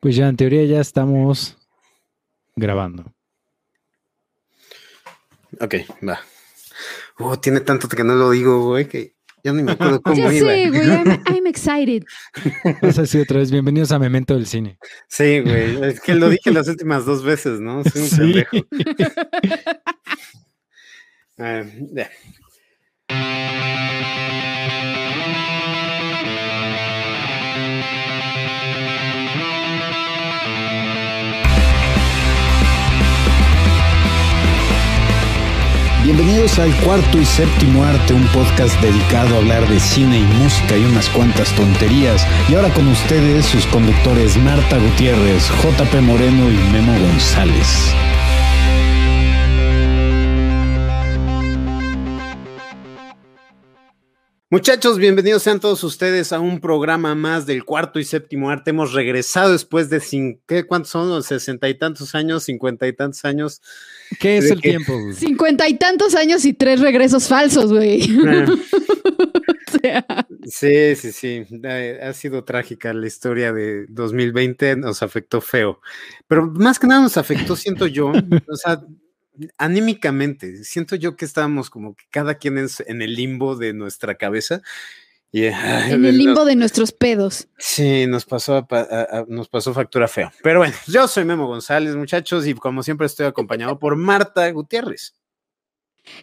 Pues ya en teoría ya estamos grabando. Ok, va. Oh, tiene tanto que no lo digo, güey, que ya ni me acuerdo cómo Ya iba. sé, güey. I'm, I'm excited. Vas a decir otra vez, bienvenidos a Memento del Cine. Sí, güey. Es que lo dije las últimas dos veces, ¿no? Soy un Sí. pendejo. Ah, ya. Bienvenidos al cuarto y séptimo arte, un podcast dedicado a hablar de cine y música y unas cuantas tonterías. Y ahora con ustedes sus conductores Marta Gutiérrez, JP Moreno y Memo González. Muchachos, bienvenidos sean todos ustedes a un programa más del cuarto y séptimo arte. Hemos regresado después de cin- ¿qué, ¿cuántos son? ¿Los ¿Sesenta y tantos años? ¿Cincuenta y tantos años? ¿Qué es ¿De el tiempo? güey? Cincuenta y tantos años y tres regresos falsos, güey. Ah, O sea, Sí, sí, sí. Eh, Ha sido trágica la historia de 2020, nos afectó feo. Pero más que nada nos afectó, siento yo, o sea, anímicamente. Siento yo que estábamos como que cada quien es en el limbo de nuestra cabeza. En el limbo de nuestros pedos. Sí, nos pasó, a pa- a- a- nos pasó factura feo. Pero bueno, yo soy Memo González, muchachos, y como siempre estoy acompañado por Marta Gutiérrez.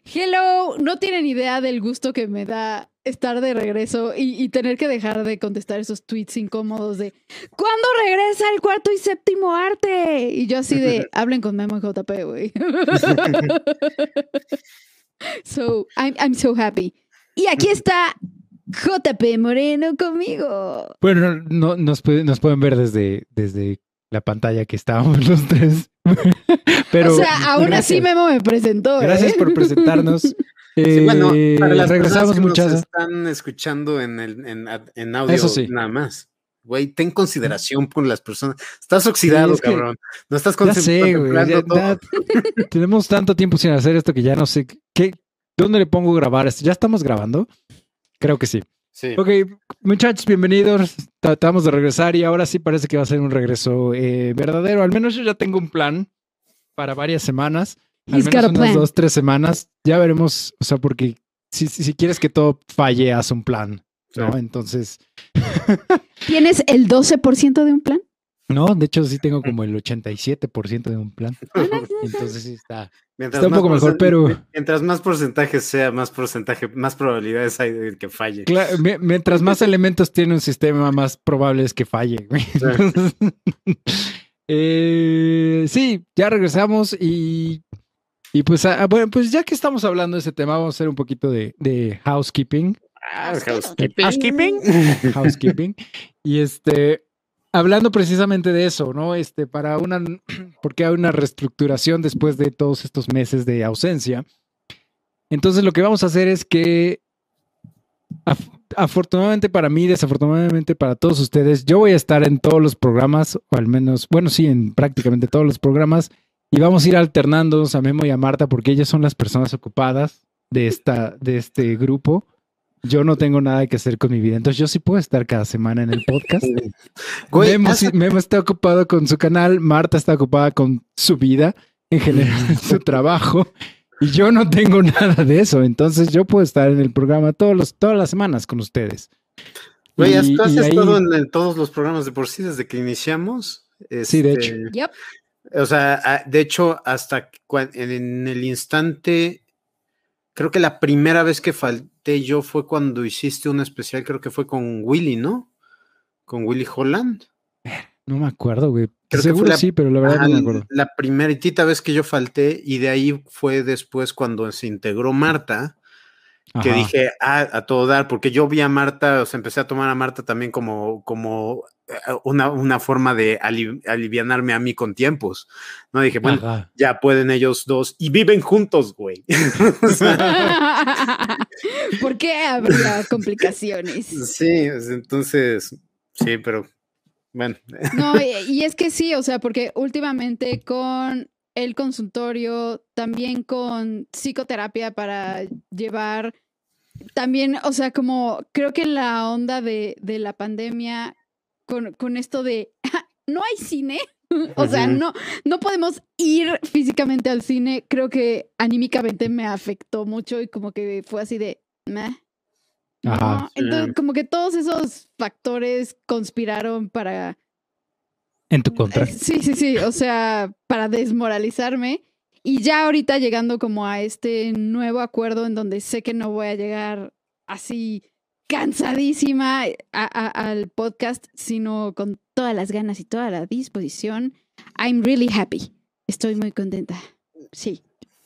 Hello, no tienen idea del gusto que me da estar de regreso y, y tener que dejar de contestar esos tweets incómodos de ¿Cuándo regresa el cuarto y séptimo arte? Y yo así de hablen con Memo y JP, güey. so, I'm, I'm so happy. Y aquí está JP Moreno conmigo. Bueno, no, nos, puede- nos pueden ver desde, desde la pantalla que estábamos los tres. Pero o sea, aún así gracias. Memo me presentó. Gracias ¿eh? por presentarnos. Sí, bueno, Eh, para las regresamos, personas que nos muchachos. están escuchando en, el, en, audio Eso sí. nada más. Güey, ten consideración por las personas. Estás oxidado, es que- cabrón. No estás ya- tenemos tanto tiempo sin hacer esto que ya no sé qué. ¿Dónde le pongo grabar esto? ¿Ya estamos grabando? Creo que sí. Sí. Ok, muchachos, bienvenidos. Tratamos de regresar y ahora sí parece que va a ser un regreso eh, verdadero. Al menos yo ya tengo un plan para varias semanas. Al He's menos unas plan. dos, tres semanas. Ya veremos, o sea, porque si, si, si quieres que todo falle, haz un plan, ¿no? Sí. Entonces, ¿Tienes el 12% de un plan? no, de hecho sí tengo como el 87% de un plan. Entonces sí está. Mientras Está un poco mejor, pero- Mientras más porcentajes sea, más porcentaje, más probabilidades hay de que falle. Mientras más elementos tiene un sistema, más probable es que falle. güey. Entonces, eh, sí, ya regresamos y, y pues, ah, bueno, pues ya que estamos hablando de ese tema, vamos a hacer un poquito de, de housekeeping. Ah, housekeeping. Housekeeping. Housekeeping. y este, hablando precisamente de eso, ¿no? Este, para una, porque hay una reestructuración después de todos estos meses de ausencia. Entonces lo que vamos a hacer es que, af- afortunadamente para mí, desafortunadamente para todos ustedes, yo voy a estar en todos los programas, o al menos, bueno, sí, en prácticamente todos los programas, y vamos a ir alternándonos a Memo y a Marta porque ellas son las personas ocupadas de, esta, de este grupo. Yo no tengo nada que hacer con mi vida, entonces yo sí puedo estar cada semana en el podcast. Güey, Memo, está ocupado con su canal, Marta está ocupada con su vida, en general, su trabajo, y yo no tengo nada de eso. Entonces yo puedo estar en el programa todos los, todas las semanas con ustedes. Güey, has, Y- tú has y ahí- estado en, en todos los programas de por sí desde que iniciamos. Sí, de Este, hecho. Yep. O sea, de hecho, hasta en el instante, creo que la primera vez que falté yo fue cuando hiciste un especial, creo que fue con Willy, ¿no? Con Willy Holland. No me acuerdo, güey. Creo que Seguro fue la- sí, pero la verdad Ah, no me acuerdo. La primeritita vez que yo falté y de ahí fue después cuando se integró Marta, que Ajá. dije, ah, a todo dar, porque yo vi a Marta, o sea, empecé a tomar a Marta también como, como eh, una, una forma de ali- alivianarme a mí con tiempos. No dije, bueno, Ajá. ya pueden ellos dos y viven juntos, güey. ¿Por qué habría complicaciones? sí, sea, entonces, sí, pero bueno, No, y, y es que sí, o sea, porque últimamente con el consultorio, también con psicoterapia para llevar, también, o sea, como creo que la onda de, de la pandemia, con, con esto de no hay cine. O sea, no, no podemos ir físicamente al cine. Creo que anímicamente me afectó mucho y como que fue así de meh. ¿no? Ajá. Entonces, Sí. como que todos esos factores conspiraron para En tu contra. eh, Sí, sí, sí. O sea, para desmoralizarme. Y ya ahorita llegando como a este nuevo acuerdo en donde sé que no voy a llegar así cansadísima a- a- al podcast, sino con todas las ganas y toda la disposición. I'm really happy. Estoy muy contenta. Sí.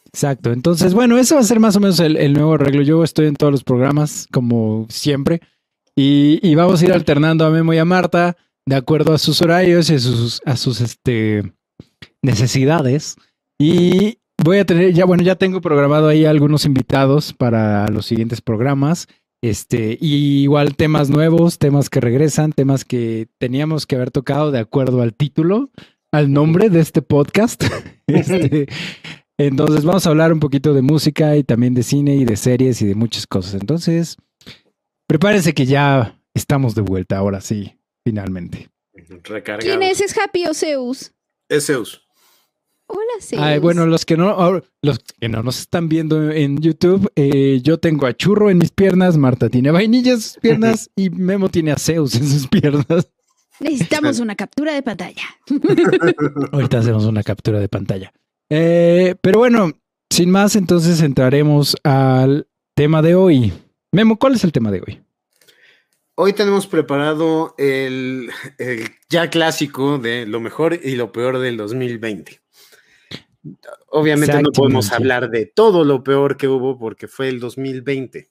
Exacto. Entonces, bueno, eso va a ser más o menos el, el nuevo arreglo. Yo estoy en todos los programas, como siempre. Y, y vamos a ir alternando a Memo y a Marta de acuerdo a sus horarios y a sus, a sus este, necesidades. Y voy a tener, ya, bueno, ya tengo programado ahí algunos invitados para los siguientes programas. Este, y igual temas nuevos, temas que regresan, temas que teníamos que haber tocado de acuerdo al título, al nombre de este podcast. Este, entonces vamos a hablar un poquito de música y también de cine y de series y de muchas cosas. Entonces, prepárense que ya estamos de vuelta, ahora sí, finalmente. Recargado. ¿Quién es? ¿Es Happy o Zeus? Es Zeus. Hola, Zeus. Ay, bueno, los que no, los que no nos están viendo en YouTube, eh, yo tengo a Churro en mis piernas, Marta tiene vainilla en sus piernas y Memo tiene a Zeus en sus piernas. Necesitamos una captura de pantalla. Ahorita hacemos una captura de pantalla. Eh, pero bueno, sin más, entonces entraremos al tema de hoy. Memo, ¿cuál es el tema de hoy? Hoy tenemos preparado el, el ya clásico de lo mejor y lo peor del 2020. Obviamente no podemos hablar de todo lo peor que hubo porque fue el 2020.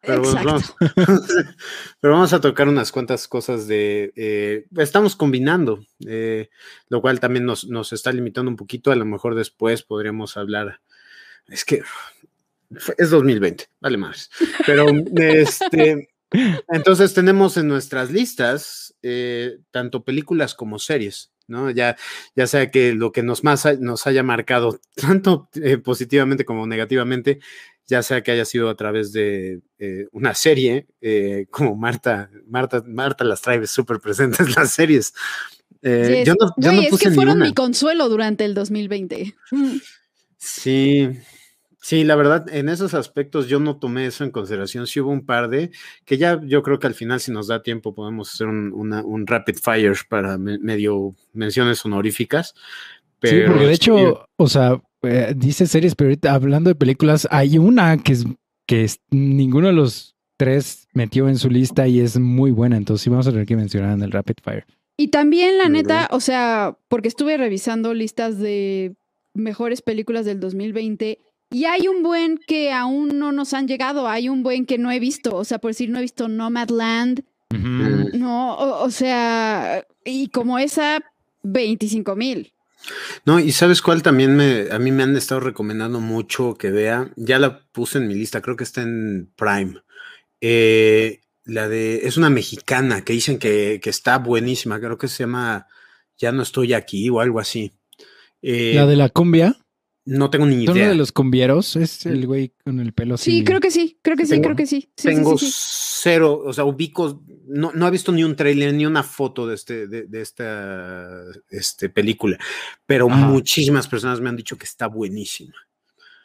Pero, vamos, pero vamos a tocar unas cuantas cosas de... eh, estamos combinando, eh, lo cual también nos, nos está limitando un poquito. A lo mejor después podríamos hablar... Es que es 2020, vale más. Pero este... Entonces tenemos en nuestras listas eh, tanto películas como series, ¿no? Ya, ya sea que lo que nos más ha- nos haya marcado tanto eh, positivamente como negativamente, ya sea que haya sido a través de eh, una serie, como Marta, Marta, Marta las trae súper presentes las series. Yes. yo no, yo no es puse que ni fueron una. mi consuelo durante el 2020. Sí, sí, la verdad, en esos aspectos yo no tomé eso en consideración. Sí hubo un par de que ya yo creo que al final, si nos da tiempo, podemos hacer un, una- un rapid fire para me- medio menciones honoríficas. sí, porque de sí, hecho, o sea, eh, dice series, pero ahorita hablando de películas, hay una que es que es- ninguno de los tres metió en su lista y es muy buena. Entonces sí vamos a tener que mencionar en el rapid fire. Y también, la neta, o sea, porque estuve revisando listas de mejores películas del 2020 y hay un buen que aún no nos han llegado, hay un buen que no he visto, o sea, por decir, no he visto Nomadland, Mm. no, o, o sea, y como esa, 25 mil. No, y sabes cuál también me, a mí me han estado recomendando mucho que vea. Ya la puse en mi lista, creo que está en Prime. Eh, la de, es una mexicana que dicen que, que está buenísima, creo que se llama Ya no estoy aquí o algo así. Eh, La de la cumbia, no tengo ni son uno idea. de los cumbieros, es el güey con el pelo así. Sí, creo que sí, creo que sí, Tengo- creo que sí. Tengo sí, sí. cero, o sea, ubico, no, no he visto ni un trailer ni una foto de, este, de, de esta este, película, pero Ajá. muchísimas personas me han dicho que está buenísima.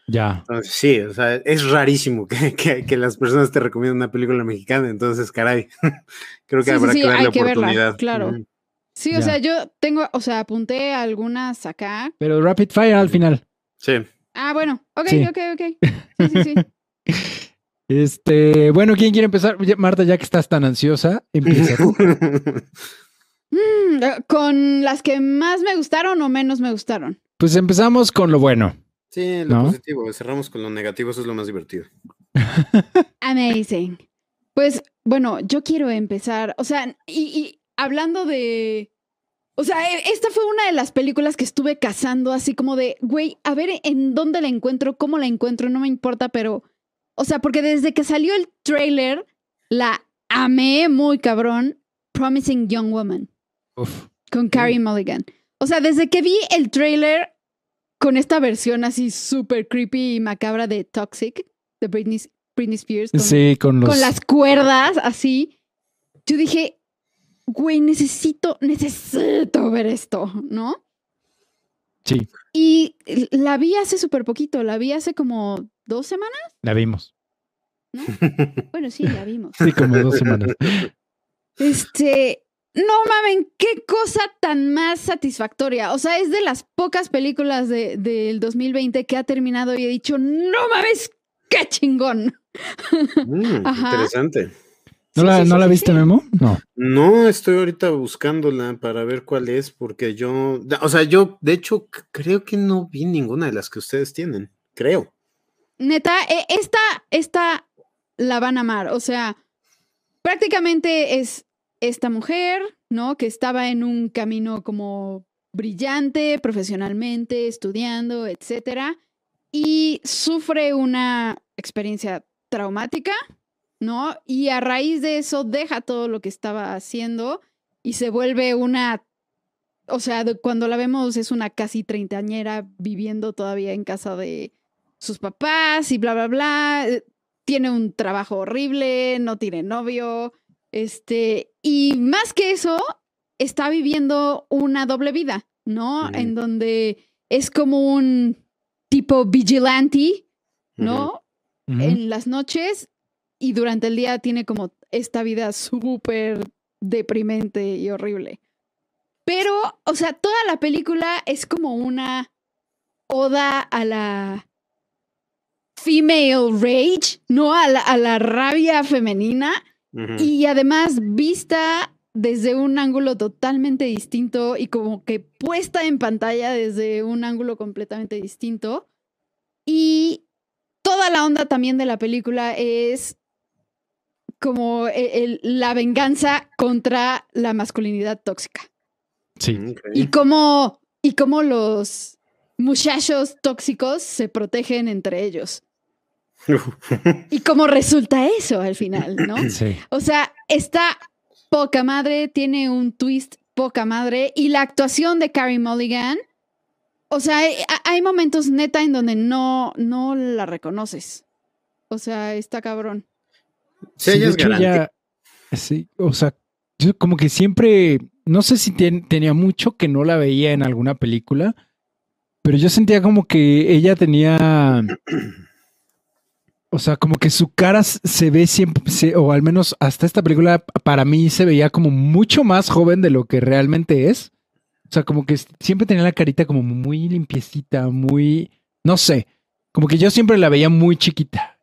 Ya. Entonces, sí, o sea, es rarísimo que, que- que las personas te recomienden una película mexicana, entonces, caray, creo que habrá sí, que darle hay que verla, oportunidad. claro. Sí, o Ya. sea, yo tengo, o sea, apunté algunas acá. Pero rapid fire al final. Sí. Ah, bueno, ok, Sí. ok, ok. Sí, sí, sí. Este, bueno, ¿quién quiere empezar? Marta, ya que estás tan ansiosa, empieza tú. Mm, eh, ¿Con las que más me gustaron o menos me gustaron? Pues empezamos con lo bueno. sí, lo ¿No? positivo, cerramos con lo negativo, eso es lo más divertido. Amazing. Pues bueno, yo quiero empezar, o sea, y, y hablando de... O sea, e- esta fue una de las películas que estuve cazando, así como de, güey, a ver en dónde la encuentro, cómo la encuentro, no me importa, pero, o sea, porque desde que salió el trailer, la amé muy cabrón, Promising Young Woman. Uf. Con Carrie Mulligan. O sea, desde que vi el trailer con esta versión así súper creepy y macabra de Toxic, de Britney, Britney Spears, con, Sí, con los. con las cuerdas así, yo dije, güey, necesito, necesito ver esto, ¿no? Sí, Y la vi hace súper poquito, la vi hace como dos semanas. la vimos. Bueno, sí, la vimos. Sí, como dos semanas. Este, no mamen, qué cosa tan más satisfactoria. O sea, es de las pocas películas de- del 2020 que ha terminado y he dicho, no mames, qué chingón. Mm, Ajá. interesante. ¿No Sí, la, sí, ¿no sí, la sí, viste, sí. Memo? No. No, estoy ahorita buscándola para ver cuál es, porque yo, o sea, yo de hecho creo que no vi ninguna de las que ustedes tienen, creo. Neta, e- esta, esta la van a amar. O sea, prácticamente es esta mujer, ¿no? Que estaba en un camino como brillante profesionalmente, estudiando, etcétera, y sufre una experiencia traumática, ¿no? Y a raíz de eso deja todo lo que estaba haciendo y se vuelve una, o sea, cuando la vemos es una casi treintañera viviendo todavía en casa de sus papás y bla, bla, bla. eh, Tiene un trabajo horrible, no tiene novio, este, y más que eso, está viviendo una doble vida, ¿no? En donde es como un tipo vigilante, ¿no? En las noches y durante el día tiene como esta vida súper deprimente y horrible. Pero, o sea, toda la película es como una oda a la female rage, ¿no? A la, a la rabia femenina y además vista desde un ángulo totalmente distinto y como que puesta en pantalla desde un ángulo completamente distinto. Y toda la onda también de la película es como e- el- la venganza contra la masculinidad tóxica. Sí. Ok. Y cómo, y cómo los muchachos tóxicos se protegen entre ellos. Y cómo resulta eso al final, ¿no? Sí. O sea, está poca madre, tiene un twist poca madre y la actuación de Carrie Mulligan, o sea, hay, hay momentos neta en donde no, no la reconoces. O sea, está cabrón. Sí, Sí, ella de es hecho, ella- sí, o sea, yo como que siempre, no sé si ten- tenía mucho que no la veía en alguna película, pero yo sentía como que ella tenía, o sea, como que su cara se ve siempre, se- o al menos hasta esta película para mí se veía como mucho más joven de lo que realmente es. O sea, como que siempre tenía la carita como muy limpiecita, muy, no sé, como que yo siempre la veía muy chiquita.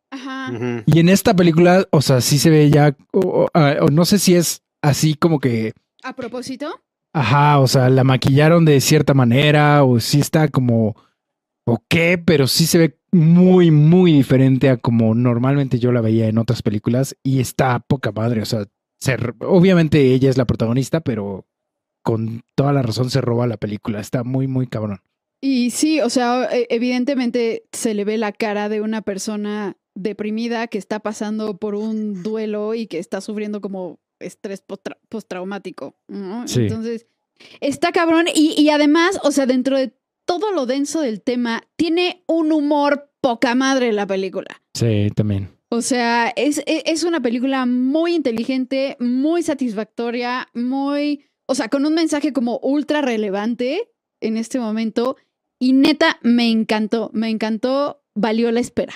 Ajá. Y en esta película, o sea, sí se ve ya, o, o- o no sé si es así como que, A propósito, ajá, o sea, la maquillaron de cierta manera, o sí está como, o qué, pero sí se ve muy, muy diferente a como normalmente yo la veía en otras películas y está poca madre, o sea, se obviamente ella es la protagonista, pero con toda la razón se roba la película, está muy, muy cabrón. Y sí, o sea, e- evidentemente se le ve la cara de una persona deprimida que está pasando por un duelo y que está sufriendo como estrés postra- postraumático. ¿no? Sí. Entonces, está cabrón. Y, y además, o sea, dentro de todo lo denso del tema, tiene un humor poca madre la película. Sí, también. O sea, es, e- es una película muy inteligente, muy satisfactoria, muy, o sea, con un mensaje como ultra relevante en este momento. Y neta, me encantó, me encantó, valió la espera.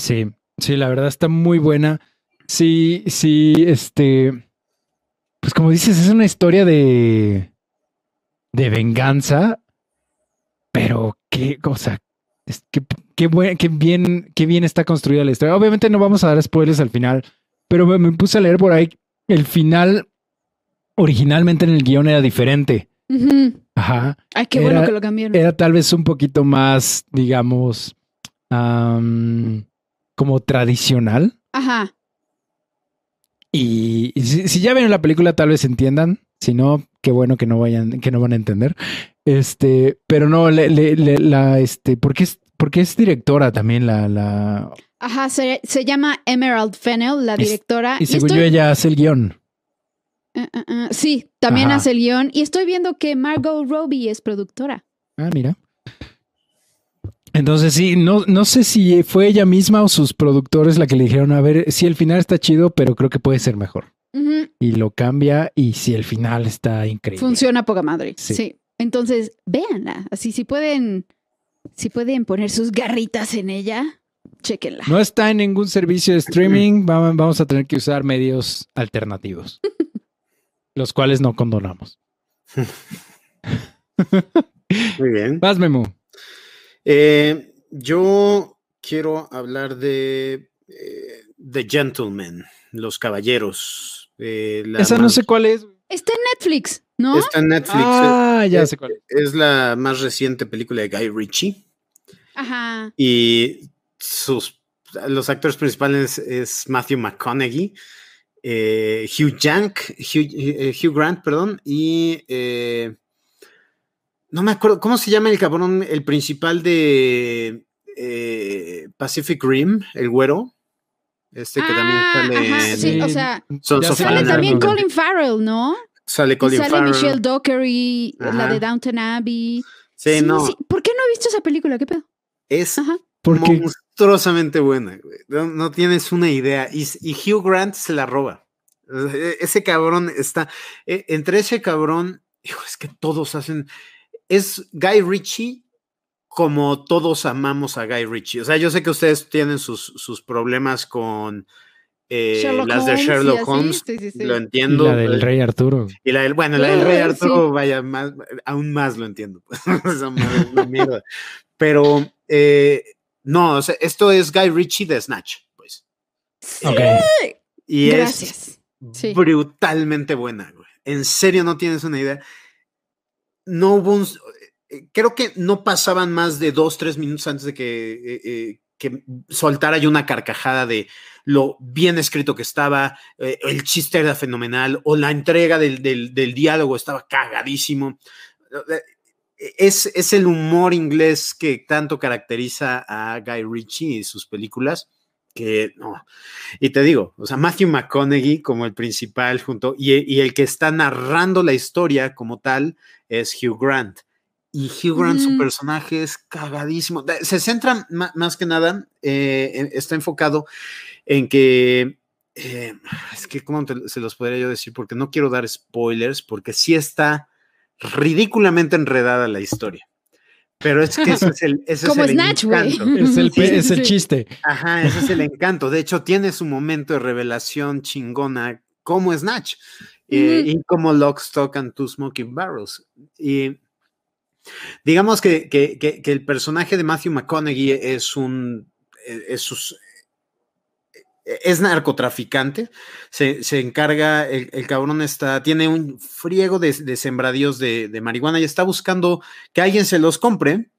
Sí, sí, la verdad está muy buena. Sí, sí, este. Pues como dices, es una historia de. de venganza. Pero qué cosa. Es, qué, qué, buen- qué bien, qué bien está construida la historia. Obviamente no vamos a dar spoilers al final. Pero me, me puse a leer por ahí. El final. Originalmente en el guion era diferente. Ajá. Ay, qué Era- bueno que lo cambiaron. Era tal vez un poquito más, digamos. am, como tradicional. Ajá. Y, y si, si ya vieron la película, tal vez entiendan. Si no, qué bueno que no vayan, que no van a entender. Este, pero no, le, le- le- la, este, porque es, porque es directora también la, la, Ajá, se, se llama Emerald Fennell, la directora. y según estoy- yo ella hace el guion. Ah, ah, ah, sí, también Ajá. hace el guion. Y estoy viendo que Margot Robbie es productora. Ah, mira. Entonces sí, no, no sé si fue ella misma o sus productores la que le dijeron, a ver, sí, el final está chido, pero creo que puede ser mejor. Y lo cambia y si el final está increíble. Funciona poca madre. Sí. Sí. Entonces, véanla. Así si pueden, si pueden poner sus garritas en ella, chéquenla. No está en ningún servicio de streaming, va- vamos a tener que usar medios alternativos, los cuales no condonamos. Muy bien. Vas, Memo. Eh, yo quiero hablar de eh, The Gentleman, Los Caballeros. eh, la Esa no sé cuál es. Está en Netflix, ¿no? Está en Netflix. Ah, ya sé cuál es. Es la más reciente película de Guy Ritchie. Ajá. Y sus, los actores principales es Matthew McConaughey, eh, Hugh, Jank, Hugh, eh, Hugh Grant, perdón, y eh, no me acuerdo, ¿cómo se llama el cabrón, el principal de eh, Pacific Rim, el güero? Este que Ah, también sale, ajá, en- sí, o sea, Sons of Sale Anarchy. también. Colin Farrell, ¿no? sale Y Colin sale Farrell. Michelle Dockery, la de Downton Abbey. Sí, no, ¿Por qué no he visto esa película? ¿Qué pedo? es Ajá. Monstruosamente buena, güey. No, no tienes una idea. Y, y Hugh Grant se la roba. E- Ese cabrón está. e- Entre ese cabrón, hijo, es que todos hacen. Es Guy Ritchie como todos amamos a Guy Ritchie. O sea, yo sé que ustedes tienen sus, sus problemas con eh, las de Holmes y Sherlock Holmes. sí, sí, sí. Lo y entiendo. la del Rey Arturo. y la del, bueno, la del Rey Arturo, vaya, más, aún más lo entiendo. Esa madre es una mierda. Pero eh, no, o sea, esto es Guy Ritchie de Snatch, pues. Ok. Y Gracias. es Sí. brutalmente buena, güey. En serio, no tienes una idea. No hubo un. eh, Creo que no pasaban más de dos, tres minutos antes de que, eh, eh, que soltara yo una carcajada de lo bien escrito que estaba, el chiste era fenomenal, o la entrega del, del- del diálogo estaba cagadísimo. Es, es el humor inglés que tanto caracteriza a Guy Ritchie y sus películas, que no. Y te digo, o sea, Matthew McConaughey como el principal junto, y, y el que está narrando la historia como tal es Hugh Grant. Y Hugh Grant, su personaje es cagadísimo. Se centra más que nada, eh, está enfocado en que, eh, es que, ¿cómo te- se los podría yo decir? Porque no quiero dar spoilers, porque sí está ridículamente enredada la historia. Pero es que ese es el, ese Como es el Snatch, encanto. Es el, Sí, es el sí. chiste. Ajá, ese es el encanto. De hecho, tiene su momento de revelación chingona como Snatch eh, y como Lock, Stock and Two Smoking Barrels. Y digamos que, que- que- que el personaje de Matthew McConaughey es un. Es, es narcotraficante, se, se encarga, el, el cabrón está, tiene un friego de, de sembradíos de, de marihuana y está buscando que alguien se los compre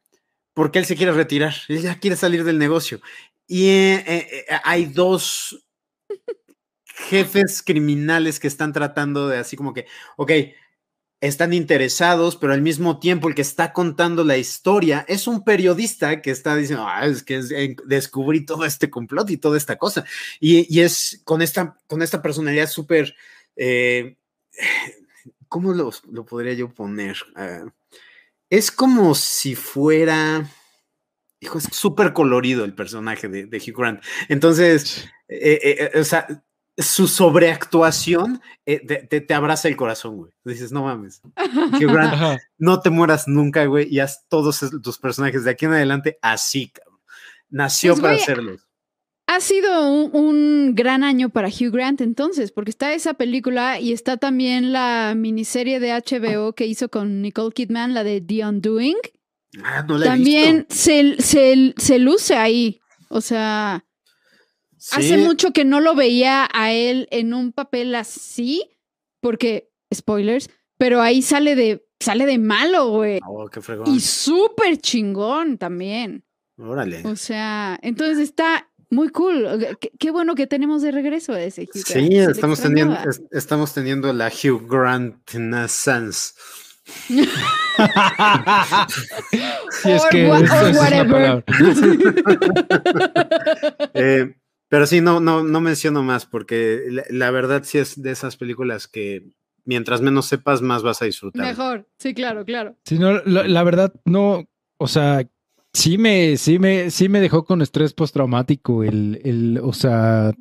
porque él se quiere retirar, él ya quiere salir del negocio. Y eh, eh, eh, hay dos jefes criminales que están tratando de así como que, ok, están interesados, pero al mismo tiempo el que está contando la historia es un periodista que está diciendo, ah, es que en- descubrí todo este complot y toda esta cosa. Y, y es con esta, con esta personalidad súper, eh, ¿cómo lo, lo podría yo poner? Ah, es como si fuera, hijo, es súper colorido el personaje de, de Hugh Grant. Entonces, eh, eh, eh, o sea, su sobreactuación eh, te, te- te abraza el corazón, güey. Dices, no mames, Hugh Grant, no te mueras nunca, güey, y haz todos tus personajes de aquí en adelante así, cabrón. Nació Pues, para güey, hacerlos. Ha sido un, un gran año para Hugh Grant entonces, porque está esa película y está también la miniserie de HBO que hizo con Nicole Kidman, la de The Undoing. Ah, no la he También visto. se, se, se luce ahí. O sea, hace mucho que no lo veía a él en un papel así, porque, spoilers, pero ahí sale de, sale de malo, güey. Oh, qué fregón. Y súper chingón también. Órale. O sea, entonces está muy cool. Qué, qué bueno que tenemos de regreso a ese Hugh Grant. Sí, estamos teniendo, es- estamos teniendo la Hugh Grant Sans. Si es Or que or whatever. palabra. Eh, pero sí, no, no, no menciono más porque la, la verdad sí es de esas películas que mientras menos sepas, más vas a disfrutar. Mejor, sí, claro, claro. Sí, no, la, la verdad, no, o sea, sí me, sí me, sí me dejó con estrés postraumático el, el, o sea,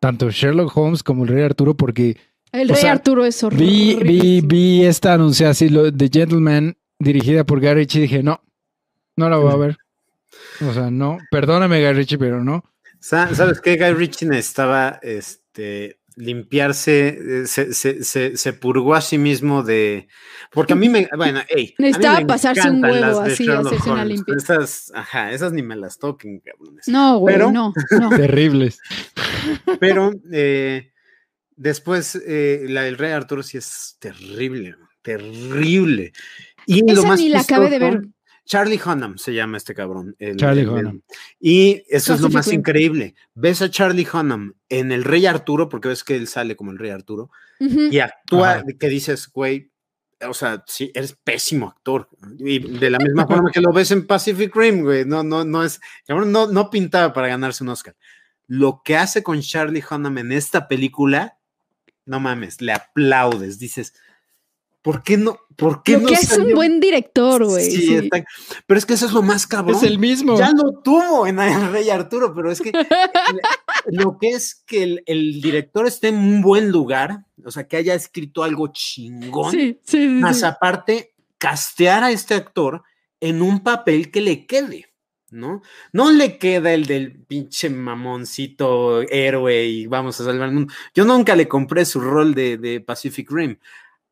tanto Sherlock Holmes como el Rey Arturo, porque El O rey sea, Arturo es Vi, horrible. vi, vi esta anunciada así, lo de Gentleman, dirigida por Guy Ritchie, y dije, no, no la voy a ver. O sea, no, perdóname Ritchie, pero no. Sa- ¿Sabes qué? Guy Ritchie necesitaba este, limpiarse, eh, se, se, se, se purgó a sí mismo de. Porque a mí me. Bueno, hey, a mí Necesitaba me pasarse un huevo así, hacerse una limpia. Esas, ajá, esas ni me las toquen, cabrones. No, güey, Pero- no, no. Terribles. Pero eh, después, eh, la del Rey Arturo sí es terrible, terrible. Y lo Esa más ni la acabé de ver. Charlie Hunnam se llama este cabrón. el- Charlie el- Hunnam. Y eso es lo más increíble. Ves a Charlie Hunnam en el Rey Arturo, porque ves que él sale como el Rey Arturo, y actúa, Ajá. que dices, güey, o sea, sí, eres pésimo actor. Y de la misma forma que lo ves en Pacific Rim, güey, no, no, no es, cabrón, no, no pintaba para ganarse un Oscar. Lo que hace con Charlie Hunnam en esta película, no mames, le aplaudes, dices, ¿por qué no? ¿Por qué no que es un buen director, güey. Sí, sí. está- pero es que eso es lo más cabrón. Es el mismo. Ya lo tuvo en el Rey Arturo, pero es que lo que es que el, el director esté en un buen lugar, o sea, que haya escrito algo chingón, Sí, sí, más sí. aparte, castear a este actor en un papel que le quede, ¿no? No le queda el del pinche mamoncito héroe y vamos a salvar el mundo. Yo nunca le compré su rol de, de Pacific Rim.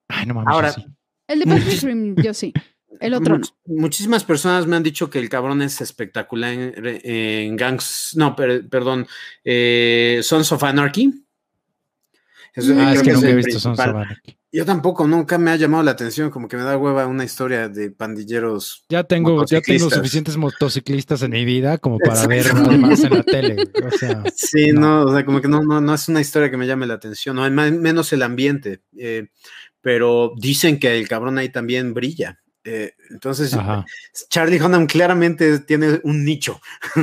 Ay, no mames. Ahora, sí. El de Pacific Rim, yo sí. El otro no. Much- Muchísimas personas me han dicho que el cabrón es espectacular en, en Gangs, no, per- perdón, eh, Sons of Anarchy. Es-. Ah, es que nunca he visto Sons of. Anarchy. Yo tampoco, nunca me ha llamado la atención, como que me da hueva una historia de pandilleros. Ya tengo, ya tengo suficientes motociclistas en mi vida como para ver nada más en la tele. O sea, Sí, No. no, o sea, como que no, no, no es una historia que me llame la atención, no, más- menos el ambiente. eh, pero dicen que el cabrón ahí también brilla. eh, entonces, ajá. Charlie Hunnam claramente tiene un nicho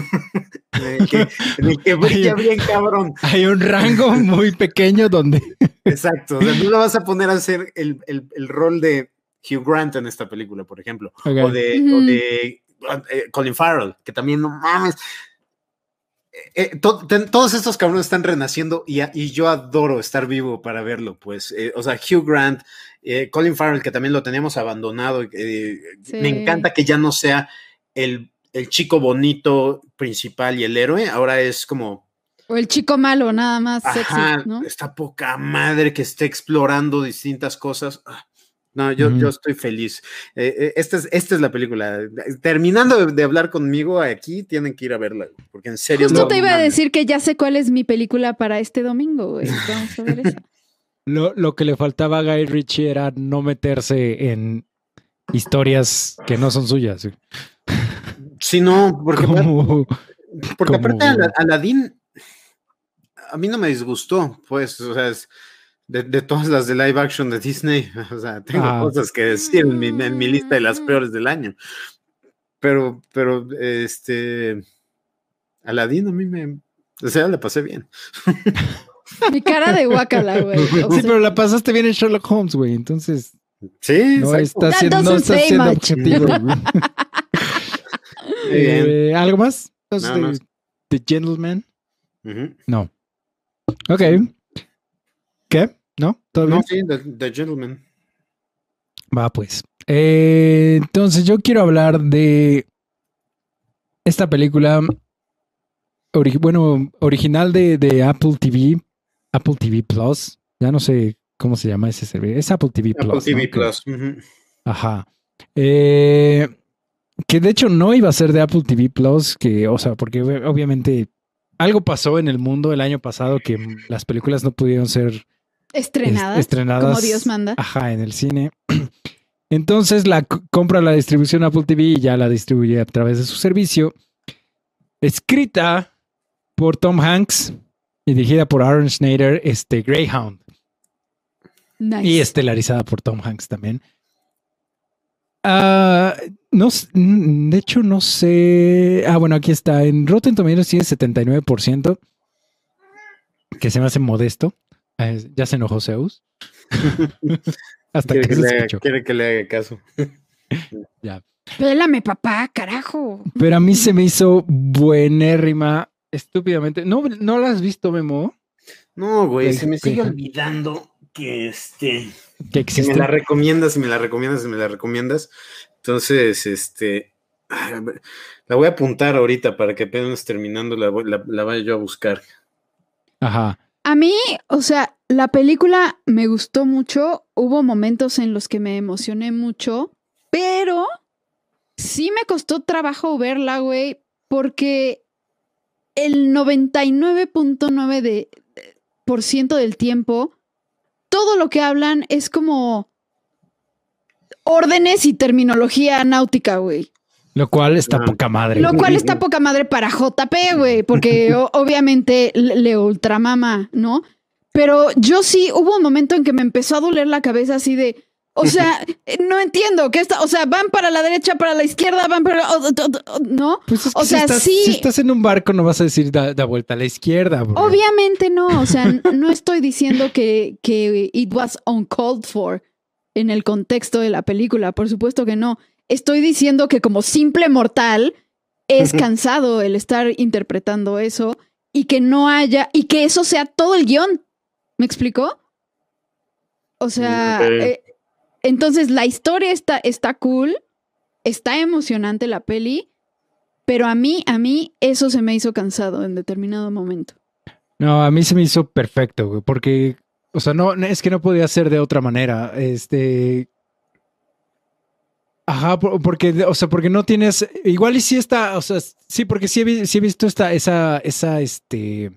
en, el que, en el que brilla bien cabrón. Hay un rango muy pequeño donde Exacto. O sea, no lo vas a poner a hacer el, el- el rol de Hugh Grant en esta película, por ejemplo. O de, o de, eh, Colin Farrell, que también no mames. Eh, eh, to- todos estos cabrones están renaciendo y, yo adoro estar vivo para verlo, pues. Eh, o sea, Hugh Grant, eh, Colin Farrell, que también lo teníamos abandonado. Sí. Me encanta que ya no sea el, el chico bonito principal y el héroe, ahora es como O el chico malo, nada más sexy, Ajá, ¿no? esta poca madre que esté explorando distintas cosas. Ah, No, yo, yo estoy feliz. Eh, eh, esta, es, esta es la película. Terminando de, de hablar conmigo aquí, tienen que ir a verla, porque en serio. Justo no te iba a decir que ya sé cuál es mi película para este domingo, güey. Vamos a ver esa. lo, lo que le faltaba a Guy Ritchie era no meterse en historias que no son suyas. güey. Sí, no, porque, porque aparte Ala- Aladdin a mí no me disgustó, pues, o sea, es de, de todas las de live action de Disney, o sea, tengo Ah. cosas que decir en mi, en mi lista de las peores del año. Pero, pero, este, Aladdin a mí me, o sea, la pasé bien. Mi cara de guacala, güey. Sí, sea, pero la pasaste bien en Sherlock Holmes, güey. Entonces Sí, no exacto. está siendo, no está siendo objetivo. Eh, ¿Algo más? Entonces, de-. The Gentleman. No. Ok. ¿Qué? ¿No? ¿Todo bien? No, sí, The, The Gentleman. Va, pues. Eh, entonces, yo quiero hablar de esta película, ori- bueno, original de, de Apple TV, Apple TV Plus. Ya no sé cómo se llama ese servicio. Es Apple TV Plus. Apple TV Plus. Ajá. Eh, que de hecho no iba a ser de Apple TV Plus, que, o sea, porque ob- obviamente algo pasó en el mundo el año pasado que las películas no pudieron ser estrenadas, estrenadas. como Dios manda. Ajá, en el cine. Entonces la compra la distribución Apple TV y ya la distribuye a través de su servicio. Escrita por Tom Hanks y dirigida por Aaron Schneider, este Greyhound. Nice. Y estelarizada por Tom Hanks también. Ah, no, de hecho, no sé. Ah, bueno, aquí está. En Rotten Tomatoes tiene 79%, que se me hace modesto. Eh, ya se enojó Zeus. Hasta Quiere que que, se le quiere que le haga caso. Pélame, papá, carajo. Pero a mí se me hizo buenérrima, estúpidamente. ¿No, no la has visto, Memo? No, güey, se me sigue olvidando que este que existe. me la recomiendas, y me la recomiendas, y me la recomiendas. Entonces, este la voy a apuntar ahorita para que apenas terminando la, voy- la- la vaya yo a buscar. Ajá. A mí, o sea, la película me gustó mucho. Hubo momentos en los que me emocioné mucho, pero sí me costó trabajo verla, güey, porque el 99.9% de, por ciento del tiempo, todo lo que hablan es como órdenes y terminología náutica, güey. Lo cual está Ah. poca madre. Lo cual está poca madre para JP, güey, porque obviamente le ultramama, ¿no? Pero yo sí, hubo un momento en que me empezó a doler la cabeza así de, o sea, no entiendo, que está, o sea, van para la derecha, para la izquierda, van para, o- o- o- ¿no? Pues es que o si sea, estás, sí. si estás en un barco, no vas a decir da, da vuelta a la izquierda. bro. Obviamente no, o sea, no estoy diciendo que, que it was uncalled for en el contexto de la película, por supuesto que no. Estoy diciendo que como simple mortal es cansado el estar interpretando eso y que no haya, y que eso sea todo el guion. ¿Me explicó? O sea, Ok. eh, entonces la historia está, está cool, está emocionante la peli, pero a mí, a mí eso se me hizo cansado en determinado momento. No, a mí se me hizo perfecto, güey, porque, o sea, no, no- es que no podía ser de otra manera. Este. Ajá, por- porque, o sea, porque no tienes. Igual y sí está, o sea, sí, porque sí he, vi- sí he visto esta, esa, esa, este,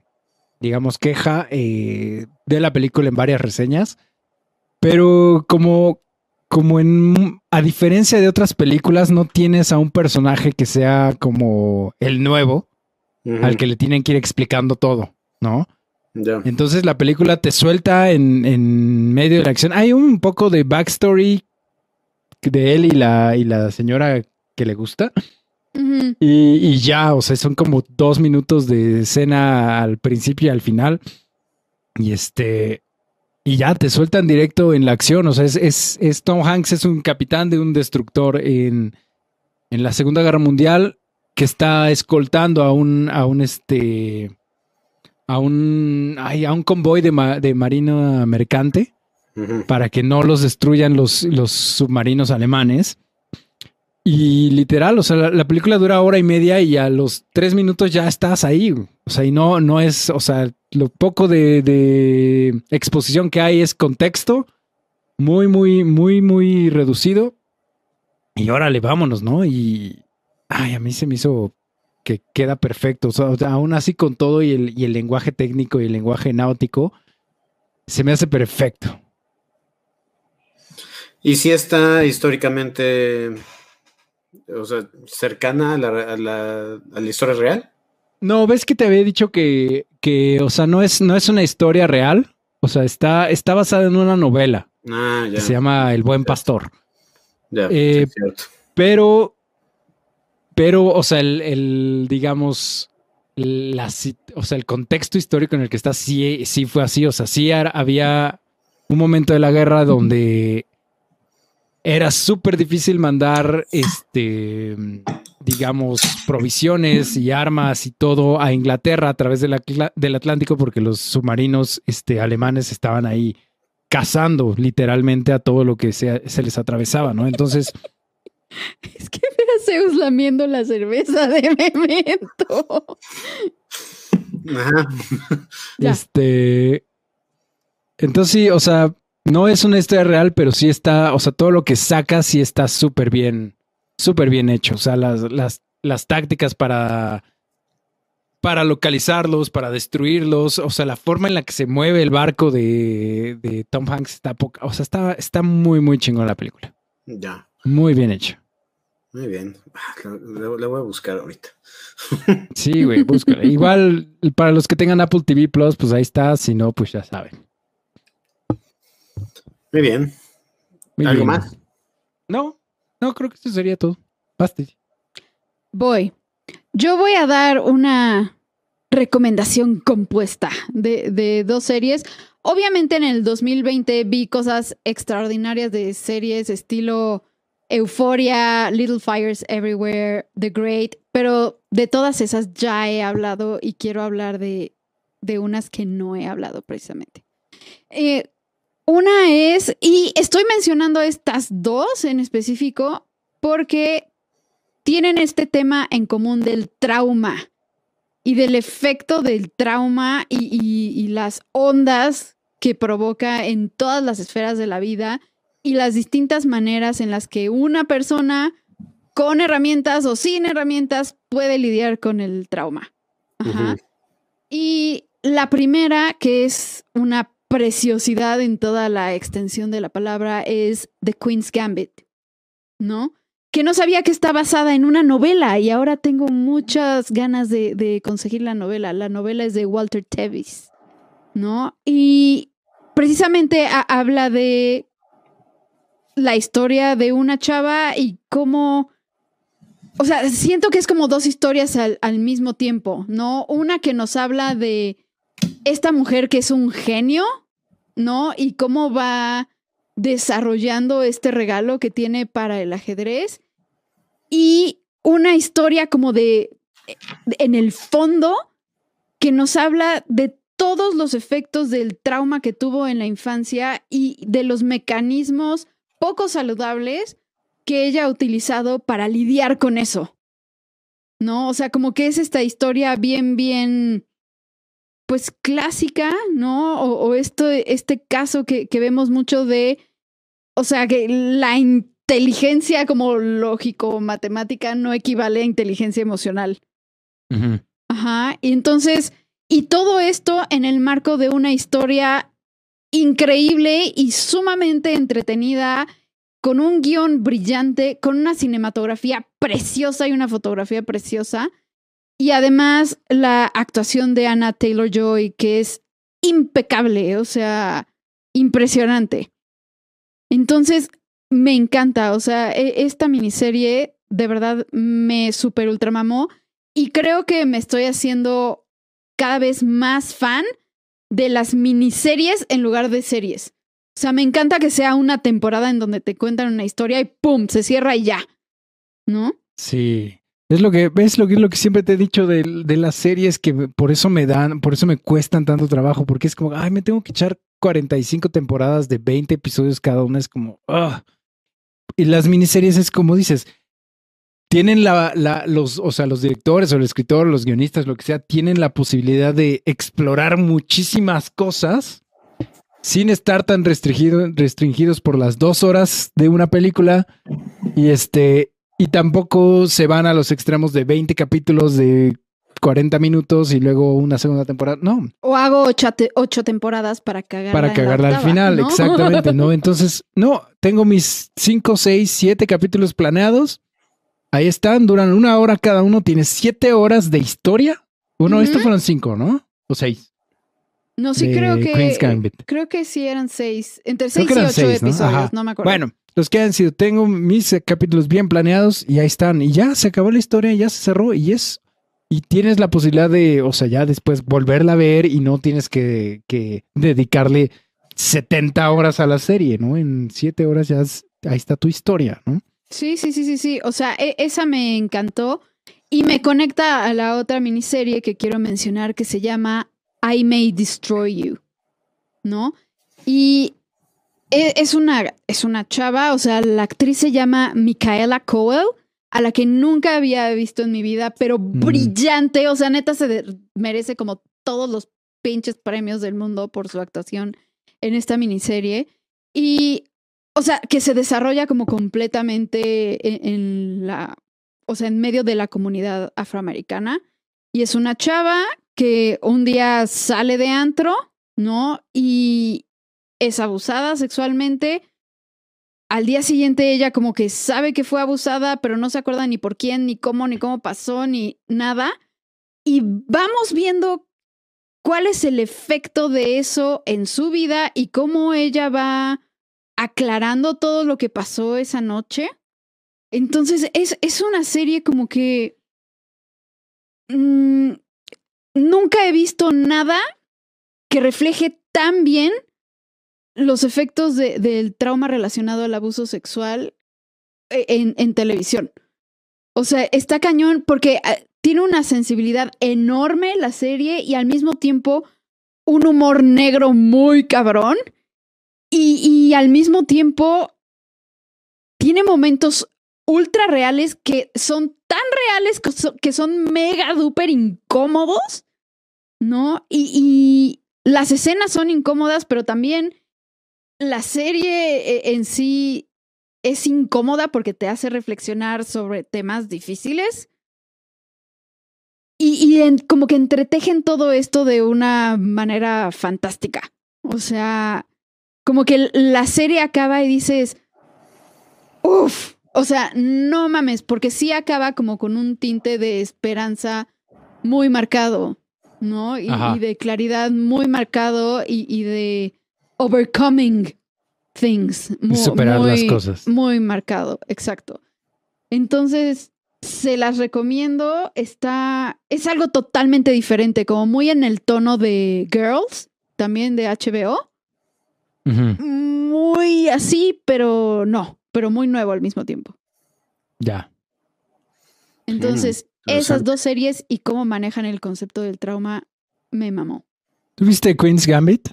digamos, queja eh, de la película en varias reseñas. Pero como, como en, a diferencia de otras películas, no tienes a un personaje que sea como el nuevo, al que le tienen que ir explicando todo, ¿no? Entonces la película te suelta en, en medio de la acción. Hay un poco de backstory de él y la, y la señora que le gusta. Y, y ya, o sea, son como dos minutos de escena al principio y al final. Y este. Y ya te sueltan directo en la acción. O sea, es, es, es Tom Hanks, es un capitán de un destructor en, en la Segunda Guerra Mundial que está escoltando a un, a un este. a un. ay, a un convoy de, ma- de marina mercante Para que no los destruyan los, los submarinos alemanes. Y literal, o sea, la, la película dura hora y media y a los tres minutos ya estás ahí. O sea, y no, no es, o sea, lo poco de, de exposición que hay es contexto, muy, muy, muy, muy reducido. Y órale, vámonos, ¿no? Y, ay, a mí se me hizo que queda perfecto. O sea, aún así con todo y el, y el lenguaje técnico y el lenguaje náutico, se me hace perfecto. Y si está históricamente, o sea, cercana a la, a la, a la historia real. No, ves que te había dicho que, que, o sea, no es, no es una historia real. O sea, está, está basada en una novela Ah, ya. que se llama El Buen Pastor. ya, eh, sí, cierto. Pero, pero, o sea, el, el, digamos, la, o sea, el contexto histórico en el que está sí, sí fue así. O sea, sí había un momento de la guerra donde era súper difícil mandar, este, digamos, provisiones y armas y todo a Inglaterra a través de la del Atlántico porque los submarinos este, alemanes estaban ahí cazando literalmente a todo lo que se, se les atravesaba, ¿no? Entonces... Es que a Zeus lamiendo la cerveza de Memento. Este. Entonces sí, o sea, no es una historia real, pero sí está, o sea, todo lo que saca sí está súper bien, súper bien hecho. O sea, las, las, las tácticas para, para localizarlos, para destruirlos, o sea, la forma en la que se mueve el barco de, de Tom Hanks está poca, o sea, está, está muy, muy chingón la película. Ya. Muy bien hecho. Muy bien. Ah, la voy a buscar ahorita. Sí, güey, búscala. Igual, para los que tengan Apple TV Plus, pues ahí está. Si no, pues ya saben. Muy bien. Muy ¿Algo bien. más? No, no, creo que eso sería todo. Basta. Voy. Yo voy a dar una recomendación compuesta de, de dos series. Obviamente en el 2020 vi cosas extraordinarias de series estilo Euphoria, Little Fires Everywhere, The Great, pero de todas esas ya he hablado y quiero hablar de, de unas que no he hablado precisamente. Eh, Una es, y estoy mencionando estas dos en específico porque tienen este tema en común del trauma y del efecto del trauma y, y- y las ondas que provoca en todas las esferas de la vida y las distintas maneras en las que una persona con herramientas o sin herramientas puede lidiar con el trauma. Ajá. Y la primera, que es una preciosidad en toda la extensión de la palabra, es The Queen's Gambit, ¿no? Que no sabía que está basada en una novela y ahora tengo muchas ganas de, conseguir la novela. La novela es de Walter Tevis, ¿no? Y precisamente ha- habla de la historia de una chava y cómo... O sea, siento que es como dos historias al mismo tiempo, ¿no? Una que nos habla de esta mujer que es un genio, ¿no? Y cómo va desarrollando este regalo que tiene para el ajedrez. Y una historia como de, en el fondo, que nos habla de todos los efectos del trauma que tuvo en la infancia y de los mecanismos poco saludables que ella ha utilizado para lidiar con eso. ¿No? O sea, como que es esta historia bien, bien, pues clásica, ¿no? O, o esto, este caso que, que vemos mucho de, o sea, que la inteligencia como lógico, matemática, no equivale a inteligencia emocional. Ajá, y entonces, y todo esto en el marco de una historia increíble y sumamente entretenida, con un guion brillante, con una cinematografía preciosa y una fotografía preciosa, y además la actuación de Anna Taylor Joy, que es impecable, o sea, impresionante. Entonces, me encanta, o sea, e- esta miniserie de verdad me super ultramamó y creo que me estoy haciendo cada vez más fan de las miniseries en lugar de series. O sea, me encanta que sea una temporada en donde te cuentan una historia y ¡pum! se cierra y ya. ¿No? Sí. Es lo que, ves lo que es lo que siempre te he dicho de, de las series que por eso me dan, por eso me cuestan tanto trabajo, porque es como, ay, me tengo que echar 45 temporadas de 20 episodios cada una, es como, ah. Y las miniseries es como dices, tienen la, la, los, o sea, los directores o el escritor, los guionistas, lo que sea, tienen la posibilidad de explorar muchísimas cosas sin estar tan restringido, restringidos por las dos horas de una película. Y este, y tampoco se van a los extremos de 20 capítulos de 40 minutos y luego una segunda temporada. No, O hago ocho, ocho temporadas para cagarla. para cagarla al final, ¿no? exactamente, ¿no? Entonces, no, tengo mis 5, 6, 7 capítulos planeados. Ahí están, duran una hora cada uno, tienes 7 horas de historia. Bueno, Ujú. estos fueron 5, ¿no? O 6. No, sí, creo que. Creo que sí eran seis. Entre Creo seis que y eran ocho seis, ¿no? episodios, Ajá. no me acuerdo. Bueno, los que han sido, tengo mis capítulos bien planeados y ahí están. Y ya se acabó la historia, ya se cerró y es. Y tienes la posibilidad de, o sea, ya después volverla a ver y no tienes que, que dedicarle 70 horas a la serie, ¿no? En 7 horas ya ahí está tu historia, ¿no? Sí, sí, sí, sí, sí. O sea, e- esa me encantó y me conecta a la otra miniserie que quiero mencionar que se llama I May Destroy You, ¿no? Y es una, es una chava, o sea, la actriz se llama Micaela Coel, a la que nunca había visto en mi vida, pero brillante, o sea, neta se merece como todos los pinches premios del mundo por su actuación en esta miniserie. Y o sea, que se desarrolla como completamente en, en la, o sea, en medio de la comunidad afroamericana. Y es una chava que un día sale de antro, ¿no? Y es abusada sexualmente. Al día siguiente ella como que sabe que fue abusada, pero no se acuerda ni por quién, ni cómo, ni cómo pasó, ni nada. Y vamos viendo cuál es el efecto de eso en su vida y cómo ella va aclarando todo lo que pasó esa noche. Entonces, es, es una serie como que mm, nunca he visto nada que refleje tan bien los efectos de- del trauma relacionado al abuso sexual eh, en, en televisión. O sea, está cañón porque ah, tiene una sensibilidad enorme la serie y al mismo tiempo un humor negro muy cabrón Y, y al mismo tiempo tiene momentos ultra reales que son tan reales que son, que son mega duper incómodos, ¿no? Y, y las escenas son incómodas, pero también la serie eh, en sí es incómoda porque te hace reflexionar sobre temas difíciles. Y, y en- como que entretejen todo esto de una manera fantástica. O sea, como que la serie acaba y dices, uff, o sea, no mames, porque sí acaba como con un tinte de esperanza muy marcado, ¿no? Y, y de claridad muy marcado y, y de overcoming things. mu- superar las muy- cosas. Muy marcado, exacto. Entonces, se las recomiendo. Está. Es algo totalmente diferente, como muy en el tono de Girls, también de HBO. Muy así, pero no, pero muy nuevo al mismo tiempo. Ya. Entonces, esas dos series y cómo manejan el concepto del trauma me mamó. ¿Tuviste Queen's Gambit?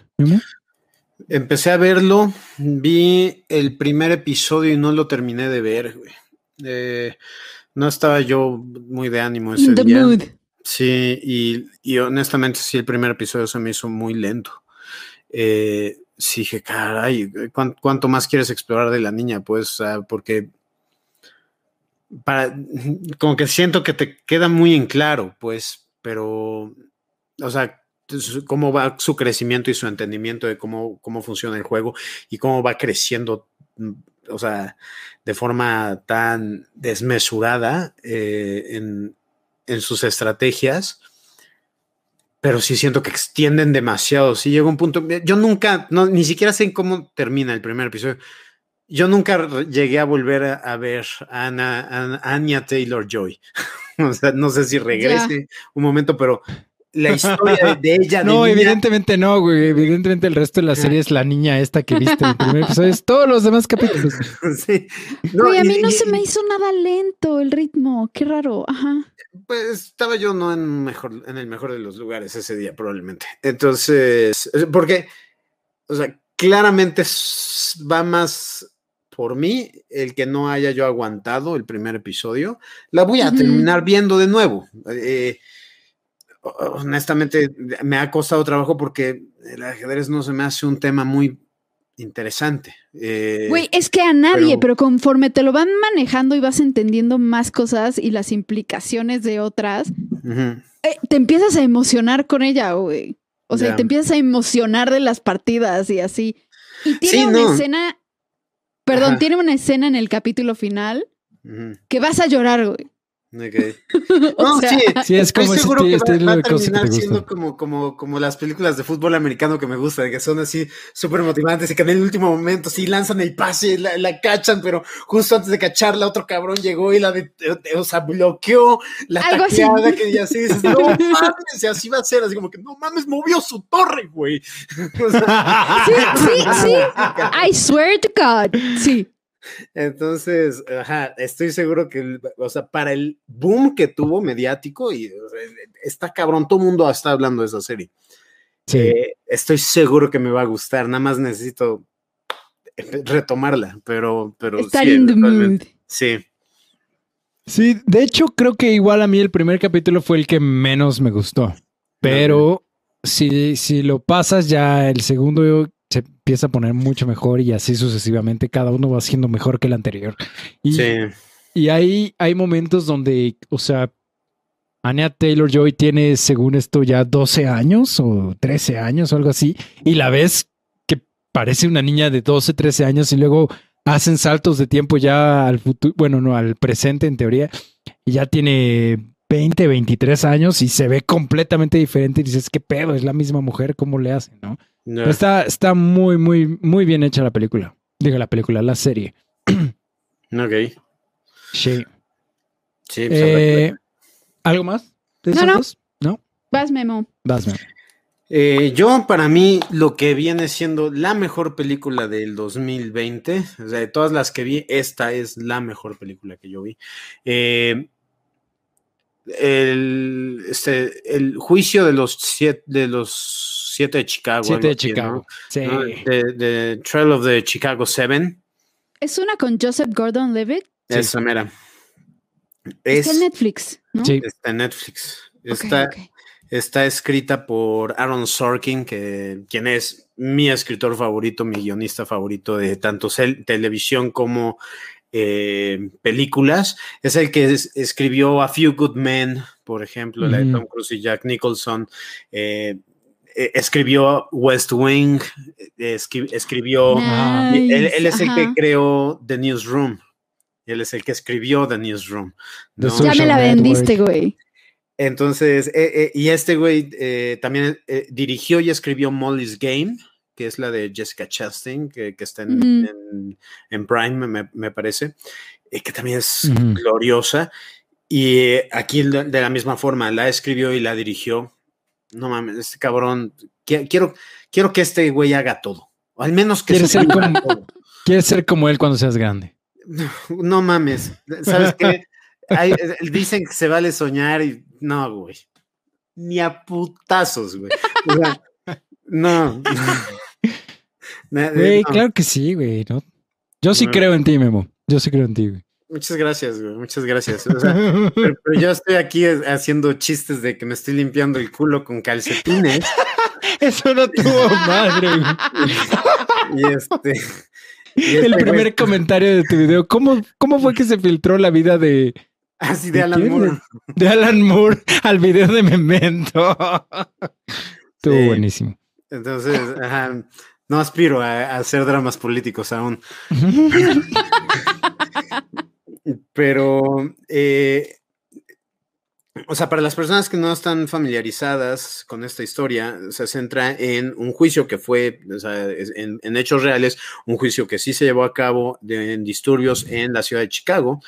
Empecé a verlo, vi el primer episodio y no lo terminé de ver, güey. Eh, no estaba yo muy de ánimo ese the día. mood. Sí, y, y honestamente sí, el primer episodio se me hizo muy lento. Eh, sí dije, caray, ¿cuán- ¿cuánto, más quieres explorar de la niña? Pues, porque para, como que siento que te queda muy en claro, pues, pero, o sea, cómo va su crecimiento y su entendimiento de cómo, cómo funciona el juego y cómo va creciendo, mm, o sea, de forma tan desmesurada eh, en, en sus estrategias, pero sí siento que extienden demasiado. Sí llega un punto. Yo nunca, no, ni siquiera sé cómo termina el primer episodio. Yo nunca llegué a volver a, a ver a Ana, a Anya Taylor Joy. o sea, no sé si regrese un momento, pero la historia de, de ella. de No, niña- evidentemente no, güey. Evidentemente el resto de la serie es la niña esta que viste en el primer episodio. Es todos los demás capítulos. sí. No, Güey, a y- mí no y- se me hizo nada lento el ritmo. Qué raro. Ajá. Pues estaba yo no en, mejor, en el mejor de los lugares ese día, probablemente. Entonces, porque, o sea, claramente va más por mí el que no haya yo aguantado el primer episodio. La voy a terminar viendo de nuevo. Eh, honestamente, me ha costado trabajo porque el ajedrez no se me hace un tema muy interesante. Eh, Güey, es que a nadie, pero- pero... conforme te lo van manejando y vas entendiendo más cosas y las implicaciones de otras, eh, te empiezas a emocionar con ella, güey. O sea, te empiezas a emocionar de las partidas y así. Y tiene Sí, una no. escena, perdón, Ajá. tiene una escena en el capítulo final que vas a llorar, güey. Ok. O No, sea, sí, Sí, es estoy como seguro esti- que va, va a cosas que te terminar siendo como, como, como las películas de fútbol americano que me gustan, que son así súper motivantes y que en el último momento sí lanzan el pase, la, la cachan, pero justo antes de cacharla otro cabrón llegó y la de, o sea, bloqueó la Algo así. tacleada que ya sí dices, no mames, y así va a ser, así como que no mames, movió su torre, güey. O sea, sí, sí, sí. I swear to God. Sí. Entonces, ajá, estoy seguro que, o sea, para el boom que tuvo mediático, y o sea, está cabrón, todo el mundo está hablando de esa serie. Sí. Eh, estoy seguro que me va a gustar, nada más necesito retomarla, pero, pero Estar sí, in the mood. Sí, Sí, de hecho creo que igual a mí el primer capítulo fue el que menos me gustó. Pero si, si lo pasas ya el segundo se empieza a poner mucho mejor y así sucesivamente. Cada uno va siendo mejor que el anterior. Y, sí, y hay, hay momentos donde, o sea, Anya Taylor Joy tiene, según esto, ya 12 años o 13 años o algo así. Y la ves que parece una niña de 12, 13 años y luego hacen saltos de tiempo ya al futuro, bueno, no, al presente en teoría. Y ya tiene 20, 23 años y se ve completamente diferente. Y dices, ¿qué pedo? Es la misma mujer, ¿cómo le hacen? ¿no? Está, está muy, muy, muy bien hecha la película. Digo, la película, la serie. ok. Sí. Sí, pues, Eh, ¿Algo más? ¿De No, no. ¿No? Vas, Memo. Vas, man. Eh, yo, para mí, lo que viene siendo la mejor película del 2020, o sea, de todas las que vi, esta es la mejor película que yo vi. Eh, el, este, el juicio de los siete, de los siete de Chicago. Siete de así, Chicago. ¿no? Sí. ¿No? De, de Trail of the Chicago Seven. Es una con Joseph Gordon-Levitt. Sí. Esa mera. Es Es, en Netflix, ¿no? Sí. está en Netflix. Está, está escrita por Aaron Sorkin, que, quien es mi escritor favorito, mi guionista favorito de tanto televisión como eh, películas. Es el que es- escribió A Few Good Men, por ejemplo, la de. Tom Cruise y Jack Nicholson. eh, eh, escribió West Wing, eh, escri- escribió... Él, es el que creó The Newsroom. Él es el que escribió The Newsroom. The ¿no? Ya me la vendiste, güey. Entonces, eh, eh, y este güey eh, también eh, dirigió y escribió Molly's Game, que es la de Jessica Chastain, que, que está en, en- en Prime, me, me parece, y que también es gloriosa. Y eh, aquí de la misma forma, la escribió y la dirigió. No mames, este cabrón, qui- quiero, quiero que este güey haga todo. O al menos que Quiere se ser como- todo. Quieres ser como él cuando seas grande. No mames, ¿sabes qué? Hay- eh, dicen que se vale soñar y no, güey. Ni a putazos, güey. O sea, no. Na- Güey, no. claro que sí, güey. ¿no? Yo sí No. creo en ti, Memo. Yo sí creo en ti, güey. Muchas gracias, güey. Muchas gracias. O sea, pero, pero yo estoy aquí haciendo chistes de que me estoy limpiando el culo con calcetines Eso no tuvo madre, güey. y este. y El este primer güey- comentario de tu video. ¿Cómo, ¿Cómo fue que se filtró la vida de, Así ¿de de Alan? Moore. de Alan Moore al video de Memento? Estuvo Sí. buenísimo. Entonces, ajá, no aspiro a, a hacer dramas políticos aún. Pero, eh, o sea, para las personas que no están familiarizadas con esta historia, se centra en un juicio que fue, o sea, en, en hechos reales, un juicio que sí se llevó a cabo de, en disturbios en la ciudad de Chicago,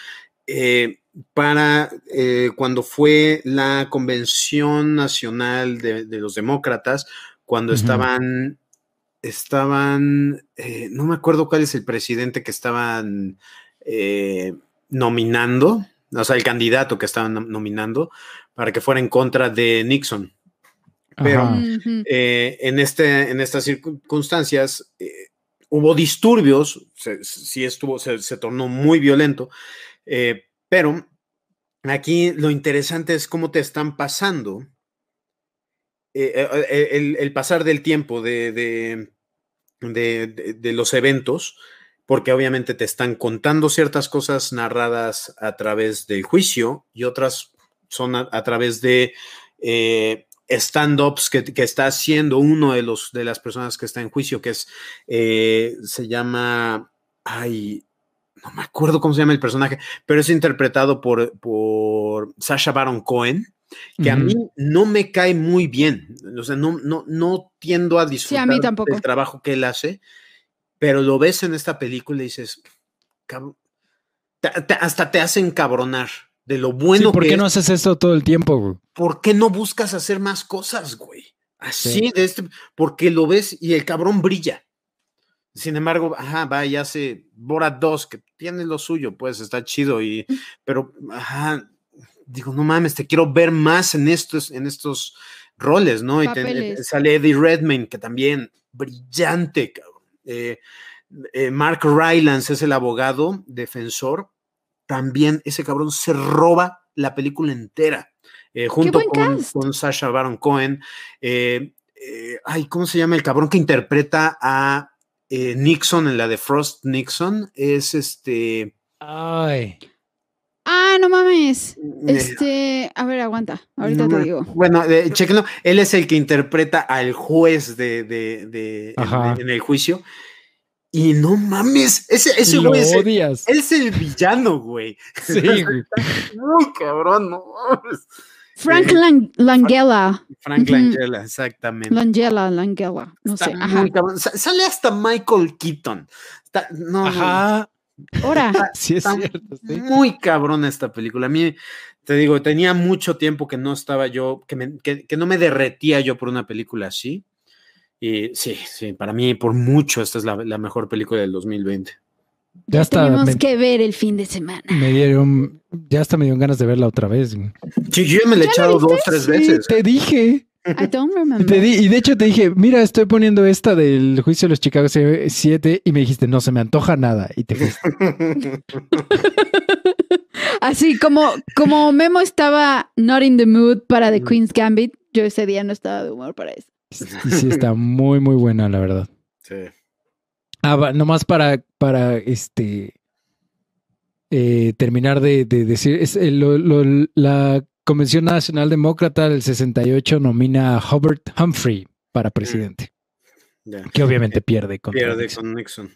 eh, para eh, cuando fue la convención nacional de, de los demócratas, cuando estaban, estaban, eh, no me acuerdo cuál es el presidente que estaban eh, nominando, o sea, el candidato que estaban nom- nominando para que fuera en contra de Nixon. Pero eh, en, este, en estas circunstancias eh, hubo disturbios, se- sí estuvo, se, se tornó muy violento, eh, pero aquí lo interesante es cómo te están pasando eh, eh, eh, el, pasar del tiempo de, de- de- los eventos, porque obviamente te están contando ciertas cosas narradas a través del juicio y otras son a, través de stand-ups que, está haciendo uno de, los, de las personas que está en juicio, que es, se llama, ay, no me acuerdo cómo se llama el personaje, pero es interpretado por, por Sasha Baron Cohen, que a mí no me cae muy bien. O sea, no, no, no tiendo a disfrutar tampoco. del trabajo que él hace, pero lo ves en esta película y dices, "Cabrón", te- te- hasta te hacen cabronar de lo bueno Sí, ¿Por que qué es. no haces esto todo el tiempo, güey? ¿Por qué no buscas hacer más cosas, güey? Así Sí. de este, porque lo ves y el cabrón brilla. Sin embargo, ajá, va y hace Borat 2, que tiene lo suyo, pues está chido, y, pero, ajá, digo, no mames, te quiero ver más en estos, en estos roles, ¿no? Y te- Papeles. sale Eddie Redmayne, que también, brillante, cabrón. Eh, eh, Mark Rylance es el abogado defensor, también ese cabrón se roba la película entera, eh, junto con, con Sasha Baron Cohen. eh, eh, ay, ¿cómo se llama el cabrón que interpreta a eh, Nixon en la de Frost Nixon? Es este. Ay. Ah, no mames. eh, Este, a ver, aguanta. Ahorita no te digo. Bueno, eh, chéquenlo. Él es el que interpreta al juez de, de- de- en- el juicio. Y no mames, ese, ese lo güey es, el- odias. es el villano, güey. Sí, güey. Muy cabrón, no mames. Frank Sí. Lang- Langella. Frank. Langella, exactamente. Langella, Langella. No Está sé. Ajá. muy cabrón. Sa- Sale hasta Michael Keaton. Está- no, no, Ajá. Ahora. Sí, es Está cierto. sí. muy cabrón esta película. A mí, te digo, tenía mucho tiempo que no estaba yo, que, me- que- que no me derretía yo por una película así. Y sí, sí, para mí por mucho esta es la, la mejor película del 2020. Ya Ya está, tenemos me- que ver el fin de semana. Me dieron, ya hasta me dieron ganas de verla otra vez. Sí, yo ya me la he echado dos, tres Sí, veces. te dije. I don't remember. te di- y de hecho te dije, mira, estoy poniendo esta del juicio de los Chicago 7 y me dijiste, no se me antoja nada. Y te fuiste. Así como, como Memo estaba not in the mood para The. Queen's Gambit, yo ese día no estaba de humor para eso. Y sí, está muy, muy buena, la verdad. Sí. Ah, va, nomás para, para este eh, terminar de, de decir, es el- lo- lo- la Convención Nacional Demócrata del 68 nomina a Hubert Humphrey para presidente, Ya. que obviamente pierde contra Pierde Nixon. con Nixon.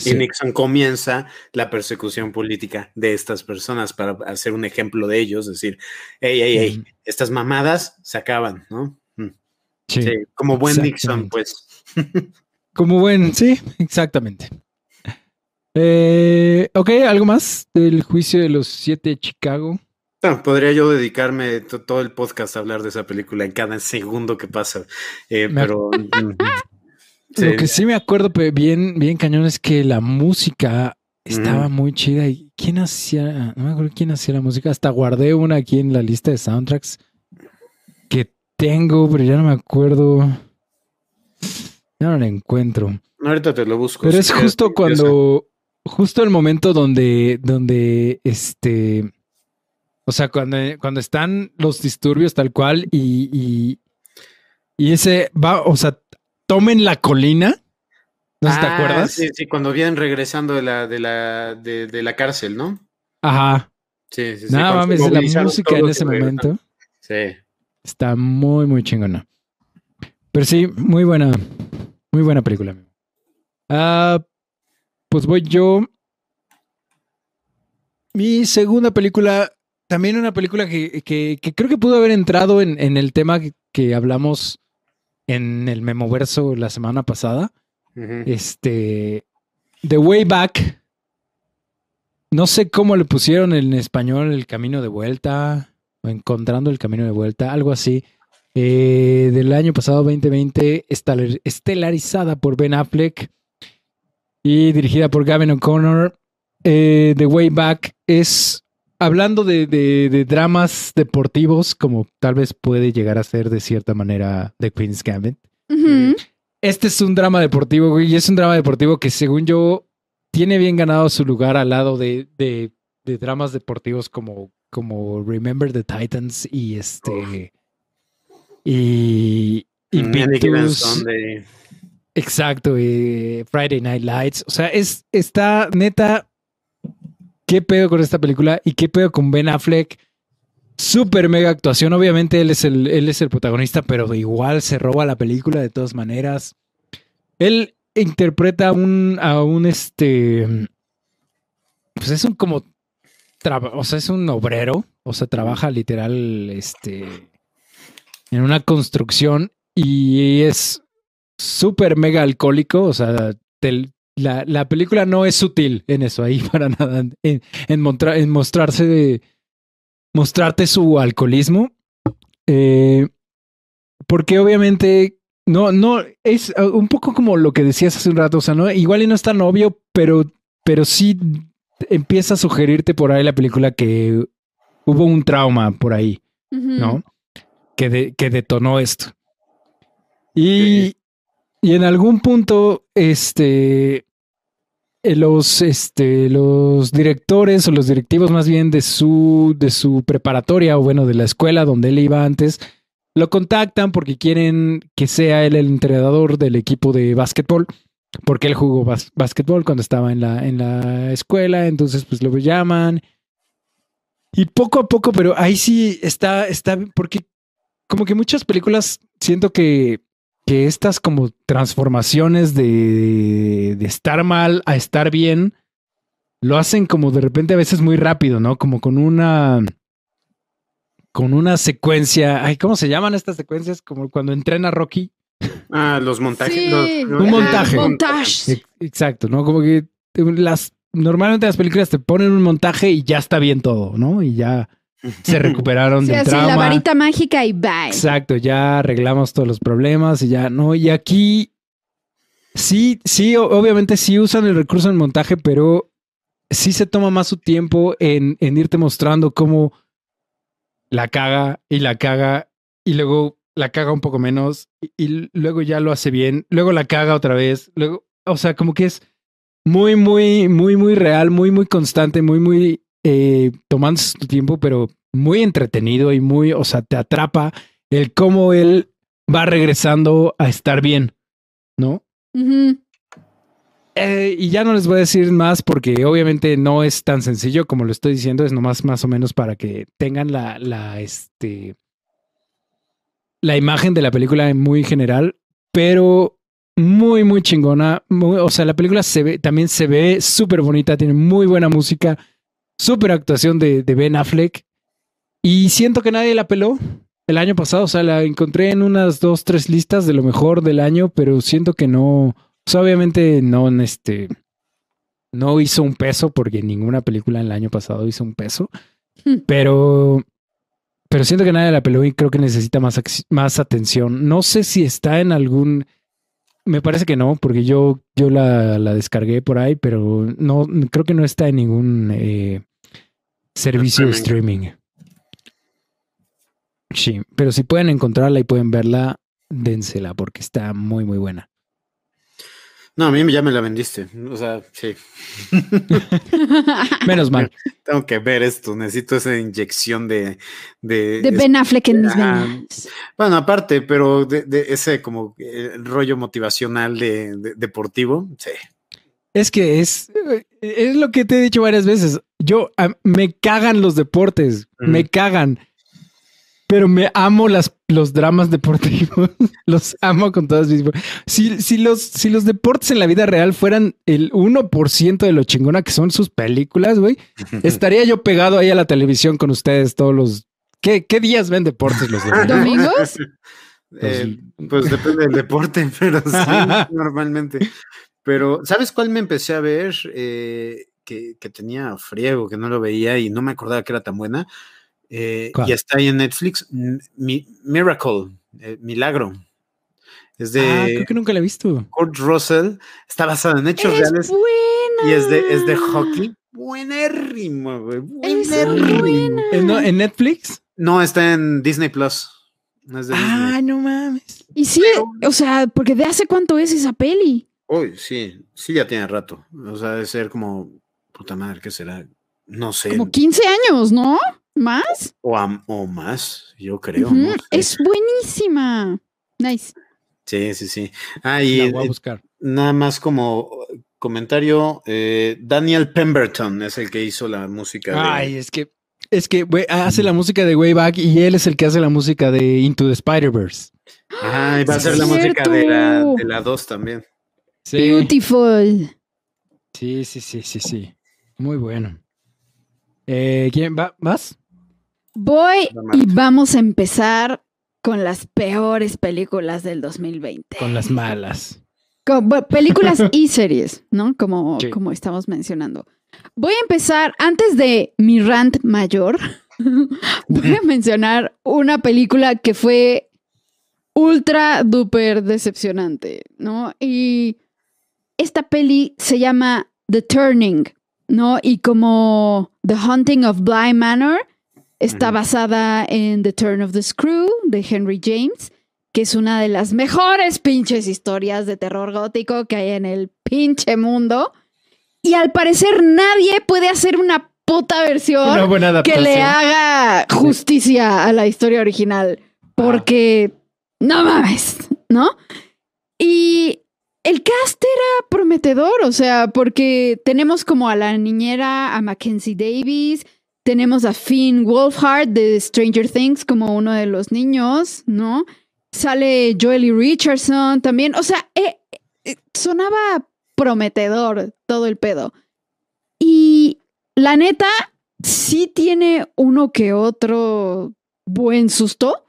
Sí. Y Nixon comienza la persecución política de estas personas para hacer un ejemplo de ellos, decir, hey, hey, hey, estas mamadas se acaban, ¿no? Mm. Sí. Sí, como buen Nixon, pues. Como buen, sí, exactamente. Eh, ok, ¿algo más del juicio de los siete de Chicago? Podría yo dedicarme to- todo el podcast a hablar de esa película en cada segundo que pasa, eh, pero... sí. Lo que sí me acuerdo bien, bien cañón es que la música estaba muy chida. ¿Y quién hacía? No me acuerdo quién hacía la música. Hasta guardé una aquí en la lista de soundtracks que tengo, pero ya no me acuerdo. Ya no la encuentro. Ahorita te lo busco. Pero si es justo cuando, justo el momento donde, donde, este, o sea, cuando, cuando están los disturbios tal cual y, y, y ese va, o sea, tomen la colina. ¿No si te Ah, acuerdas? Sí, sí, cuando vienen regresando de la, de la, de, de la cárcel, ¿no? Ajá. Sí, sí, sí. Se mames, la música en ese momento Sí. está muy, muy chingona. Pero sí, muy buena, muy buena película. Ah, pues voy yo. Mi segunda película, también una película que, que- que creo que pudo haber entrado en, en el tema que, hablamos en el Memoverso la semana pasada. Este, The Way Back. No sé cómo le pusieron en español el camino de vuelta o encontrando el camino de vuelta, algo así. Eh, del año pasado 2020, estelar- estelarizada por Ben Affleck y dirigida por Gavin O'Connor. Eh, The Way Back es hablando de, de- de dramas deportivos, como tal vez puede llegar a ser de cierta manera The Queen's Gambit. Ujú. Este es un drama deportivo, güey, y es un drama deportivo que según yo tiene bien ganado su lugar al lado de, de- de dramas deportivos como, como Remember the Titans y este... Y... Invictus. Exacto, eh, Friday Night Lights. O sea, es, está neta. ¿Qué pedo con esta película? ¿Y qué pedo con Ben Affleck? Súper mega actuación. Obviamente él es, el, él es el protagonista, pero igual se roba la película de todas maneras. Él interpreta a un, a un este. Pues es un como. o sea, es un obrero. O sea, trabaja literal. Este. En una construcción. Y es súper mega alcohólico, o sea, te- la, la película no es sutil en eso, ahí para nada, en, en, montra- en mostrarse de, mostrarte su alcoholismo, eh, porque obviamente no, no, es uh, un poco como lo que decías hace un rato, o sea, no, igual y no es tan obvio, pero, pero sí empieza a sugerirte por ahí la película que hubo un trauma por ahí. ¿no? Que, de- que detonó esto. Y, y en algún punto, este, los, este, los directores o los directivos más bien de su, de su preparatoria o bueno, de la escuela donde él iba antes, lo contactan porque quieren que sea él el entrenador del equipo de básquetbol. Porque él jugó básquetbol cuando estaba en la, en la escuela, entonces pues lo llaman. Y poco a poco, pero ahí sí está, está, porque como que muchas películas siento que, que estas como transformaciones de, de estar mal a estar bien, lo hacen como de repente a veces muy rápido, ¿no? Como con una, con una secuencia, ay, ¿cómo se llaman estas secuencias? Como cuando entrena Rocky. Ah, los montajes. Sí. los- Un montaje. Montage. Ex- Exacto, ¿no? Como que las, normalmente las películas te ponen un montaje y ya está bien todo, ¿no? Y ya se recuperaron Sí, del así, trauma. la varita mágica y bye. Exacto, ya arreglamos todos los problemas y ya no. Y aquí Sí, sí, obviamente sí usan el recurso en montaje, pero sí se toma más su tiempo en, en irte mostrando cómo la caga y la caga y luego la caga un poco menos y, y luego ya lo hace bien, luego la caga otra vez, luego, o sea, como que es muy, muy, muy, muy real, muy, muy constante, muy, muy eh, tomándose su tiempo, pero muy entretenido y muy, o sea, te atrapa el cómo él va regresando a estar bien, ¿no? Eh, y ya no les voy a decir más porque obviamente no es tan sencillo como lo estoy diciendo, es nomás más o menos para que tengan la, la, este, la imagen de la película muy general, pero muy, muy chingona. muy- o sea, la película se ve, también se ve súper bonita, tiene muy buena música, súper actuación de, de Ben Affleck. Y siento que nadie la peló el año pasado, o sea, la encontré en unas dos, tres listas de lo mejor del año, pero siento que no, o sea, obviamente no en este. No hizo un peso porque ninguna película en el año pasado hizo un peso. Hmm. Pero. Pero siento que nadie la peló y creo que necesita más, más atención. No sé si está en algún. Me parece que no, porque yo, yo la, la descargué por ahí, pero no creo que no está en ningún eh, servicio de streaming. Sí, pero si pueden encontrarla y pueden verla, dénsela porque está muy, muy buena. No, a mí ya me la vendiste. O sea, sí. Menos mal. Tengo que ver esto. Necesito esa inyección de. De, De Ben Affleck en mis Ah, venas. Bueno, aparte, pero de, de ese como eh, rollo motivacional de, de- deportivo. Sí. Es que es, es lo que te he dicho varias veces. Yo a- me cagan los deportes, me cagan. Pero me amo las, los dramas deportivos. los amo con todas mis. Si, si, los, si los deportes en la vida real fueran el 1% de lo chingona que son sus películas, güey, estaría yo pegado ahí a la televisión con ustedes todos los. ¿Qué, qué días ven deportes los domingos? ¿Domingos? Eh, pues depende del deporte, pero sí, normalmente. Pero, ¿sabes cuál me empecé a ver? Eh, que, que tenía friego, que no lo veía y no me acordaba que era tan buena. Eh, y está ahí en Netflix. Mi- Miracle, eh, Milagro. Es de Ah, creo que nunca la he visto. Kurt Russell. Está basado en hechos Es reales buena. y es de, es de hockey. Buenérrimo, güey. Es buenérrimo. buena. ¿En, no- en Netflix? No, está en Disney Plus. No es de Disney. Ah, no mames. Y sí, o sea, porque de hace cuánto es esa peli. Uy, sí, sí ya tiene rato. O sea, de ser como, puta madre, ¿qué será? No sé. Como 15 años, ¿no? ¿Más? O, más, yo creo. Ujú, no sé. Es buenísima. Nice. Sí, sí, sí. Ah, y La voy a eh, buscar. nada más como comentario, eh, Daniel Pemberton es el que hizo la música. de- Ay, es que, es que güey, hace la música de Way Back y él es el que hace la música de Into the Spider-Verse. Ajá, y va a ser la música de la, de la 2 también. Sí, Beautiful. sí, sí, sí, sí, sí. Muy bueno. Eh, ¿Quién va? ¿Vas? Voy y vamos a empezar con las peores películas del 2020. Con las malas. Con- bueno, películas y series, ¿no? Como, Sí. como estamos mencionando. Voy a empezar, antes de mi rant mayor, voy a mencionar una película que fue ultra duper decepcionante, ¿no? Y esta peli se llama The Turning, ¿no? Y como The Haunting of Bly Manor, está basada en The Turn of the Screw de Henry James, que es una de las mejores pinches historias de terror gótico que hay en el pinche mundo. Y al parecer nadie puede hacer una puta versión Una que le haga justicia a la historia original. Porque no mames, ¿no? Y el cast era prometedor, o sea, porque tenemos como a la niñera, a Mackenzie Davis, tenemos a Finn Wolfhard de Stranger Things como uno de los niños, ¿no? Sale Joely Richardson también, o sea, eh, eh, sonaba prometedor todo el pedo. Y la neta, sí tiene uno que otro buen susto.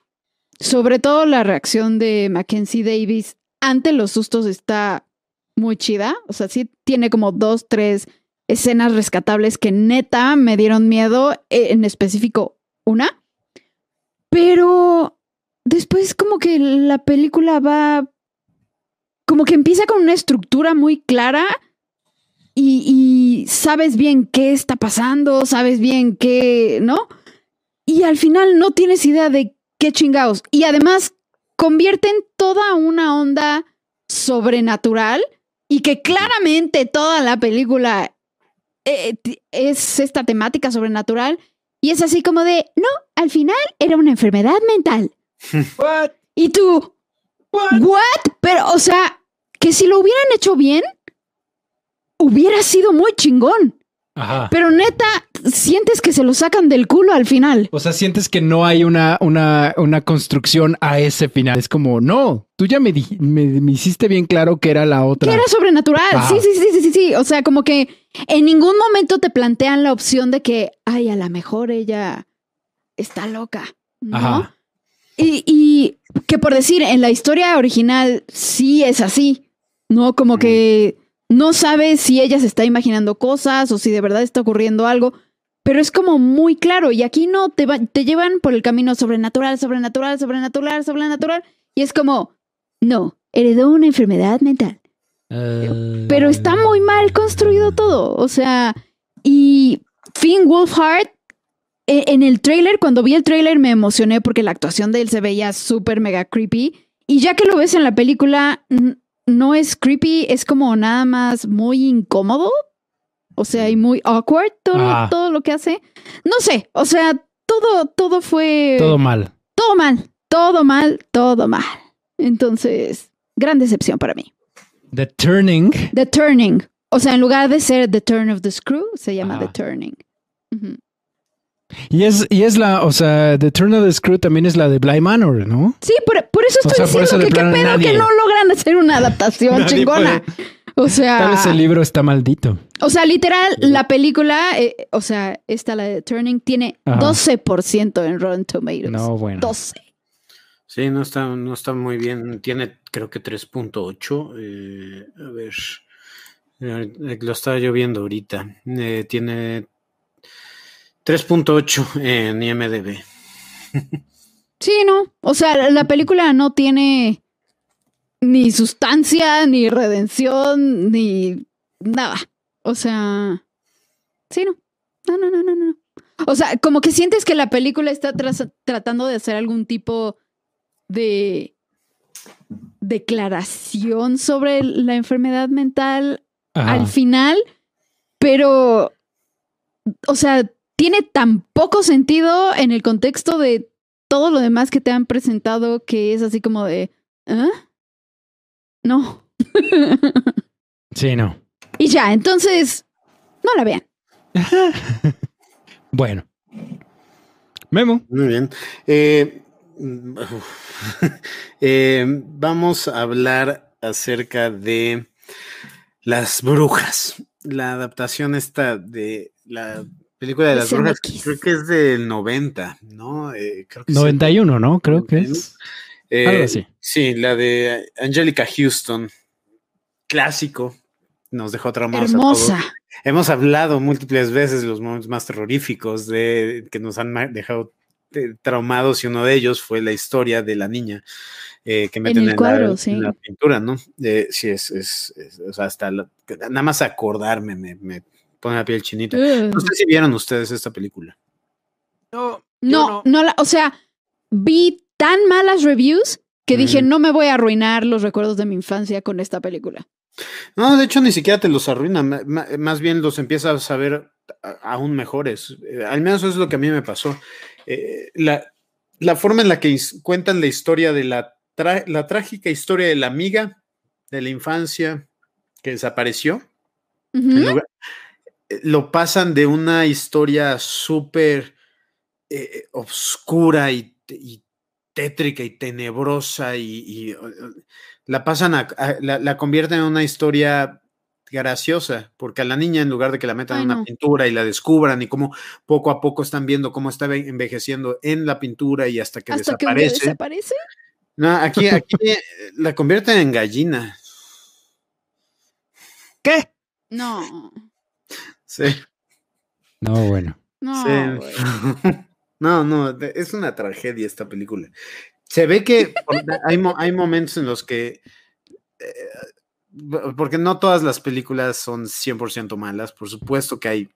Sobre todo la reacción de Mackenzie Davis ante los sustos está muy chida. O sea, sí tiene como dos, tres escenas rescatables que neta me dieron miedo, eh, en específico una. Pero después como que la película va como que empieza con una estructura muy clara y, y sabes bien qué está pasando, sabes bien qué, ¿no? Y al final no tienes idea de qué chingados. Y además convierten toda una onda sobrenatural y que claramente toda la película eh, ti- es esta temática sobrenatural y es así como de, no, al final era una enfermedad mental. What? Y tú, What? ¿what? Pero, o sea, que si lo hubieran hecho bien, hubiera sido muy chingón. Ajá. Pero neta, sientes que se lo sacan del culo al final. O sea, sientes que no hay una, una, una construcción a ese final. Es como, no, tú ya me, di- me, me hiciste bien claro que era la otra. Que era sobrenatural. Ah. Sí, sí, sí, sí, sí, sí. O sea, como que en ningún momento te plantean la opción de que, ay, a lo mejor ella está loca. ¿no? Ajá. Y, y que por decir, en la historia original sí es así, ¿no? Como que no sabes si ella se está imaginando cosas o si de verdad está ocurriendo algo, pero es como muy claro. Y aquí no, te, va- te llevan por el camino sobrenatural, sobrenatural, sobrenatural, sobrenatural. Y es como, no, heredó una enfermedad mental. Pero está muy mal construido todo. O sea, y Finn Wolfhard, e- en el trailer, cuando vi el trailer me emocioné porque la actuación de él se veía súper mega creepy. Y ya que lo ves en la película, no es creepy, es como nada más muy incómodo. O sea, y muy awkward todo, Ah. todo lo que hace. No sé, o sea, todo, todo fue... Todo mal. todo mal, todo mal, todo mal. Entonces, gran decepción para mí. The Turning. The Turning. O sea, en lugar de ser The Turn of the Screw, se llama. The Turning. Ujú. Y es, y es la, o sea, The Turn of the Screw también es la de Bly Manor, ¿no? Sí, por, por eso O estoy sea, por eso diciendo que qué pedo nadie- que no logran hacer una adaptación chingona. puede. O sea, Tal vez el libro está maldito. o sea, literal, la película, eh, o sea, esta, la de Turning, tiene Ajá. 12% en Rotten Tomatoes. No, bueno. 12. Sí, no está, no está muy bien. Tiene, creo que 3.8. eh, a ver. eh, Lo estaba yo viendo ahorita. Eh, tiene 3.8 en IMDB. Sí, no. O sea, la película no tiene ni sustancia, ni redención, ni nada. O sea, sí, no. No, no, no, no, no. O sea, como que sientes que la película está tratando de hacer algún tipo de declaración sobre la enfermedad mental Ajá. al final, pero, o sea, tiene tan poco sentido en el contexto de todo lo demás que te han presentado que es así como de, ¿ah? No. Sí, no. y ya, entonces, no la vean. Bueno. Memo. Muy bien. Eh. Eh, vamos a hablar acerca de las brujas. La adaptación esta de la película de las brujas, creo que es del 90, ¿no? Eh, creo que sí. 91, ¿no? Creo que es. Eh, Algo así. Sí, la de Angelica Houston, clásico, nos dejó traumados. a todos. Hermosa. Hemos hablado múltiples veces de los momentos más terroríficos de, que nos han dejado eh, traumados y uno de ellos fue la historia de la niña eh, que meten en, el cuadro, la, sí. en la pintura, ¿no? Eh, sí, es, es, es- o sea, hasta la- nada más acordarme me, me pone la piel chinita. No sé si vieron ustedes esta película. No, No, no, la, o sea, vi tan malas reviews que dije, no me voy a arruinar los recuerdos de mi infancia con esta película. No, de hecho ni siquiera te los arruina, más bien los empiezas a ver aún mejores. Eh, al menos eso es lo que a mí me pasó. Eh, la, la forma en la que cuentan la historia de la, la trágica historia de la amiga de la infancia que desapareció, en lugar- eh, lo pasan de una historia súper eh, obscura y, y tétrica y tenebrosa y, y, la pasan a, a- la, la convierten en una historia graciosa, porque a la niña en lugar de que la metan Ay, en una no. pintura y la descubran y cómo poco a poco están viendo cómo está ve- envejeciendo en la pintura y hasta que Hasta que desaparece. desaparece. No, aquí, aquí eh, la convierten en gallina. ¿Qué? No, Sí. No, bueno. no. Sí. No, no, es una tragedia esta película. Se ve que hay, mo- hay momentos en los que eh, porque no todas las películas son 100% malas, por supuesto que hay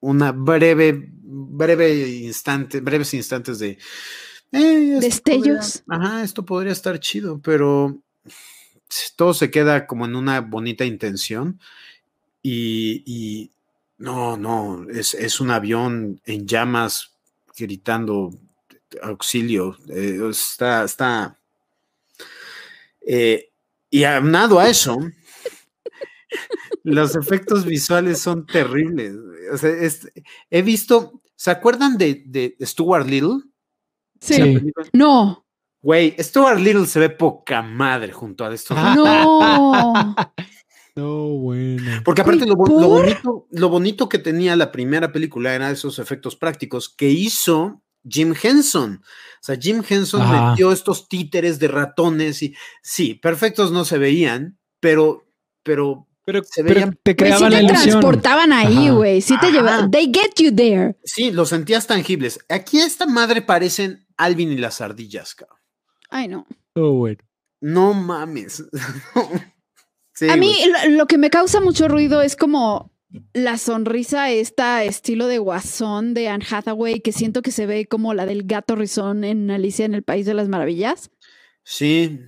una breve, breve instante, breves instantes de... eh, Destellos. podría- ajá, esto podría estar chido, pero todo se queda como en una bonita intención y, y no, no, es, es un avión en llamas gritando auxilio. eh, está, está. eh, y aunado a eso, los efectos visuales son terribles. O sea, es- he visto, ¿se acuerdan de, de Stuart Little? Sí. No, Güey, Stuart Little se ve poca madre junto a esto. No. No, bueno. Porque aparte lo, bonito, lo bonito que tenía la primera película eran esos efectos prácticos que hizo Jim Henson. O sea, Jim Henson Ajá. metió estos títeres de ratones y sí, perfectos no se veían, pero, pero Pero, Se pero veían- te Güey, sí creaban te la ilusión. transportaban ahí, güey. Sí te Ajá. llevaban. They get you there. sí, los sentías tangibles. Aquí a esta madre parecen Alvin y las ardillas, cabrón. Ay, no. Oh, bueno. No mames. Sí, A mí lo, lo que me causa mucho ruido es como la sonrisa esta estilo de guasón de Anne Hathaway que siento que se ve como la del gato rizón en Alicia en el País de las Maravillas. Sí,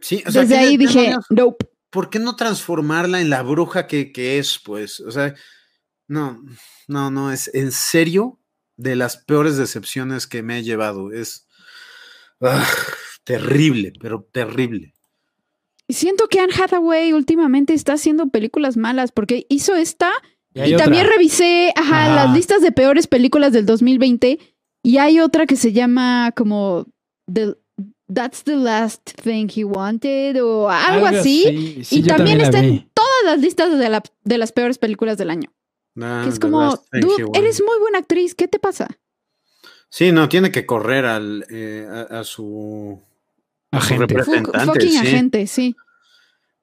sí. o sea, Desde ¿qué ahí dije, demonios? nope. ¿por qué no transformarla en la bruja que, que es? Pues, o sea, no, no, no, es en serio de las peores decepciones que me he llevado. Es ah, terrible, pero terrible. Siento que Anne Hathaway últimamente está haciendo películas malas porque hizo esta Y, también revisé ajá, las listas de peores películas del 2020 y hay otra que se llama como The- That's the Last Thing He Wanted o algo, así. Sí, y también está en todas las listas de, la- de las peores películas del año. Que es como, dude, eres muy buena actriz, ¿qué te pasa? Sí, no, tiene que correr al, eh, a su Agente. Fucking sí. agente, sí.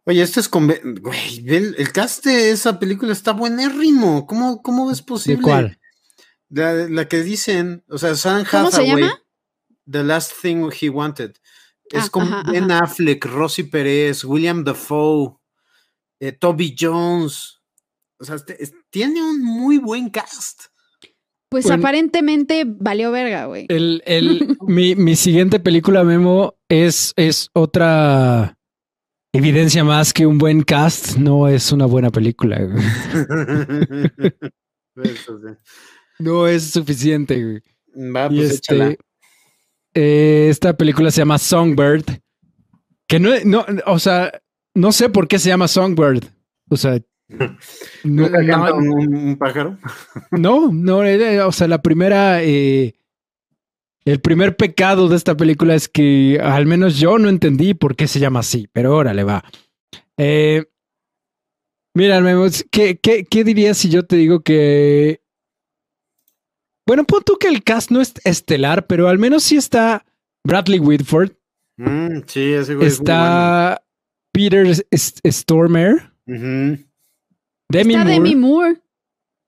Oye, este es con... Güey, el, el cast de esa película está buenérrimo. ¿Cómo, cómo es posible? ¿De cuál? La, la que dicen, o sea, Sam ¿Cómo se Hathaway, llama? The Last Thing He Wanted. Es Ah, con ajá, Ben ajá. Affleck, Rosy Pérez, William Dafoe, eh, Toby Jones. O sea, este- es- tiene un muy buen cast. Pues Bueno. aparentemente valió verga, güey. El, el, mi, mi siguiente película, Memo, es, es otra evidencia más que un buen cast no es una buena película. güey. No es suficiente. güey. Va, pues este, eh, esta película se llama Songbird. Que no, no, o sea, no sé por qué se llama Songbird. O sea, no, ¿Nunca canta no, un, un pájaro? no, no, era- o sea, la primera, eh, el primer pecado de esta película es que al menos yo no entendí por qué se llama así, pero órale, va. Eh, mira, ¿qué, qué, qué dirías si yo te digo que... Bueno, pon tú que el cast no es estelar, pero al menos sí está Bradley Whitford, Mm, sí, ese güey está Peter Stormer, es bueno. Ujú. Demi Está Moore, Demi Moore.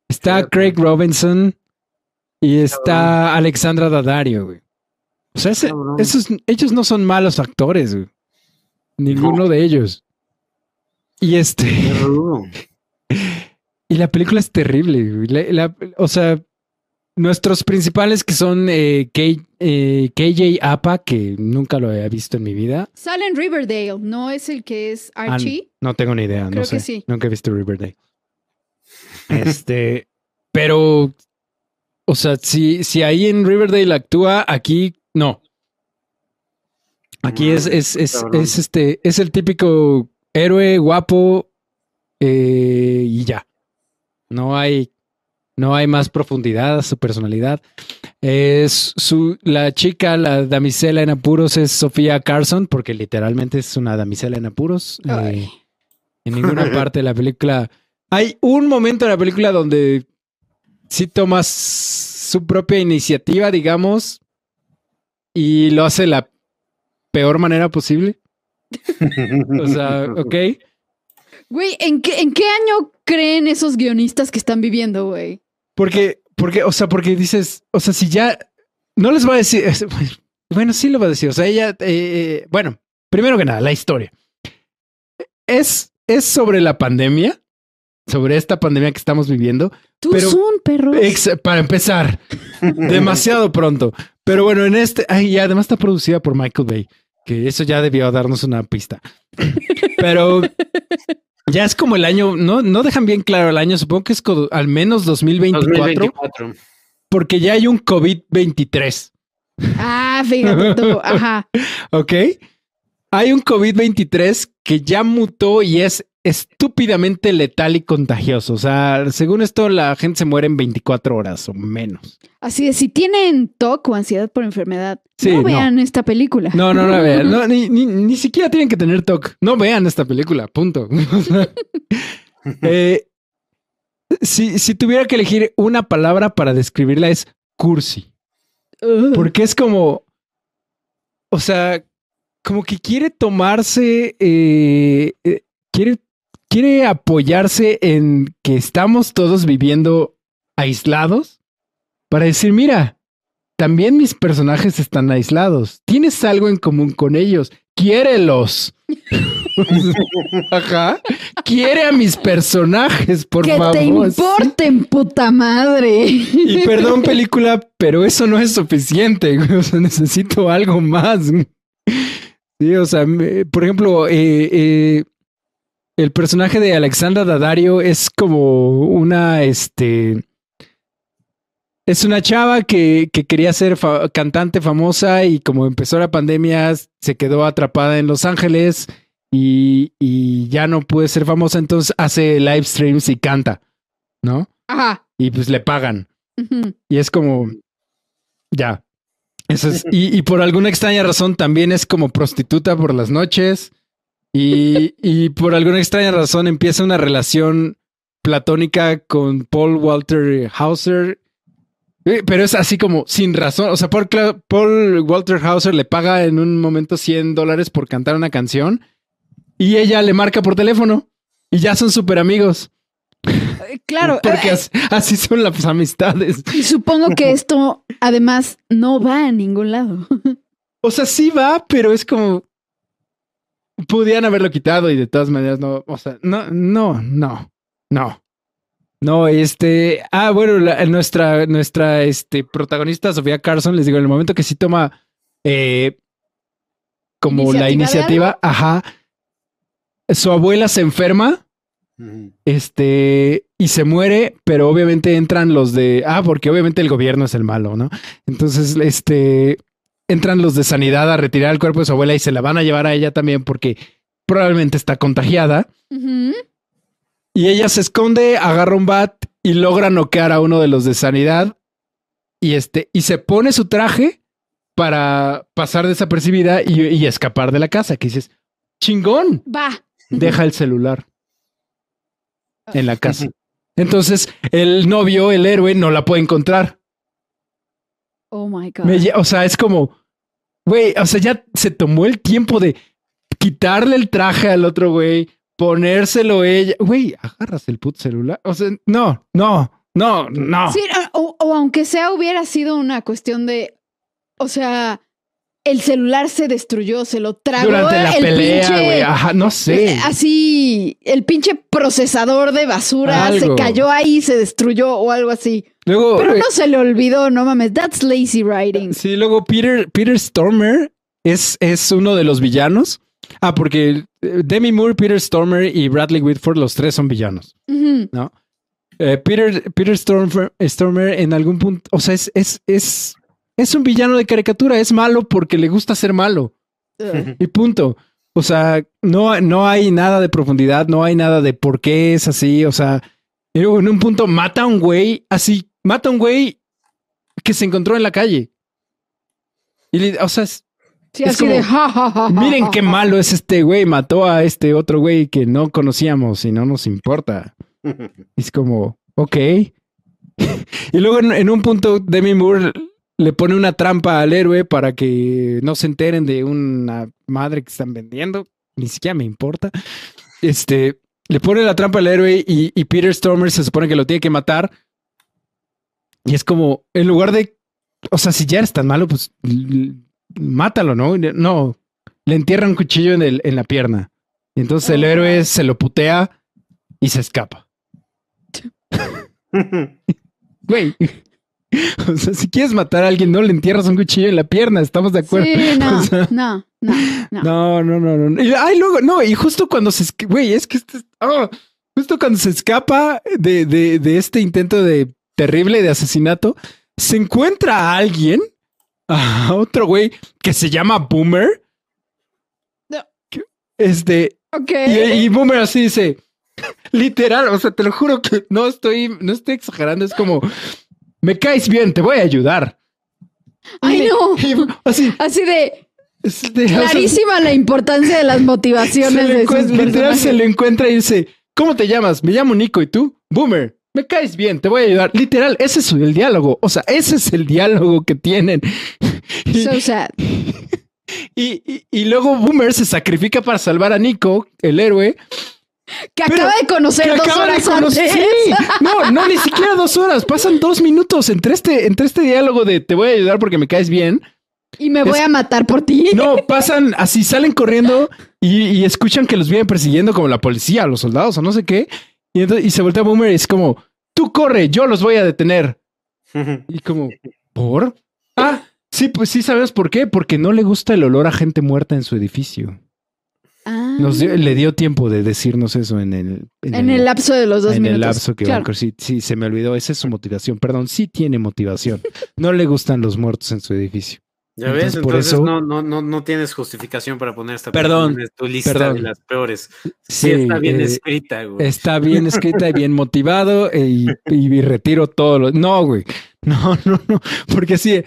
está. Craig Robinson y está Alexandra Daddario, güey. O sea, ese- esos, ellos no son malos actores, güey. Ninguno de ellos. Y este, y la película es terrible, güey. La- la- o sea, nuestros principales que son eh, K- eh, KJ Apa, que nunca lo había visto en mi vida. Sale en Riverdale, ¿no es el que es Ah, Archie? no tengo ni idea, no Creo sé. que sí. Nunca he visto Riverdale. Este, pero, o sea, si, si ahí en Riverdale actúa, aquí no. Aquí es, es, es, es este, es el típico héroe guapo eh, y ya. No hay, no hay más profundidad a su personalidad. Es su, la chica, la damisela en apuros es Sofía Carson, porque literalmente es una damisela en apuros. Eh, en ninguna parte de la película. Hay un momento en la película donde sí tomas su propia iniciativa, digamos, y lo hace de la peor manera posible. O sea, ok. Güey, ¿en qué, ¿en qué año creen esos guionistas que están viviendo, güey? Porque, porque, o sea, porque dices, o sea, si ya no les va a decir, es- bueno, sí lo va a decir. O sea, ella, eh, bueno, primero que nada, la historia. es, es sobre la pandemia, sobre esta pandemia que estamos viviendo. Tú Pero- son perro. Ex- para empezar, demasiado pronto. Pero bueno, en este, ay, y además está producida por Michael Bay, que eso ya debió darnos una pista. Pero ya es como el año, no, no dejan bien claro el año, supongo que es co- al menos 2024, 2024. porque ya hay un COVID-23, Ah, fíjate tú. Ajá. ¿ok? Hay un COVID-23 que ya mutó y es estúpidamente letal y contagioso. O sea, según esto, la gente se muere en 24 horas o menos. Así de si tienen TOC o ansiedad por enfermedad, Sí, no no. vean esta película. No, no, no, vean. No, ni, ni, ni siquiera tienen que tener TOC. No vean esta película, punto. Eh, si, si tuviera que elegir una palabra para describirla es cursi. Porque es como, o sea, como que quiere tomarse, eh, eh, quiere, quiere apoyarse en que estamos todos viviendo aislados para decir, mira, también mis personajes están aislados. Tienes algo en común con ellos. Quiérelos. Ajá. Quiere a mis personajes, por que favor. te importen, puta madre. Y perdón, película, pero eso no es suficiente. O sea, necesito algo más. Sí, o sea, me- por ejemplo, eh, eh, el personaje de Alexandra Daddario es como una, este, es una chava que, que quería ser fa- cantante famosa y como empezó la pandemia se quedó atrapada en Los Ángeles y, y ya no puede ser famosa, entonces hace live streams y canta, ¿no? Ajá. Y pues le pagan. Y es como, ya. Eso es, y, y por alguna extraña razón también es como prostituta por las noches. Y, y por alguna extraña razón empieza una relación platónica con Paul Walter Hauser. Eh, Pero es así como sin razón. O sea, Paul, Paul Walter Hauser le paga en un momento 100 dólares por cantar una canción. Y ella le marca por teléfono. Y ya son súper amigos. Eh, Claro. Porque eh, as- así son las amistades. y supongo que esto además no va a ningún lado. O sea, sí va, pero es como. Podían haberlo quitado y de todas maneras no. O sea, no, no, no, no. No, este. Ah, bueno, la- nuestra, nuestra este, protagonista, Sofía Carson, les digo, en el momento que sí toma eh, como la ¿Iniciativa ajá. Su abuela se enferma este, y se muere, pero obviamente entran los de, ah, porque obviamente el gobierno es el malo, ¿no? Entonces, este, entran los de sanidad a retirar el cuerpo de su abuela y se la van a llevar a ella también porque probablemente está contagiada. Y ella se esconde, agarra un bat y logra noquear a uno de los de sanidad y este, y se pone su traje para pasar desapercibida y, y escapar de la casa, que dices, chingón, Va. deja el celular en la casa. Entonces, el novio, el héroe, no la puede encontrar. Oh my God. Me o sea, es como, güey, o sea, ya se tomó el tiempo de quitarle el traje al otro güey, ponérselo ella. Güey, agarras el puto celular. O sea, no, no, no, no. Sí, o, o aunque sea hubiera sido una cuestión de, o sea, el celular se destruyó, se lo tragó Durante la el pelea, pinche- güey. Ajá, no sé. eh, Así, el pinche procesador de basura Algo. se cayó ahí, se destruyó o algo así. Luego, Pero eh, no se le olvidó, no mames, that's lazy writing. sí, luego Peter, Peter Stormer es, es uno de los villanos. Ah, porque eh, Demi Moore, Peter Stormer y Bradley Whitford, los tres son villanos. Ujú. Eh, Peter, Peter Stormer, Stormer en algún punto, o sea, es, es, es, es un villano de caricatura, es malo porque le gusta ser malo Ugh. y punto. O sea, no, no hay nada de profundidad, no hay nada de por qué es así. O sea, en un punto mata a un güey así, mata a un güey que se encontró en la calle. Y le- o sea, es- Sí, Es así de como, ja, ja, ja, ja, miren qué malo es este güey, mató a este otro güey que no conocíamos y no nos importa. Es como, ok. y luego en, en un punto Demi Moore le pone una trampa al héroe para que no se enteren de una madre que están vendiendo. Ni siquiera me importa. Este, le pone la trampa al héroe y, y Peter Stormer se supone que lo tiene que matar. Y es como, en lugar de, o sea, si ya eres tan malo, pues mátalo, ¿no? No, le entierra un cuchillo en, el, en la pierna. Y entonces el Oh. héroe se lo putea y se escapa. Güey. O sea, si quieres matar a alguien, no le entierras un cuchillo en la pierna, estamos de acuerdo. Sí, no, O sea, no, no, no. no, no, no, no. Y, ay, luego, no, y justo cuando se, güey, es que este, ah, justo cuando se escapa de, de, de este intento de terrible de asesinato, se encuentra a alguien, a otro güey que se llama Boomer. No. Este, Ok. y, y Boomer así dice, literal, o sea, te lo juro que no estoy, no estoy exagerando, es como, me caes bien, te voy a ayudar. Ay, no. Y así, Así de o sea, clarísima la importancia de las motivaciones de sus literal se le encuentra y dice, ¿cómo te llamas? Me llamo Nico y tú, Boomer. Me caes bien, te voy a ayudar. Literal, ese es el diálogo. O sea, ese es el diálogo que tienen. So sad. y- y- y luego Boomer se sacrifica para salvar a Nico, el héroe. Que Pero- acaba de conocer que dos acaba de horas conocer- antes. Sí, no, no, ni siquiera dos horas. Pasan dos minutos entre este, entre este diálogo de te voy a ayudar porque me caes bien. Y me voy Es- a matar por ti. No, pasan así, salen corriendo y, y escuchan que los vienen persiguiendo como la policía, los soldados o no sé qué. Y, entonces, y se voltea Boomer y es como, tú corre, yo los voy a detener. Y como, ¿por? Ah, sí, pues sí sabes por qué. Porque no le gusta el olor a gente muerta en su edificio. Ah. Nos dio- le dio tiempo de decirnos eso en el... en el lapso de los dos en minutos. el lapso que Claro. Sí, sí, se me olvidó. Esa es su motivación. Perdón, sí tiene motivación. No le gustan los muertos en su edificio. Ya ves, Entonces, por entonces eso- no, no, no, no tienes justificación para poner esta Perdón, en tu lista perdón. de las peores. Sí, Sí, está bien eh, escrita, güey. Está bien escrita y bien motivado e- y, y retiro todo lo. No, güey. No, no, no. Porque así.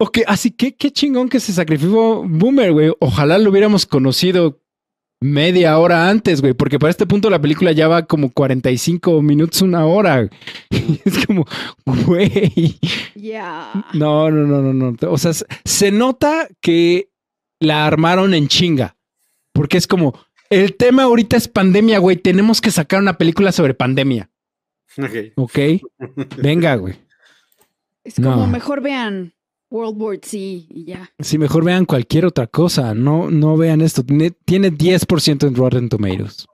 Ok, así que qué chingón que se sacrificó Boomer, güey. Ojalá lo hubiéramos conocido media hora antes, güey. Porque para este punto la película ya va como 45 minutos, una hora. Es como, güey. Ya. No, no, no, no, no. O sea, se- se nota que la armaron en chinga. Porque es como, el tema ahorita es pandemia, güey. Tenemos que sacar una película sobre pandemia. Ok. ¿Ok? Venga, güey. Es como No. mejor vean World War Z y ya. Si mejor vean cualquier otra cosa, no, no vean esto. Tiene, tiene 10% en Rotten Tomatoes.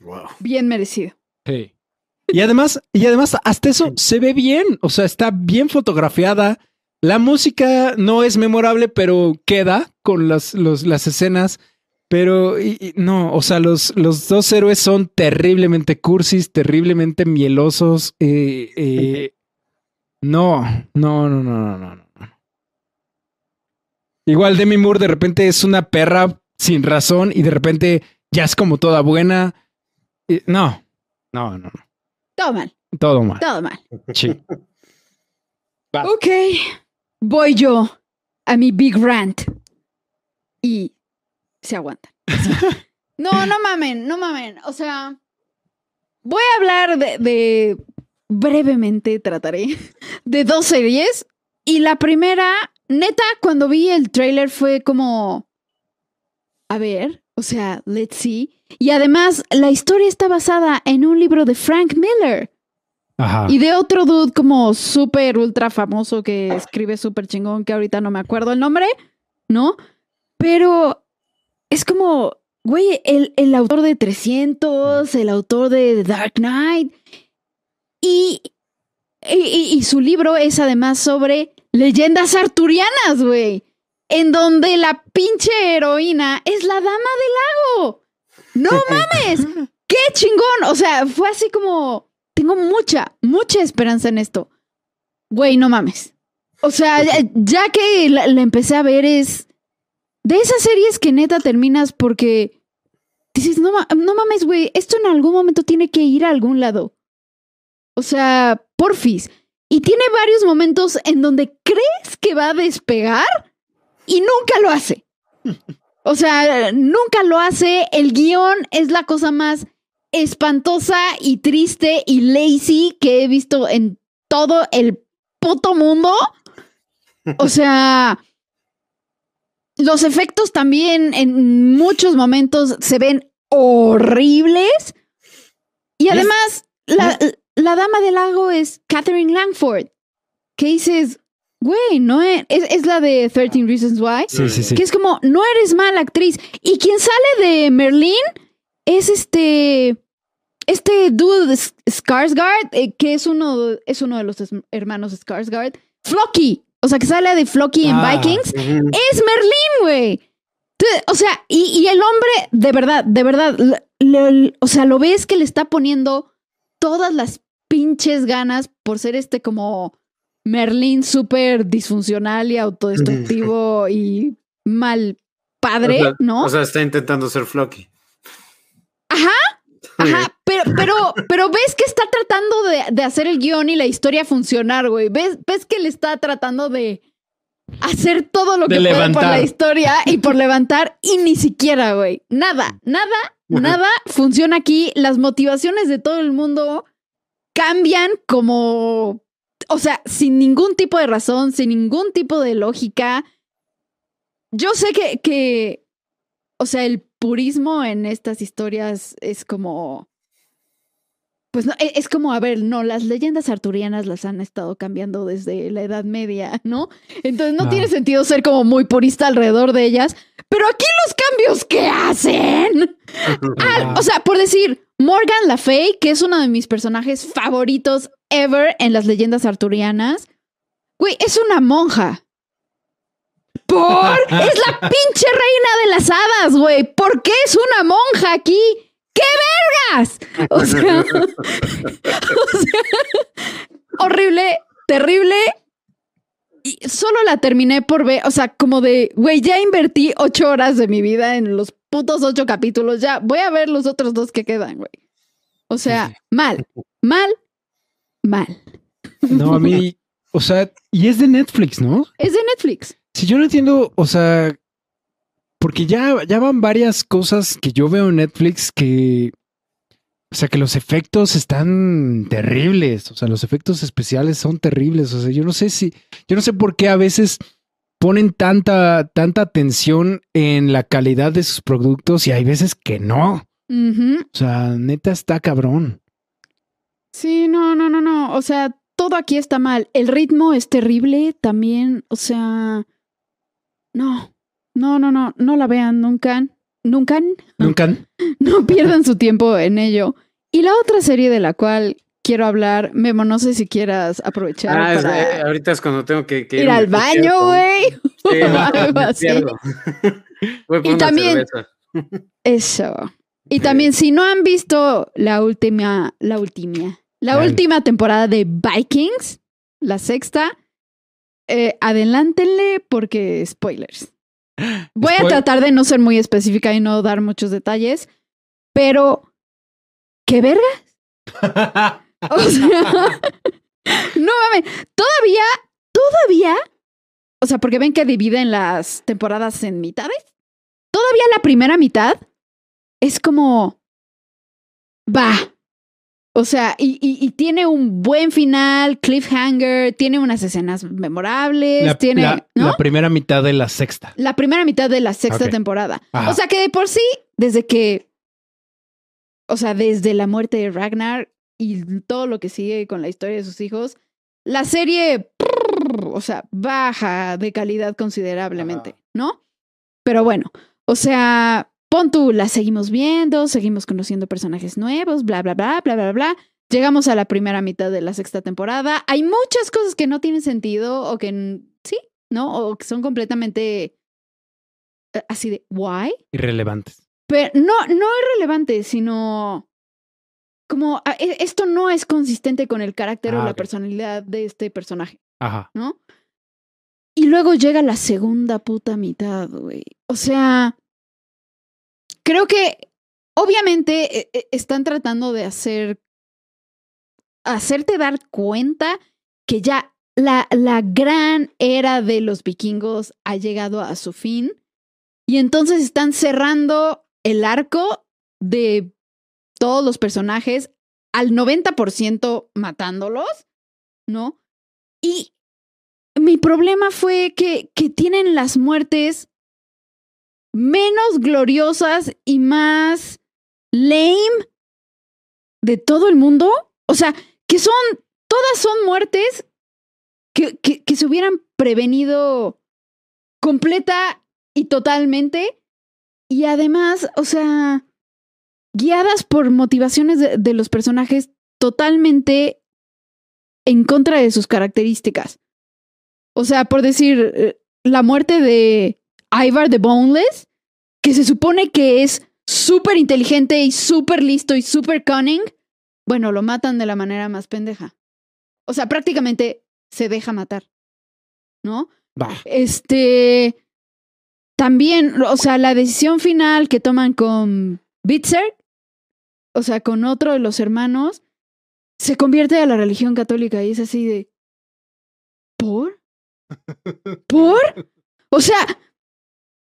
Wow. Bien merecido. Sí. Y además, y además, hasta eso se ve bien. O sea, está bien fotografiada. La música no es memorable, pero queda con las, los- las escenas. Pero y- y no, o sea, los, los dos héroes son terriblemente cursis, terriblemente mielosos. eh, eh, no, no, no, no, no, no. Igual Demi Moore de repente es una perra sin razón y de repente ya es como toda buena. Eh, no, no, no, no. Todo mal, Todo mal. todo mal. Sí. Ok. Voy yo a mi big rant. Y se aguantan. No, no mamen, no mamen. O sea, voy a hablar de, de- brevemente, trataré, de dos series. Y la primera, neta, cuando vi el trailer fue como, a ver, o sea, let's see. Y además, la historia está basada en un libro de Frank Miller. Ajá. Y de otro dude como súper ultra famoso que escribe súper chingón, que ahorita no me acuerdo el nombre, ¿no? Pero es como, güey, el, el autor de 300, el autor de The Dark Knight. Y, y, y- y su libro es además sobre leyendas arturianas, güey. En donde la pinche heroína es la dama del lago. No mames. ¡Qué chingón! O sea, fue así como. Tengo mucha, mucha esperanza en esto. Güey, no mames. O sea, ya, ya que la, la empecé a ver es. De esas series que neta terminas porque. Dices, no, no mames, güey, esto en algún momento tiene que ir a algún lado. O sea, porfis. Y tiene varios momentos en donde crees que va a despegar y nunca lo hace. O sea, nunca lo hace. El guion es la cosa más espantosa y triste y lazy que he visto en todo el puto mundo. O sea, los efectos también en muchos momentos se ven horribles. Y además, la, la dama del lago es Catherine Langford. Que dices, güey, no es, es, es la de 13 Reasons Why. Sí, sí, sí. Que es como, no eres mala actriz. Y quien sale de Merlín es este. Este dude Skarsgård, eh, que es uno, es uno de los hermanos Skarsgård. Flocky. O sea, que sale de Flocky en Ah. Vikings. Es Merlín, güey. O sea, y, y el hombre, de verdad, de verdad, le- le- o sea, lo ves que le está poniendo todas las pinches ganas por ser este como Merlín súper disfuncional y autodestructivo y mal padre, O sea- ¿no? O sea, está intentando ser Flocky. Ajá, Ajá, pero, pero, pero ves que está tratando de, de hacer el guion y la historia funcionar, güey. ¿Ves, ves que le está tratando de hacer todo lo De que puede por levantar. la historia y por levantar y ni siquiera, güey. Nada, nada, nada funciona aquí. Las motivaciones de todo el mundo cambian como, o sea, sin ningún tipo de razón, sin ningún tipo de lógica. Yo sé que, que o sea, el purismo en estas historias es como. Pues no, e- es como, a ver, no, las leyendas arturianas las han estado cambiando desde la Edad Media, ¿no? Entonces no Ah. tiene sentido ser como muy purista alrededor de ellas, pero aquí los cambios que hacen. Ah, o sea, por decir, Morgan La Fey, que es uno de mis personajes favoritos ever en las leyendas arturianas, güey, es una monja. Por es la pinche reina de las hadas, güey. ¿Por qué es una monja aquí? ¡Qué vergas! O sea, o sea, horrible, terrible. Y solo la terminé por ver, o sea, como de, güey, ya invertí ocho horas de mi vida en los putos ocho capítulos, ya voy a ver los otros dos que quedan, güey. O sea, mal, mal, mal. No, a mí, o sea, y es de Netflix, ¿no? Es de Netflix. Si yo no entiendo, o sea, porque ya, ya van varias cosas que yo veo en Netflix que, o sea, que los efectos están terribles, o sea, los efectos especiales son terribles, o sea, yo no sé si, yo no sé por qué a veces ponen tanta, tanta atención en la calidad de sus productos y hay veces que no, o sea, neta está cabrón. Sí, no, no, no, no. O sea, todo aquí está mal. El ritmo es terrible también. O sea, no, no, no, no, no la vean nunca. Nunca. Nunca. No pierdan su tiempo en ello. Y la otra serie de la cual quiero hablar, Memo, no sé si quieras aprovechar Ah, es- para eh, ahorita es cuando tengo que, que ir irme, al baño, güey. Sí, algo así. Voy por Y también- cerveza. Eso. Y también, si no han visto la última, la última, la última temporada de Vikings, la sexta, eh, adelántenle porque spoilers. Voy a tratar de no ser muy específica y no dar muchos detalles, pero ¿qué verga? O sea, no mames, todavía, todavía, o sea, porque ven que dividen las temporadas en mitades. Todavía la primera mitad es como va. O sea, y, y- y tiene un buen final, cliffhanger, tiene unas escenas memorables, La, tiene, la- ¿no? la primera mitad de la sexta. La primera mitad de la sexta temporada. Ajá. O sea que de por sí, desde que. O sea, desde la muerte de Ragnar y todo lo que sigue con la historia de sus hijos, la serie. o sea, baja de calidad considerablemente, ¿no? Pero bueno, o sea, pon tú, la seguimos viendo, seguimos conociendo personajes nuevos, bla, bla, bla, bla, bla, bla. Llegamos a la primera mitad de la sexta temporada. Hay muchas cosas que no tienen sentido o que sí, ¿no? O que son completamente eh, así de, ¿why? Irrelevantes. Pero no, no es relevante, sino como ah, e- esto no es consistente con el carácter o Ah, la personalidad de este personaje, Ajá. ¿no? Y luego llega la segunda puta mitad, güey. O sea, creo que obviamente eh, eh, están tratando de hacer, hacerte dar cuenta que ya la, la gran era de los vikingos ha llegado a su fin. Y entonces están cerrando el arco de todos los personajes al 90% matándolos, ¿no? Y mi problema fue que, que tienen las muertes menos gloriosas y más lame de todo el mundo. O sea, que son, todas son muertes que, que, se hubieran prevenido completa y totalmente. Y además, o sea, guiadas por motivaciones de, de los personajes totalmente en contra de sus características. O sea, por decir, eh, la muerte de Ivar the Boneless, que se supone que es súper inteligente y súper listo y súper cunning, bueno, lo matan de la manera más pendeja. O sea, prácticamente se deja matar. ¿No? Bah. Este. También, o sea, la decisión final que toman con Bitzer, o sea, con otro de los hermanos, se convierte a la religión católica y es así de. ¿Por? ¿Por? O sea,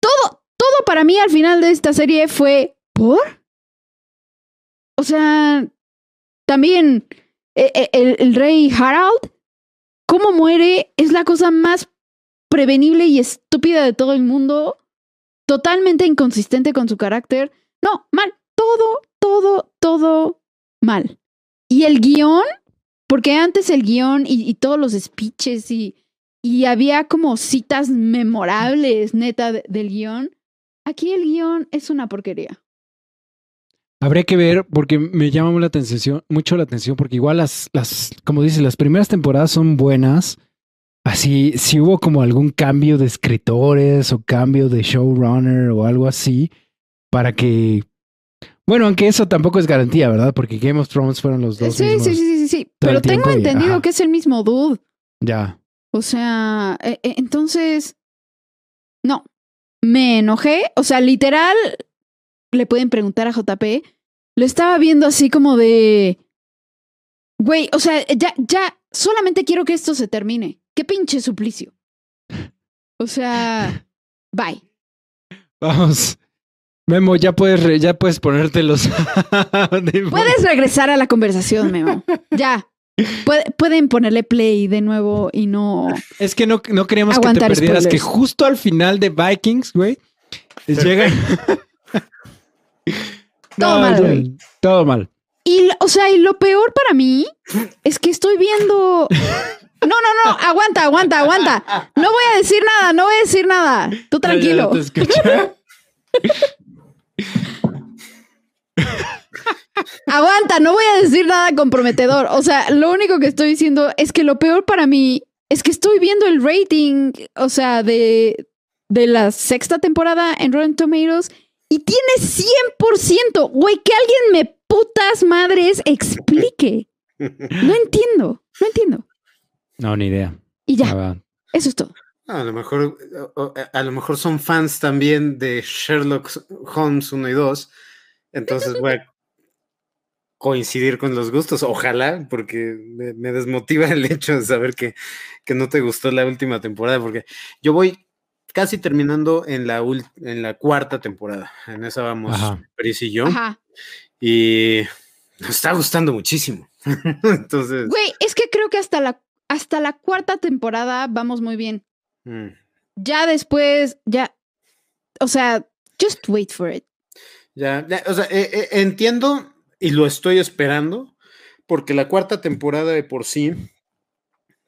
todo, todo para mí al final de esta serie fue. ¿Por? O sea, también eh, eh, el, el rey Harald, cómo muere, es la cosa más prevenible y estúpida de todo el mundo. Totalmente inconsistente con su carácter. No, mal. Todo, todo, todo mal. Y el guion, porque antes el guion y, y todos los speeches y, y había como citas memorables, neta, de- del guion. Aquí el guion es una porquería. Habría que ver, porque me llama mucho la atención, mucho la atención, porque igual las, las, como dices, las primeras temporadas son buenas. Así, si hubo como algún cambio de escritores o cambio de showrunner o algo así, para que. Bueno, aunque eso tampoco es garantía, ¿verdad? Porque Game of Thrones fueron los dos Sí, mismos. sí, sí, sí, sí. Pero tengo entendido ajá. que es el mismo dude. Ya. O sea, eh, eh, entonces, no, me enojé. O sea, literal, le pueden preguntar a JP. Lo estaba viendo así como de, güey, o sea, ya, ya, solamente quiero que esto se termine. Qué pinche suplicio. O sea, bye. Vamos. Memo, ya puedes, ya puedes ponerte los. Puedes regresar a la conversación, Memo. Ya. Puede- pueden ponerle play de nuevo y no. Es que no, no queríamos que te perdieras, que justo al final de Vikings, güey, llegan. Todo mal, güey. Todo mal. Y, o sea, y lo peor para mí es que estoy viendo. No, no, no, aguanta, aguanta, aguanta. No voy a decir nada, no voy a decir nada. Tú tranquilo. Ya, ya te escuché. Aguanta, no voy a decir nada comprometedor. O sea, lo único que estoy diciendo es que lo peor para mí es que estoy viendo el rating, o sea, de, de la sexta temporada en Rotten Tomatoes y tiene 100%. Güey, que alguien me putas madres explique. No entiendo, no entiendo. No, ni idea. Y ya, eso es todo. A lo mejor, a lo mejor son fans también de Sherlock Holmes 1 y 2. Entonces voy a coincidir con los gustos. Ojalá, porque me, me desmotiva el hecho de saber que, que no te gustó la última temporada. Porque yo voy casi terminando en la, en la cuarta temporada. En esa vamos, Ajá. Pris y yo. Ajá. Y nos está gustando muchísimo. Entonces, Güey, es que creo que hasta la, hasta la cuarta temporada vamos muy bien. mm, Ya después, ya. O sea, just wait for it. Ya, ya, o sea, eh, eh, entiendo y lo estoy esperando, porque la cuarta temporada de por sí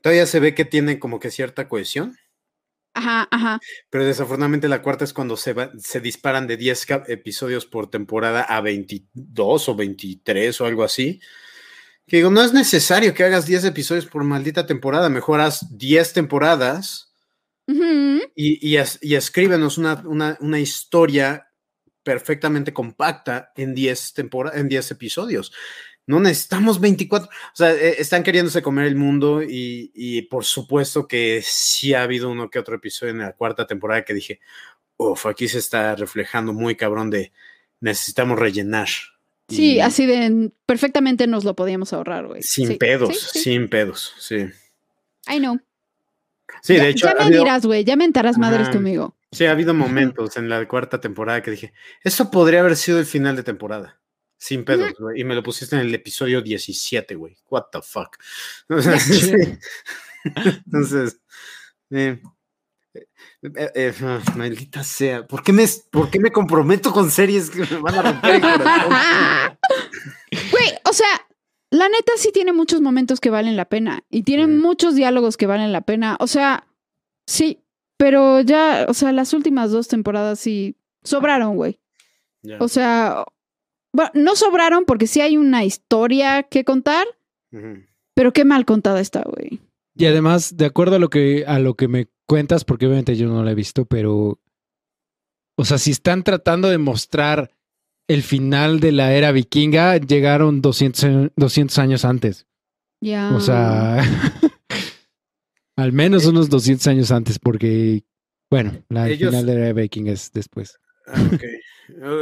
todavía se ve que tiene como que cierta cohesión, Ajá, ajá. pero desafortunadamente la cuarta es cuando se, va- se disparan de 10 cap- episodios por temporada a 22 o 23 o algo así. Que digo, no es necesario que hagas 10 episodios por maldita temporada, mejor haz 10 temporadas Ujú. y, y, es- y escríbenos una, una, una historia perfectamente compacta en 10 tempora- en 10 episodios. No necesitamos 24. O sea, eh, están queriéndose comer el mundo y, y por supuesto que sí ha habido uno que otro episodio en la cuarta temporada que dije, uff, aquí se está reflejando muy cabrón de necesitamos rellenar. Sí, Y así de perfectamente nos lo podíamos ahorrar, güey. Sin Sí, pedos, sí, sí. sin pedos, sí. I know. Sí, ya, de hecho, ya me habido- dirás, güey. Ya me entarás madres conmigo. Sí, ha habido momentos en la cuarta temporada que dije, esto podría haber sido el final de temporada. Sin pedos, güey. Y me lo pusiste en el episodio 17, güey. What the fuck. O sea, Ya. sí. Entonces, eh, eh, eh, ah, maldita sea. ¿Por qué, me, ¿Por qué me comprometo con series que me van a romper el corazón? Güey, o sea, la neta sí tiene muchos momentos que valen la pena. Y tiene Mm. muchos diálogos que valen la pena. O sea, sí. Pero ya, o sea, las últimas dos temporadas sí sobraron, güey. O sea, Bueno, no sobraron porque sí hay una historia que contar, pero qué mal contada está, güey. Y además, de acuerdo a lo que, a lo que me cuentas, porque obviamente yo no la he visto, pero. O sea, si están tratando de mostrar el final de la era vikinga, llegaron 200, a- 200 años antes. Ya. O sea, al menos unos 200 años antes, porque, bueno, la Ellos- final de la era vikinga es después. Ah, ok.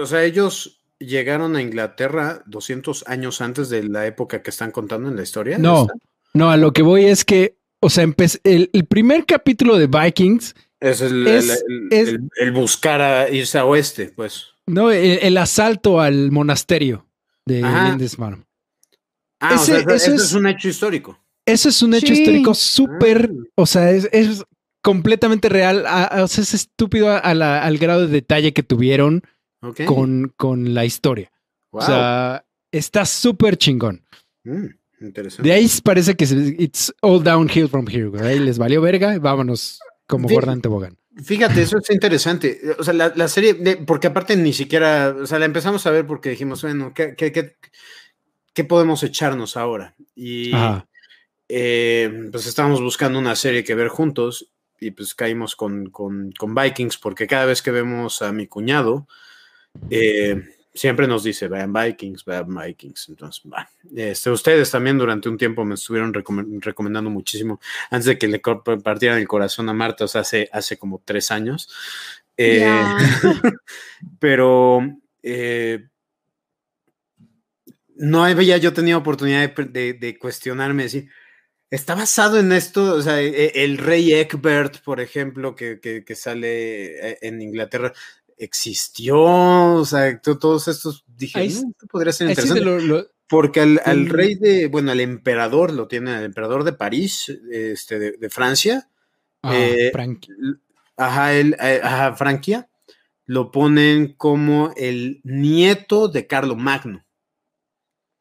O sea, ellos llegaron a Inglaterra 200 años antes de la época que están contando en la historia. No, ¿Esta? no, a lo que voy es que, o sea, el, el primer capítulo de Vikings, Es el, Es- el- es- el- el buscar a irse a oeste, pues. no, el, el asalto al monasterio de. Lindisfarne. Ah, Ese- o sea, eso, eso eso es- es un hecho histórico. Eso es un hecho Sí. histórico súper, Ah. o sea, es, es completamente real. a- a- o sea, es estúpido a- a la- al grado de detalle que tuvieron con, con la historia. Wow. O sea, está súper chingón. Mm, interesante. De ahí parece que it's all downhill from here. Ahí les valió verga vámonos como Sí. Gordon Tobogán. Fíjate, eso es interesante. O sea, la, la serie, de- porque aparte ni siquiera, o sea, la empezamos a ver porque dijimos, bueno, ¿qué, qué, qué- qué podemos echarnos ahora? Y Ajá. Eh, pues estábamos buscando una serie que ver juntos y pues caímos con, con- con Vikings porque cada vez que vemos a mi cuñado, eh, siempre nos dice, vean Vikings, vean Vikings. Entonces, va. Este, ustedes también durante un tiempo me estuvieron recome- recomendando muchísimo, antes de que le partieran el corazón a Marta, o sea, hace, hace como tres años. Eh, pero eh, no había yo tenido oportunidad de, de- de cuestionarme, decir, ¿está basado en esto? O sea, e- el rey Egbert, por ejemplo, que, que- que sale eh, en Inglaterra, ¿existió? O sea, to- todos estos, dije, Ahí "Mm, s- esto podría ser sí interesante. de lo- lo- Porque al, al Mm. rey de, bueno, al emperador lo tiene, el emperador de París, este, de, de Francia, ah, Eh, ajá, el, eh, ajá, Francia, lo ponen como el nieto de Carlo Magno.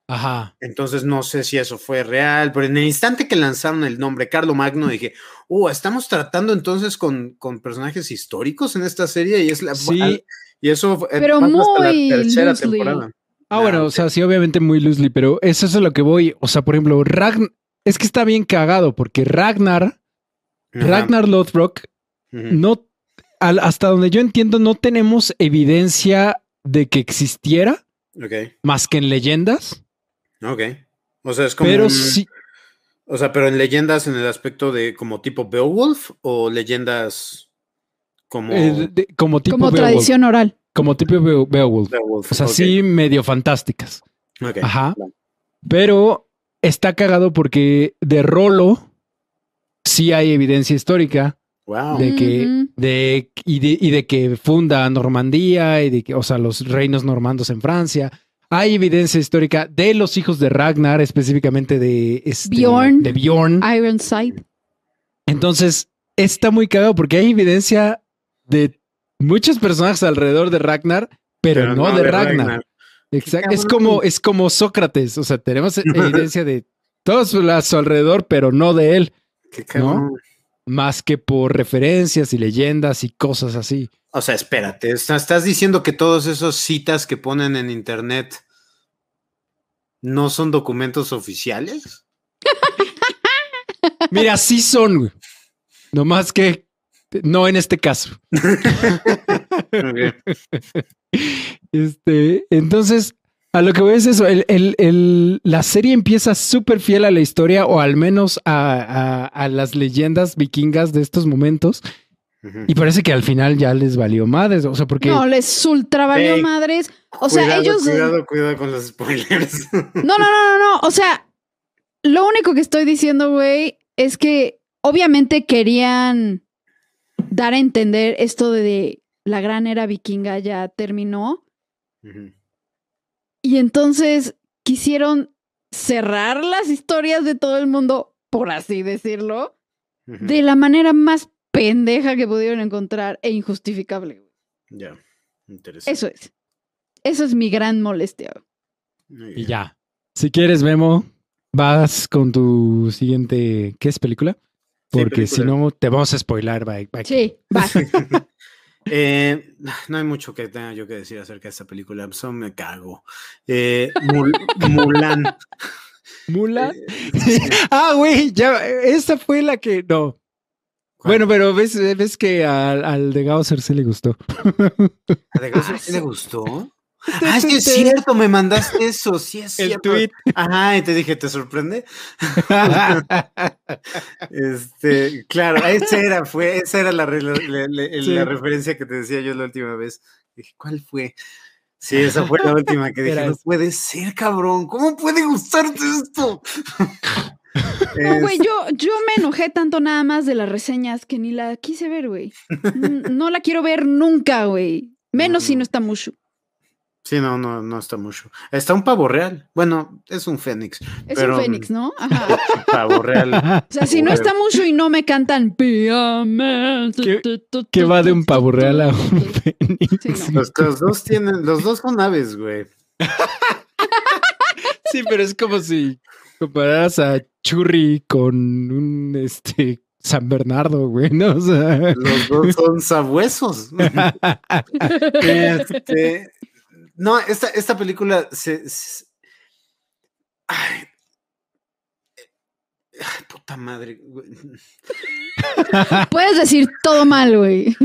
Ajá. Entonces no sé si eso fue real, pero en el instante que lanzaron el nombre Carlo Magno dije, oh, estamos tratando entonces con, con personajes históricos en esta serie y es la Sí. y eso eh, Pero hasta la muy tercera loosely. temporada. Ah, bueno, o sea, sí, obviamente muy loosely, pero eso es a lo que voy. O sea, por ejemplo, Ragn es que está bien cagado porque Ragnar, Ajá, Ragnar Lothbrok, no, al- hasta donde yo entiendo, no tenemos evidencia de que existiera Ok, más que en leyendas, ok. O sea, es como pero un- sí, O sea, pero en leyendas en el aspecto de como tipo Beowulf o leyendas como eh, de- como tipo Como Beowulf, tradición oral. como tipo Beo- Beowulf. Beowulf. O sea, sí, medio fantásticas. ok, Ajá. Pero está cagado porque de Rolo sí hay evidencia histórica Wow. de que de y, de y de que funda Normandía y de que o sea los reinos normandos en Francia hay evidencia histórica de los hijos de Ragnar específicamente de este, Bjorn. de Bjorn Ironside. entonces está muy cagado porque hay evidencia de muchos personajes alrededor de Ragnar pero, no, de, Ragnar, Exacto. Es como es como Sócrates o sea tenemos evidencia de todos a su alrededor pero no de él Qué cabrón. más que por referencias y leyendas y cosas así O sea, espérate, está- estás diciendo que todos esos citas que ponen en internet no son documentos oficiales? Mira, sí son, güey. No más que no en este caso. Este, entonces, a lo que voy es eso. El, el- el- la serie empieza súper fiel a la historia, o al menos a, a- a las leyendas vikingas de estos momentos. Y parece que al final ya les valió madres. O sea, porque No, les ultra valió Ey, madres. O sea, ellos. Cuidado, cuidado con los spoilers. No, no, no, no, no. O sea, lo único que estoy diciendo, güey, es que obviamente querían dar a entender esto de la gran era vikinga ya terminó. Y entonces quisieron cerrar las historias de todo el mundo, por así decirlo, de la manera más pendeja que pudieron encontrar e injustificable. güey. Ya, interesante. Eso es. Eso es mi gran molestia. Y ya. Si quieres, Memo, vas con tu siguiente. ¿Qué es película? Sí, Porque si no, te vamos a spoilar. bye, bye. Sí, va. Eh, no hay mucho que tenga yo que decir acerca de esta película. Solo me cago. Eh, Mul- Mulan. ¿Mula? Eh, ah, güey, ya, esa fue la que. No. Bueno, pero ves, ves que al, al de Gausser sí le gustó. ¿A De Gausser sí le gustó? Ah, sí es cierto, me mandaste eso, sí es El cierto. tweet. Ajá, y te dije, ¿te sorprende? Este, claro, esa era, fue, esa era la, re- la- la- la- Sí. la referencia que te decía yo la última vez. Dije, ¿cuál fue? Sí, esa fue la última que dije, Era no puede ser, cabrón, ¿cómo puede gustarte esto? No, güey, yo, yo me enojé tanto nada más de las reseñas que ni la quise ver, güey. No la quiero ver nunca, güey. Menos si No. no está Mushu. Sí, no, no, no está mucho. Está un pavo real. Bueno, es un fénix. Es pero, un Fénix, ¿no? Ajá. Pavo real. O sea, si no está Mushu y no me cantan ¿Qué- tu, va de un pavo real a un fénix. Sí, no. Los, los dos tienen, los dos son aves, güey. Sí, pero es como si compararas a Churri con un este San Bernardo, güey, ¿no? O sea. Los dos son sabuesos. Este, no, esta, esta película se. se- ay, ay, puta madre. güey. Puedes decir todo mal, güey.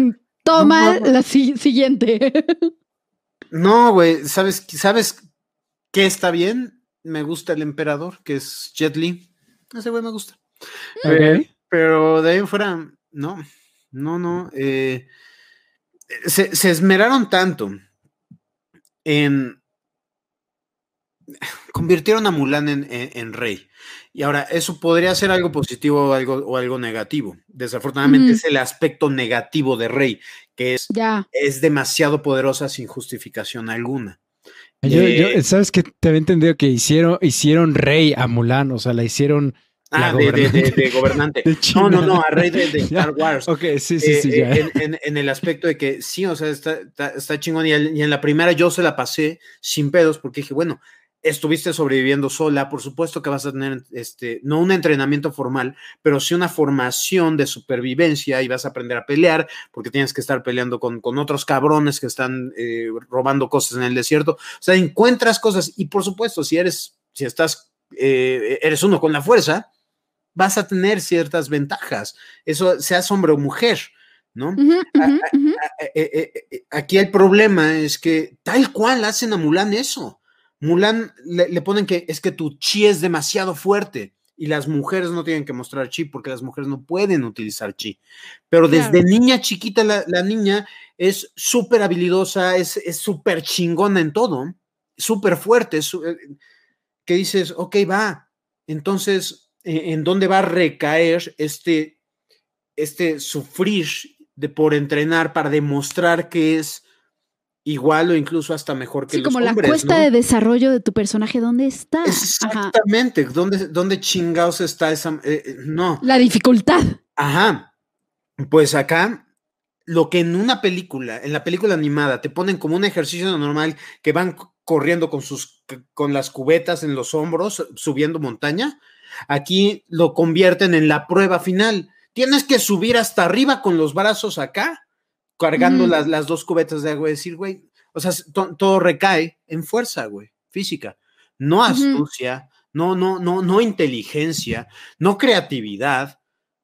Todo No, mal, no. la si- siguiente. No, güey, ¿sabes, ¿sabes qué está bien? Me gusta el emperador, que es Jet Li. Ese güey me gusta. Ok. Pero de ahí en fuera, no, no, no. eh, se, se esmeraron tanto en. Convirtieron a Mulan en, en- en rey. Y ahora, eso podría ser algo positivo o algo, o algo negativo. Desafortunadamente es el aspecto negativo de rey, que es, es demasiado poderosa sin justificación alguna. Yo, yo- Eh, ¿sabes qué? Te había entendido que hicieron, hicieron rey a Mulan, o sea, la hicieron Ah, de, de- de- gobernante. de gobernante. No, no, no, a rey de. Star Wars. Ok, sí, sí, Eh, sí, eh, ya. en, en- en el aspecto de que sí, o sea, está, está, está chingón. Y, el- y en la primera yo se la pasé sin pedos porque dije, bueno, estuviste sobreviviendo sola, por supuesto que vas a tener, este, no un entrenamiento formal, pero sí una formación de supervivencia y vas a aprender a pelear porque tienes que estar peleando con, con otros cabrones que están eh, robando cosas en el desierto. O sea, encuentras cosas y por supuesto, si eres, si estás, eh, eres uno con la fuerza, vas a tener ciertas ventajas. Eso seas hombre o mujer, ¿no? Eh, aquí el problema es que tal cual hacen a Mulan eso. Mulan le, le ponen que es que tu chi es demasiado fuerte y las mujeres no tienen que mostrar chi porque las mujeres no pueden utilizar chi. Pero desde niña chiquita la, la niña es súper habilidosa, es es súper chingona en todo, súper fuerte, eh, que dices, ok, va, entonces, eh, ¿en dónde va a recaer este, este sufrir de por entrenar para demostrar que es igual o incluso hasta mejor que Sí, los como la cuesta ¿no? de desarrollo de tu personaje, ¿dónde está? Ajá. Exactamente, ¿dónde, dónde chingados está esa? eh, eh, no, La dificultad. ajá, pues acá lo que en una película, en la película animada, te ponen como un ejercicio normal que van corriendo con sus con las cubetas en los hombros, subiendo montaña, aquí lo convierten en la prueba final. Tienes que subir hasta arriba con los brazos acá, cargando las, las dos cubetas de agua y decir, güey, o sea, to- todo recae en fuerza, güey, física, no astucia, no, no, no, no inteligencia, no creatividad,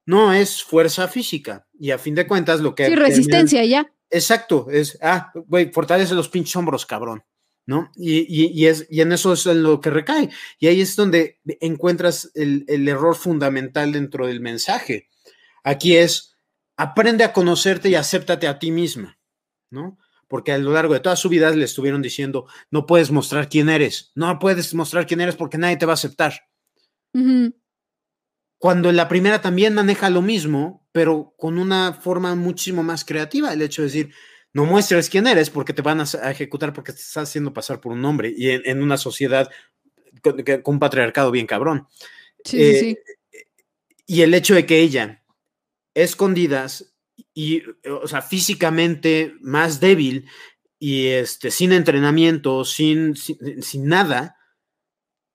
no es fuerza física. Y a fin de cuentas, lo que. Sí, terminan- resistencia ya. Exacto, es, ah, güey, fortalece los pinches hombros, cabrón, ¿no? Y, y- y es, y en eso es en lo que recae. Y ahí es donde encuentras el, el error fundamental dentro del mensaje. Aquí es, aprende a conocerte y acéptate a ti misma, ¿no? Porque a lo largo de toda su vida le estuvieron diciendo, no puedes mostrar quién eres, no puedes mostrar quién eres porque nadie te va a aceptar. Cuando en la primera también maneja lo mismo, pero con una forma muchísimo más creativa, el hecho de decir, no muestres quién eres porque te van a, ejecutar porque te estás haciendo pasar por un hombre y en, en una sociedad con un patriarcado bien cabrón. Sí, sí, Eh, sí. Y el hecho de que ella, escondidas y, o sea, físicamente más débil y este, sin entrenamiento, sin, sin, nada,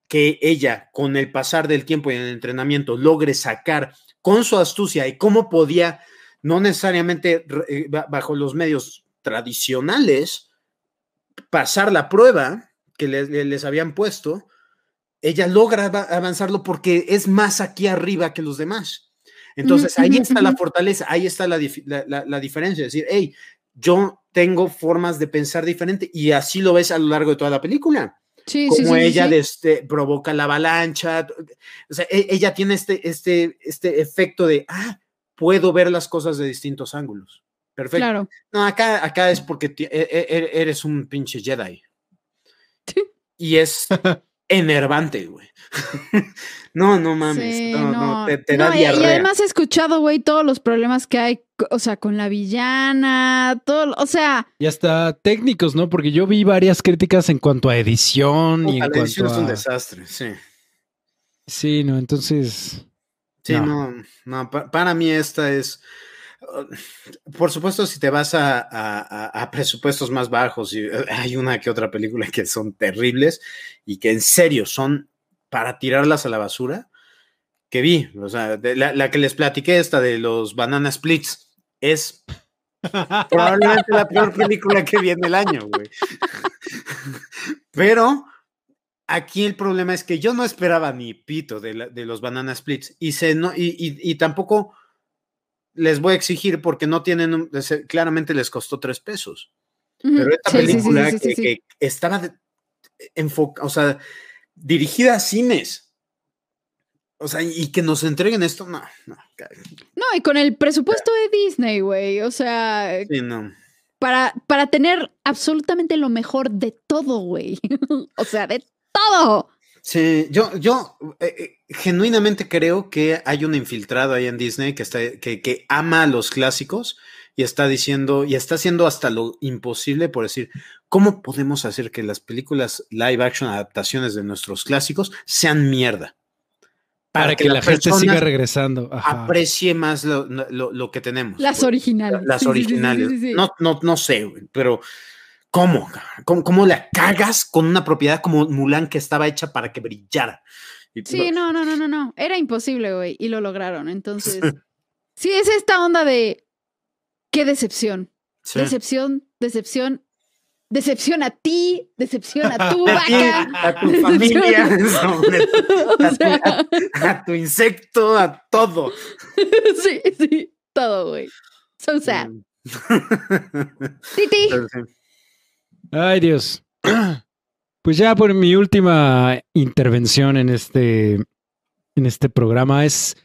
que ella, con el pasar del tiempo y el entrenamiento, logre sacar con su astucia y cómo podía no necesariamente eh, ba- bajo los medios tradicionales, pasar la prueba que le- le- les habían puesto, ella logra ava- avanzarlo porque es más aquí arriba que los demás. Entonces, ahí está la fortaleza, ahí está la, la- la- la diferencia. Es decir, hey, yo tengo formas de pensar diferente y así lo ves a lo largo de toda la película Sí, como sí, sí, ella este, provoca la avalancha. O sea, e- ella tiene este, este, este efecto de, ah, puedo ver las cosas de distintos ángulos. Perfecto. Claro. No, acá, acá es porque e- e- eres un pinche Jedi. Sí. Y es enervante, güey. no, no mames. Sí, no, no, no. te, te No, da y, y diarrea. además he escuchado, güey, todos los problemas que hay, o sea, con la villana, todo, o sea, Y hasta técnicos, ¿no? Porque yo vi varias críticas en cuanto a edición y en la edición cuanto es un a... desastre, sí. Sí, no, entonces... Sí, No. no, no, pa- para mí esta es, por supuesto, si te vas a, a- a- presupuestos más bajos, eh, hay una que otra película que son terribles y que en serio son para tirarlas a la basura, que vi, o sea, de la, la que les platiqué, esta de los Banana Splits, es probablemente la peor película que vi en el año, güey. Pero aquí el problema es que yo no esperaba ni pito de, la- de los Banana Splits y, se, no, y, y- y tampoco les voy a exigir porque no tienen, claramente les costó tres pesos. Pero esta sí, película sí, sí, que, que estaba enfocada, o sea, dirigida a cines. O sea, y que nos entreguen esto, no, no, No, y con el presupuesto de Disney, güey, o sea, sí, no. para, para tener absolutamente lo mejor de todo, güey. o sea, de todo. Sí, yo, yo eh, eh, genuinamente creo que hay un infiltrado ahí en Disney que, está, que, que ama a los clásicos y está diciendo, y está haciendo hasta lo imposible por decir, ¿cómo podemos hacer que las películas live action adaptaciones de nuestros clásicos sean mierda? Para, que, la gente siga regresando. Ajá. aprecie más lo, lo- lo que tenemos. Las originales. Las Sí, sí, sí, sí, originales. sí, sí. No, no, no sé, pero ¿cómo? ¿Cómo, cómo la cagas con una propiedad como Mulan que estaba hecha para que brillara? Sí, no, no, no, no, no. Era imposible, güey. Y lo lograron. Entonces, sí, es esta onda de qué decepción. Sí. Decepción, decepción, decepción a ti, decepción a tu vaca. a tu familia, a, tu, sea, a- a tu insecto, a todo. sí, sí, todo, güey. So sad. Mm. Titi. Pero sí. Ay, Dios. Pues ya por mi última intervención en este, en este programa es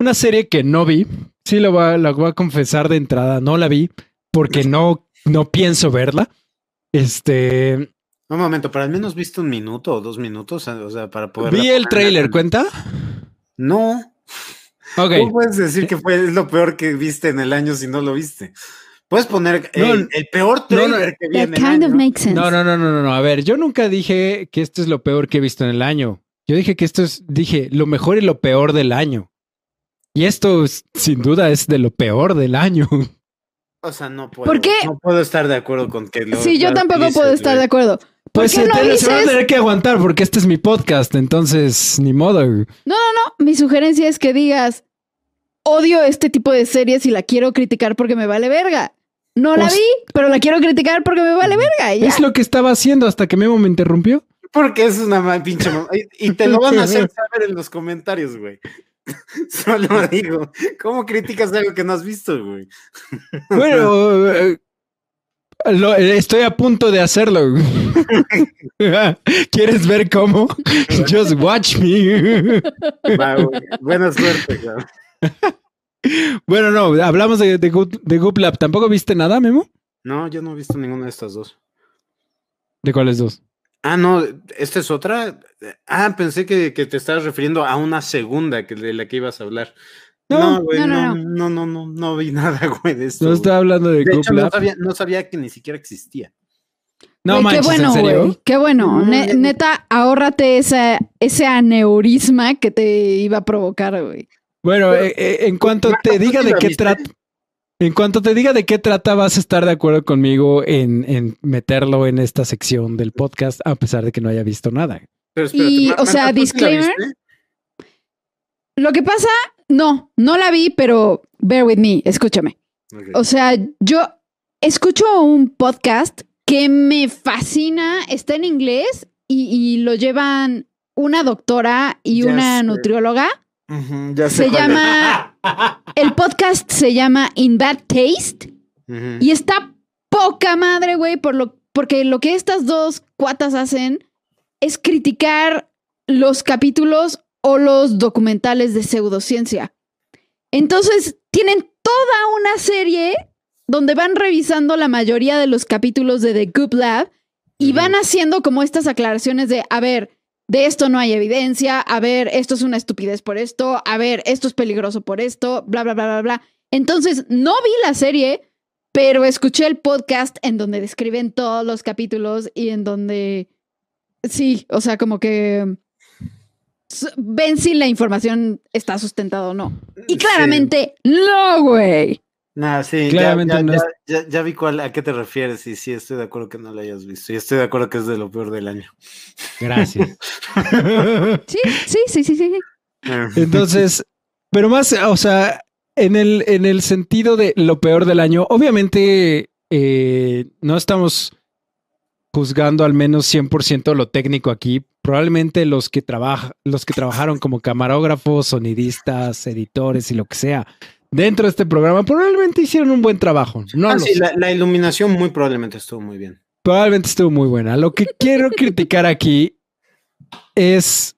una serie que no vi. Sí, lo voy, a, la voy a confesar de entrada. No la vi porque no, no pienso verla. Este, Un momento, para al menos viste un minuto o dos minutos, o sea, para poder. vi el trailer, ¿cuenta? No. Ok. ¿Cómo puedes decir que fue lo peor que viste en el año si no lo viste? Puedes poner No, el, el peor no, no, trailer que vi That en el kind of año. makes sense. No, no, no, no, no, no. A ver, yo nunca dije que esto es lo peor que he visto en el año. Yo dije que esto es, dije, lo mejor y lo peor del año. Y esto, es- sin duda, es de lo peor del año. O sea, no puedo. ¿Por qué? No puedo estar de acuerdo con que lo. Sí, yo tampoco puedo estar güey. de acuerdo. ¿Por Pues se, no se van a tener que aguantar porque este es mi podcast, entonces ni modo. No, no, no. Mi sugerencia es que digas, odio este tipo de series y la quiero criticar porque me vale verga. No la vi, pero la quiero criticar porque me vale verga. ya. Es lo que estaba haciendo hasta que Memo me interrumpió. Porque es una pinche mamá. Y, te lo van a hacer saber en los comentarios, güey. Solo digo, ¿cómo criticas algo que no has visto, güey? Bueno, eh, lo- eh, estoy a punto de hacerlo. ¿Quieres ver cómo? Just watch me. Va. Buena suerte, güey. Bueno, no, hablamos de, de, Good, de Good Lab. ¿Tampoco viste nada, Memo? No, yo no he visto ninguna de estas dos. ¿De cuáles dos? Ah, no, esta es otra. Ah, pensé que, que te estabas refiriendo a una segunda que de la que ibas a hablar. No, No, güey, no, no, no, no, no, no, no, vi nada, güey, de esto. No güey. estaba hablando de, De Good hecho, no Lab. sabía, no sabía que ni siquiera existía. No Güey, manches, qué bueno, ¿en serio? güey. Qué bueno. Ne- neta, ahórrate esa, ese aneurisma que te iba a provocar, güey. Bueno, Pero- eh, eh, en cuanto te ¿tú diga de qué trata, en cuanto te diga de qué trata, vas a estar de acuerdo conmigo en, en meterlo en esta sección del podcast, a pesar de que no haya visto nada. Y, Pero espérate, o sea, Marta, ¿tú sí la disclaimer? Lo que pasa, no, no la vi, pero bear with me, escúchame. O sea, yo escucho un podcast que me fascina, está en inglés y, y lo llevan una doctora y una sé. Ya sé Se es. llama, el podcast se llama In Bad Taste y está poca madre, güey, por lo, porque lo que estas dos cuatas hacen es criticar los capítulos o los documentales de pseudociencia. Entonces, tienen toda una serie donde van revisando la mayoría de los capítulos de The Goop Lab y van haciendo como estas aclaraciones de, a ver, de esto no hay evidencia, a ver, esto es una estupidez por esto, a ver, esto es peligroso por esto, bla, bla, bla, bla, bla. Entonces, no vi la serie, pero escuché el podcast en donde describen todos los capítulos y en donde, sí, o sea, como que ven si la información está sustentada o no. Y Sí. claramente, no, güey. Nah, sí, Claramente ya, ya, no ya, es- ya- ya vi cuál, a qué te refieres y sí, estoy de acuerdo que no la hayas visto y estoy de acuerdo que es de lo peor del año. Gracias. Sí, sí, sí, sí, sí. Entonces, pero más, o sea, en el, en el sentido de lo peor del año, obviamente eh, no estamos juzgando al menos 100% lo técnico aquí. Probablemente los que, trabaja, los que trabajaron como camarógrafos, sonidistas, editores y lo que sea dentro de este programa probablemente hicieron un buen trabajo. No ah, sí, la, la iluminación muy probablemente estuvo muy bien. Probablemente estuvo muy buena. Lo que quiero criticar aquí es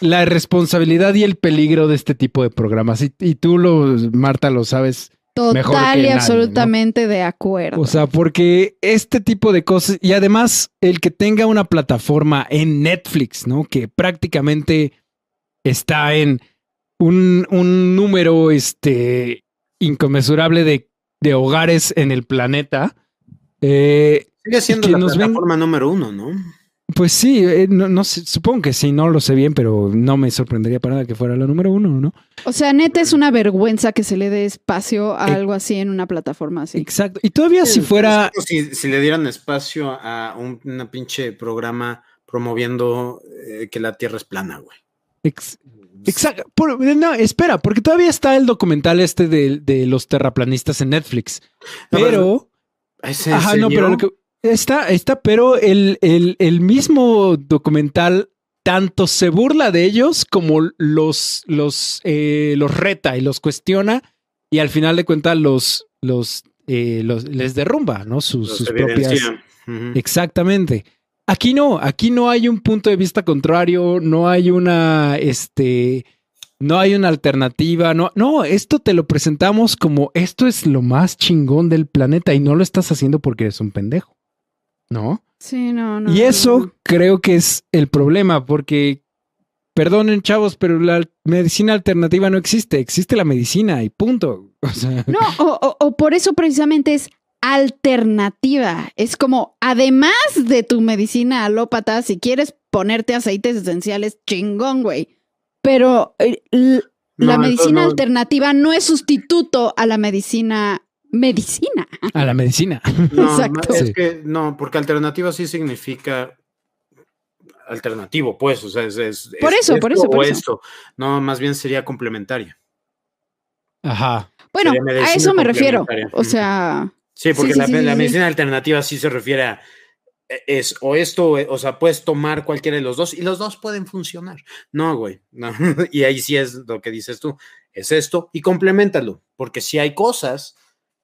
la responsabilidad y el peligro de este tipo de programas. Y, y tú, lo, Marta, lo sabes. Mejor Total que y nadie, ¿no? absolutamente de acuerdo. O sea, porque este tipo de cosas y además el que tenga una plataforma en Netflix, ¿no? Que prácticamente está en un, un número este, inconmensurable de, de hogares en el planeta. Eh, Sigue siendo la nos ven- plataforma número uno, ¿no? Pues sí, eh, no, no sé, supongo que sí, no lo sé bien, pero no me sorprendería para nada que fuera la número uno, ¿no? O sea, neta es una vergüenza que se le dé espacio a Eh, algo así en una plataforma así. Exacto. Y todavía si fuera, si le dieran espacio a un una pinche programa promoviendo eh, que la Tierra es plana, güey. ex- exacto, por- no, espera, porque todavía está el documental este de, de los terraplanistas en Netflix, pero, ¿Es en ajá, no, pero lo que- está, está, pero el, el, el mismo documental tanto se burla de ellos como los, los, eh, los reta y los cuestiona y al final de cuentas los, los, eh, los les derrumba, ¿no? Sus, Los sus propias. Exactamente. Aquí no, aquí no hay un punto de vista contrario, no hay una, este, no hay una alternativa, no, no, esto te lo presentamos como esto es lo más chingón del planeta y no lo estás haciendo porque eres un pendejo, ¿no? Sí, no, no. y eso no. creo que es el problema, porque, perdonen chavos, pero la medicina alternativa no existe, existe la medicina y punto. O sea, No, o, o- o por eso precisamente es alternativa. Es como, además de tu medicina alópata, si quieres ponerte aceites esenciales, chingón, güey. Pero eh, No, la medicina no- alternativa no es sustituto a la medicina medicina. a la medicina. No, Exacto. Es que no, porque alternativa sí significa alternativo, pues, o sea, es, es- Por es eso, por eso, por eso. esto. No, más bien sería complementaria. Ajá. Bueno, a eso me refiero. O sea, Sí, porque sí, la, sí, la sí, sí. medicina alternativa sí se refiere a eh, es o esto, o- sea, puedes tomar cualquiera de los dos y los dos pueden funcionar. No, güey, no. y ahí sí es lo que dices tú, es esto y complementalo, porque si hay cosas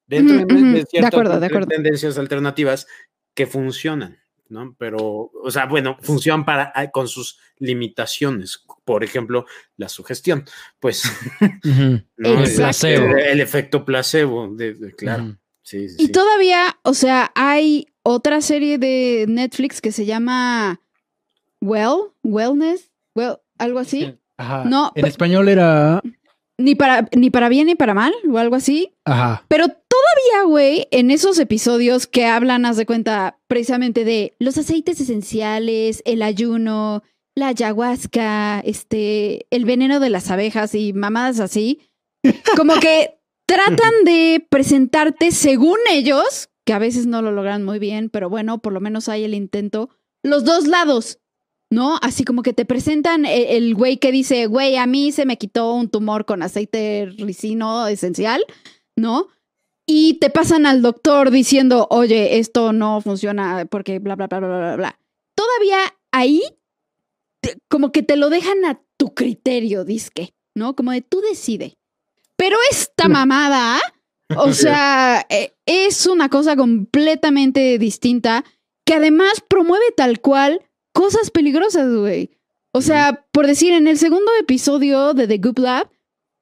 dentro de, ujú, de de ciertas acuerdo, de acuerdo. tendencias alternativas que funcionan, ¿no? Pero, o sea, bueno, funcionan para ah, con sus limitaciones. Por ejemplo, la sugestión, pues. El. El, el efecto placebo, de, de- claro. Ujú. Sí, sí, y sí. todavía, o sea, hay otra serie de Netflix que se llama Well, Wellness, well, algo así. Ajá. No, en español era. Ni para, ni para bien ni para mal, o algo así. Ajá. Pero todavía, güey, en esos episodios que hablan, haz de cuenta, precisamente de los aceites esenciales, el ayuno, la ayahuasca, este, el veneno de las abejas y mamadas así, como que tratan de presentarte según ellos, que a veces no lo logran muy bien, pero bueno, por lo menos hay el intento, los dos lados. ¿No? Así como que te presentan e- el güey que dice, güey, a mí se me quitó un tumor con aceite ricino esencial, ¿no? y te pasan al doctor diciendo, oye, esto no funciona porque bla, bla, bla, bla, bla, bla. Todavía ahí, como que te lo dejan a tu criterio, disque, ¿no? Como de tú decide. Pero esta mamada, o sea, eh, es una cosa completamente distinta que además promueve tal cual cosas peligrosas, güey. O sea, por decir, en el segundo episodio de The Goop Lab,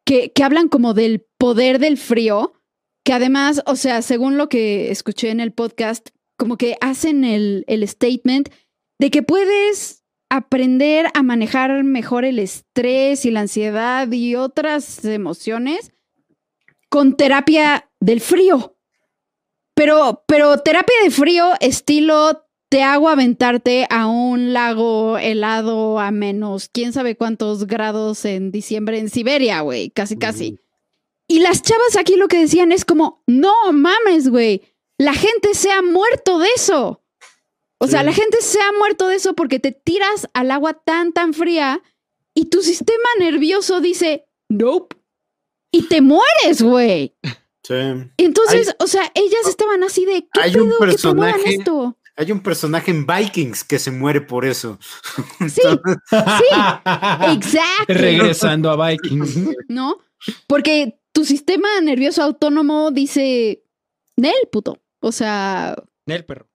que, que hablan como del poder del frío, que además, o sea, según lo que escuché en el podcast, como que hacen el, el statement de que puedes aprender a manejar mejor el estrés y la ansiedad y otras emociones con terapia del frío. Pero, pero terapia de frío estilo te hago aventarte a un lago helado a menos quién sabe cuántos grados en diciembre en Siberia, güey, casi casi. Y las chavas aquí lo que decían es como, no mames, güey, la gente se ha muerto de eso. O sea, Sí. la gente se ha muerto de eso porque te tiras al agua tan, tan fría y tu sistema nervioso dice, nope. Y te mueres, güey. Sí. Entonces, o sea, ellas estaban así de, ¿qué hay pedo un que personaje- esto? Hay un personaje en Vikings que se muere por eso. Sí, sí, exacto. Regresando a Vikings. ¿No? Porque tu sistema nervioso autónomo dice, Nel, puto. O sea, El perro.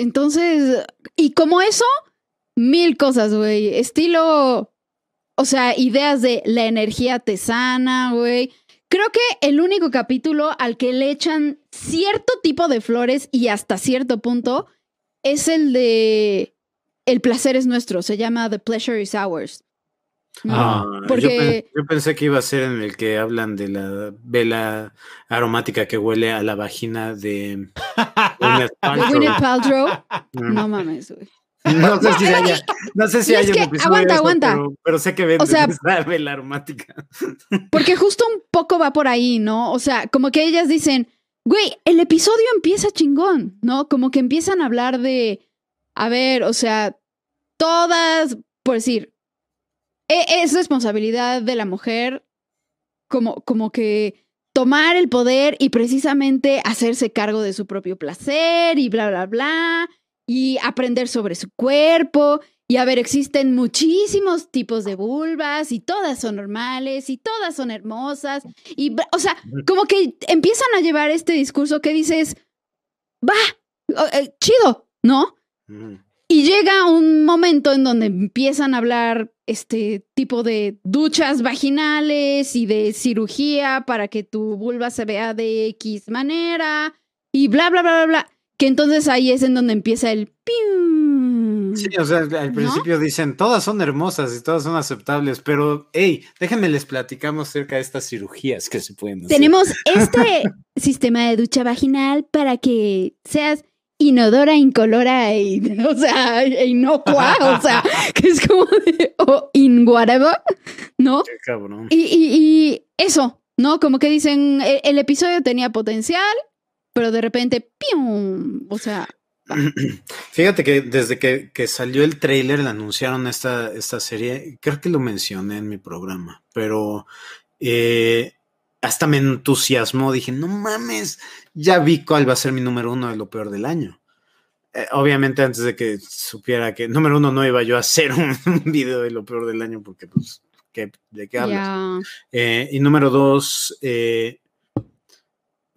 Entonces, y como eso, mil cosas, güey. Estilo, o sea, ideas de la energía te sana, güey. Creo que el único capítulo al que le echan cierto tipo de flores y hasta cierto punto es el de El placer es nuestro. Se llama The Pleasure is Ours. ¿No? Ah, yo, porque- pen- yo pensé que iba a ser en el que hablan de la vela aromática que huele a la vagina de Gwyneth Paltrow. Gwyneth Paltrow. Mm. No mames, güey. No sé si haya, no sé si haya un que, episodio aguanta, eso, aguanta. Pero, pero sé que venden O sea- esa vela aromática. Porque justo un poco va por ahí, ¿no? O sea, como que ellas dicen, güey, el episodio empieza chingón, ¿no? Como que empiezan a hablar de, a ver, o sea, todas, por decir, es responsabilidad de la mujer como, como que tomar el poder y precisamente hacerse cargo de su propio placer y bla, bla, bla, y aprender sobre su cuerpo. Y a ver, existen muchísimos tipos de vulvas y todas son normales y todas son hermosas. Y, o sea, como que empiezan a llevar este discurso que dices, va, eh, chido, ¿no? Mm. Y llega un momento en donde empiezan a hablar este tipo de duchas vaginales y de cirugía para que tu vulva se vea de X manera y bla, bla, bla, bla, bla. Que entonces ahí es en donde empieza el pium. Sí, o sea, al principio dicen, todas son hermosas y todas son aceptables, pero, hey, déjenme les platicamos acerca de estas cirugías que se pueden hacer. Tenemos este sistema de ducha vaginal para que seas inodora, incolora e, o sea, inocua, o sea, que es como de, o in whatever, ¿no? Qué cabrón. Y, y- y eso, ¿no? Como que dicen, e- el, episodio tenía potencial, pero de repente, ¡pium! O sea, Fíjate que desde que, que salió el tráiler, le anunciaron esta, esta serie, creo que lo mencioné en mi programa, pero eh, hasta me entusiasmó, dije, no mames, ya vi cuál va a ser mi número uno de lo peor del año. Eh, obviamente antes de que supiera que número uno no iba yo a hacer un, un video de lo peor del año, porque pues, ¿qué- ¿de qué hablas? Eh, y número dos, eh,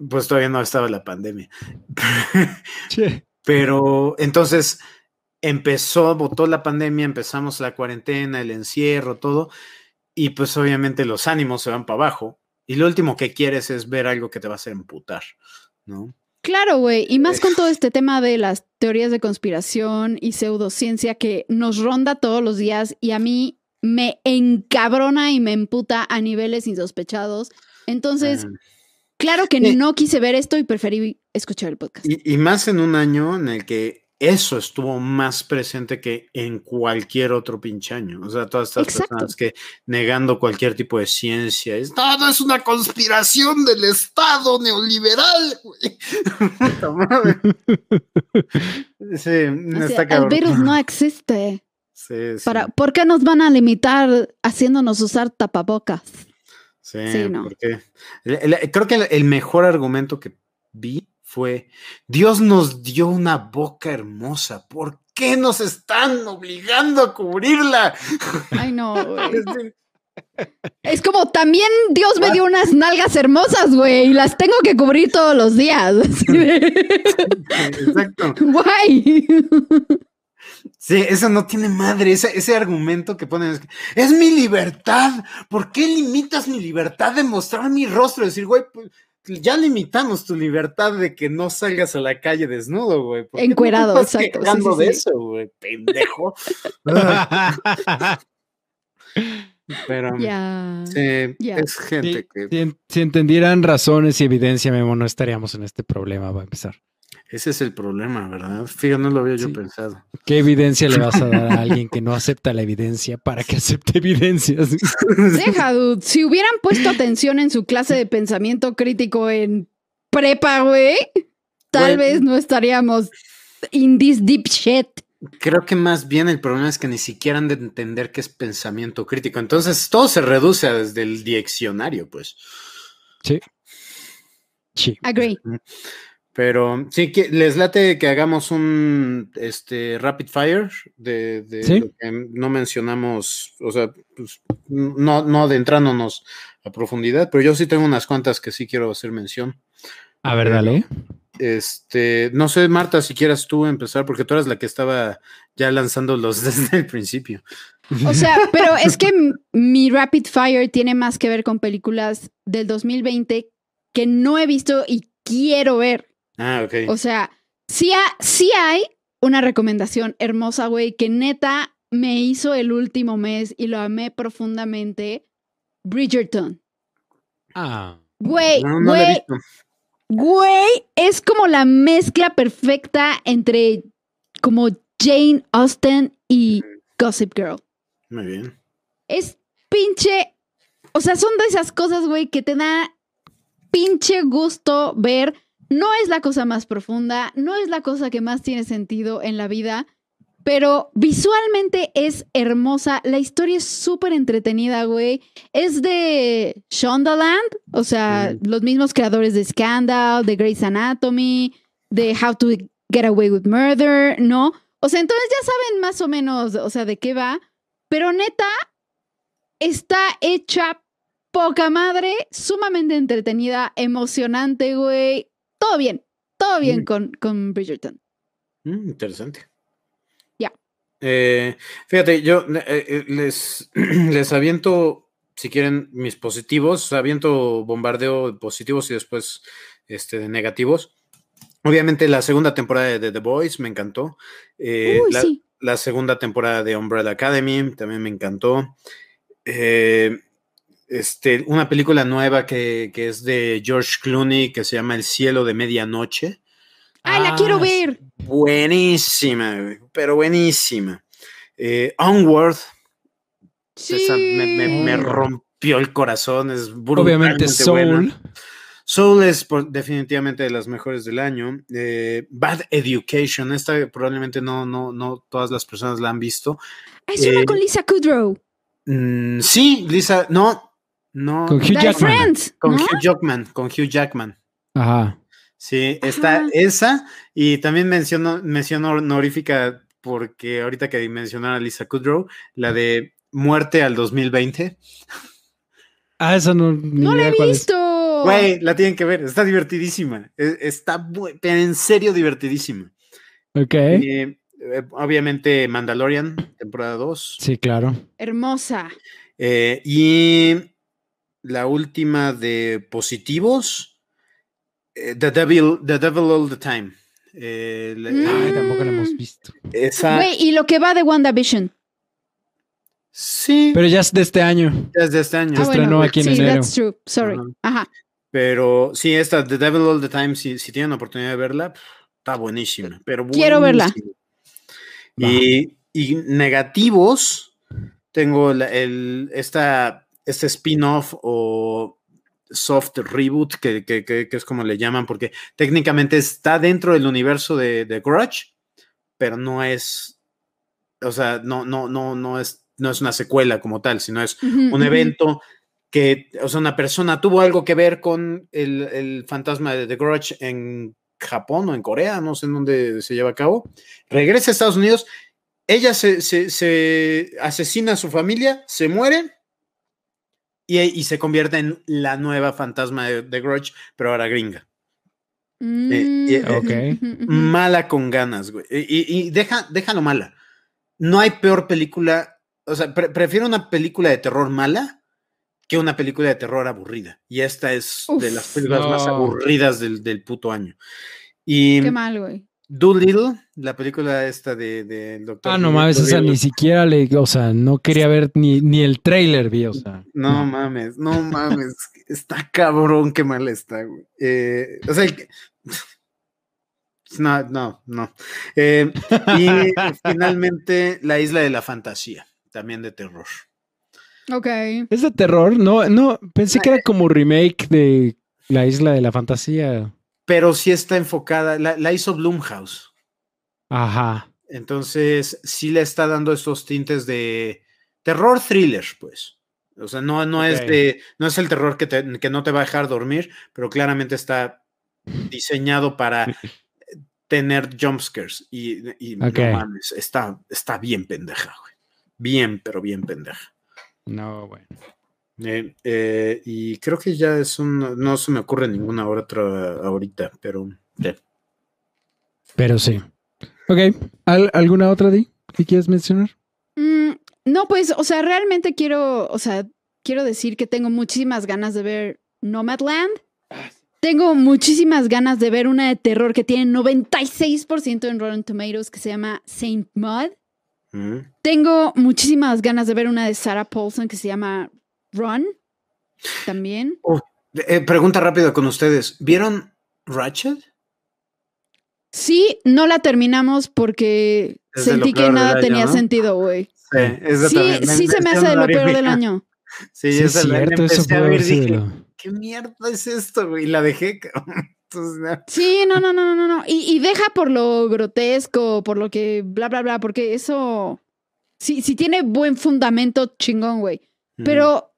pues todavía no estaba la pandemia. Che. Pero entonces empezó, votó la pandemia, empezamos la cuarentena, el encierro, todo, y pues obviamente los ánimos se van para abajo. Y lo último que quieres es ver algo que te va a hacer emputar, ¿no? Claro, güey. Y más con todo este tema de las teorías de conspiración y pseudociencia que nos ronda todos los días y a mí me encabrona y me emputa a niveles insospechados. Entonces, claro que no quise ver esto y preferí escuchar el podcast. y, y más en un año en el que eso estuvo más presente que en cualquier otro pinche año. O sea, todas estas Exacto. personas que negando cualquier tipo de ciencia, es, todo es una conspiración del Estado neoliberal, güey". Sí, está el cabrón. virus no existe. Sí, sí, Para, ¿Por qué nos van a limitar haciéndonos usar tapabocas? Sí, Sí, no. porque el- el- creo que el, el mejor argumento que vi fue, Dios nos dio una boca hermosa, ¿por qué nos están obligando a cubrirla? Ay, no, güey. Es como también Dios me dio unas nalgas hermosas, güey, y las tengo que cubrir todos los días. Exacto. Guay. Sí, eso no tiene madre, ese, ese argumento que ponen es, que, es mi libertad, ¿por qué limitas mi libertad de mostrar mi rostro? decir, güey, pues, ya limitamos tu libertad de que no salgas a la calle desnudo, güey. ¿Por qué no te Encuerado, exacto, sí, quejando sí, de sí. eso, güey, pendejo. Pero Ya. sí, Ya. es gente Si, que si si entendieran razones y evidencia, Memo, no estaríamos en este problema, va a empezar. Ese es el problema, ¿verdad? Fíjate, no lo había yo pensado. ¿Qué evidencia le vas a dar a alguien que no acepta la evidencia para que acepte evidencias? Deja, dude. Si hubieran puesto atención en su clase de pensamiento crítico en prepa, güey, tal vez no estaríamos in this deep shit. Creo que más bien el problema es que ni siquiera han de entender qué es pensamiento crítico. Entonces todo se reduce a desde el diccionario, pues. Sí. Sí. Agree. Pero sí, que les late que hagamos un este rapid fire de, de Sí. lo que no mencionamos, o sea, pues, no, no adentrándonos a profundidad, pero yo sí tengo unas cuantas que sí quiero hacer mención. A ver, dale. Este, no sé, Marta, si quieras tú empezar, porque tú eras la que estaba ya lanzando los desde el principio. O sea, pero es que mi rapid fire tiene más que ver con películas del 2020 que no he visto y quiero ver. Ah, ok. O sea, sí, ha- sí hay una recomendación hermosa, güey, que neta me hizo el último mes y lo amé profundamente. Bridgerton. Ah. Güey, no, no la he güey, visto. güey, es como la mezcla perfecta entre como Jane Austen y Gossip Girl. Muy bien. Es pinche. O sea, son de esas cosas, güey, que te da pinche gusto ver. No es la cosa más profunda, no es la cosa que más tiene sentido en la vida, pero visualmente es hermosa. La historia es súper entretenida, güey. Es de Shondaland, o sea, los mismos creadores de Scandal, de Grey's Anatomy, de How to Get Away with Murder, ¿no? O sea, entonces ya saben más o menos, o sea, de qué va. Pero neta, está hecha poca madre, sumamente entretenida, emocionante, güey. Todo bien, todo bien Mm. con, con Bridgerton. Mm, interesante. Ya. Eh, fíjate, yo eh, eh, les, les aviento, si quieren, mis positivos, aviento bombardeo de positivos y después este, de negativos. Obviamente la segunda temporada de The Boys me encantó. Eh, Uy, la, sí. la segunda temporada de Umbrella Academy también me encantó. Eh, este, una película nueva que, que es de George Clooney que se llama El cielo de medianoche. ¡Ay, la Ah, quiero sí. ver! Buenísima, pero buenísima. Eh, Onward, Sí. esa me, me- rompió el corazón, es Obviamente Soul. buena. Soul es por- definitivamente de las mejores del año. Eh, Bad Education, esta probablemente no, no, no todas las personas la han visto. Ah, Es una eh, con Lisa Kudrow. Mm, sí, Lisa, no, no. Con Hugh Jackman. Friends, con ¿no? Hugh Jackman, con Hugh Jackman. Ajá. Sí, está Ajá. esa y también menciono, menciono honorífica porque ahorita que mencionaron a Lisa Kudrow, la de Muerte al 2020. Ah, esa no. ni No la he visto. Güey, la tienen que ver, está divertidísima. e- Está, en serio divertidísima. Ok. Eh, eh, obviamente Mandalorian, temporada 2. Sí, claro. Hermosa. Eh, y la última de positivos, eh, The, Devil, The Devil All the Time. Eh, la- Mm. Ay, tampoco la hemos visto. Esa, Güey, y lo que va de WandaVision. sí, Pero ya es de este año. ya es de este año. Se estrenó aquí en sí, enero. that's true. Sorry. Ajá. Ajá. Pero sí, esta The Devil All the Time, si, si tienen la oportunidad de verla, está buenísima. Pero Quiero verla. Y, y negativos, tengo la- el, esta, este spin-off o soft reboot, que, que- que- que es como le llaman, porque técnicamente está dentro del universo de, de Grudge, pero no es, o sea, no, no, no, no es, no es una secuela como tal, sino es un evento que, o sea, una persona tuvo algo que ver con el, el fantasma de The Grudge en Japón o en Corea, no sé en dónde se lleva a cabo. Regresa a Estados Unidos, ella se, se- se asesina a su familia, se muere y, y se convierte en la nueva fantasma de The Grudge, pero ahora gringa. Mm, eh, ujú, ok. ujú, ujú. Mala con ganas, güey. Y, y- deja, déjalo mala. No hay peor película, o sea, pre- prefiero una película de terror mala que una película de terror aburrida. Y esta es de las películas más aburridas del, del puto año. Y Qué mal, güey. Doolittle, la película esta de, del doctor. Ah, no mames, esa ni siquiera le, o sea, no quería ver ni, ni el trailer, vi, o sea. No mames, no mames. está cabrón, qué mal está, güey. Eh, o sea, no, no, no. Eh, y finalmente, La Isla de la Fantasía, también de terror. Ok. Es de terror, no, no, pensé que era como remake de La Isla de la Fantasía. Pero sí está enfocada, la, la hizo Blumhouse. Ajá. Entonces, sí le está dando estos tintes de terror thriller, pues. O sea, no, no es de, no es el terror que, te- que no te va a dejar dormir, pero claramente está diseñado para tener jumpscares. Y, y no mames, está, está bien pendeja, güey. Bien, pero bien pendeja. No, bueno. Eh, eh, y creo que ya es un, no se me ocurre ninguna otra ahorita, pero. Pero sí. Ok. ¿Al- ¿Alguna otra, Di, que quieres mencionar? Mm, no, pues, o sea, realmente quiero, o sea, quiero decir que tengo muchísimas ganas de ver Nomadland. Tengo muchísimas ganas de ver una de terror que tiene 96% en Rotten Tomatoes que se llama Saint Mud. Mm. Tengo muchísimas ganas de ver una de Sarah Paulson que se llama Run. También. Eh, pregunta rápida con ustedes. ¿Vieron Ratchet? Sí, no la terminamos porque Es sentí que nada año, tenía ¿no? sentido, güey. Sí, Sí, también. sí se me hace de lo peor del año. Sí, Sí, es cierto, eso empecé a puede ver haber y sido dije, ¿qué mierda es esto, güey? Y la dejé. Entonces. Sí, no, no, no, no, no. Y, y deja por lo grotesco, por lo que bla, bla, bla, porque eso sí, sí tiene buen fundamento chingón, güey. Pero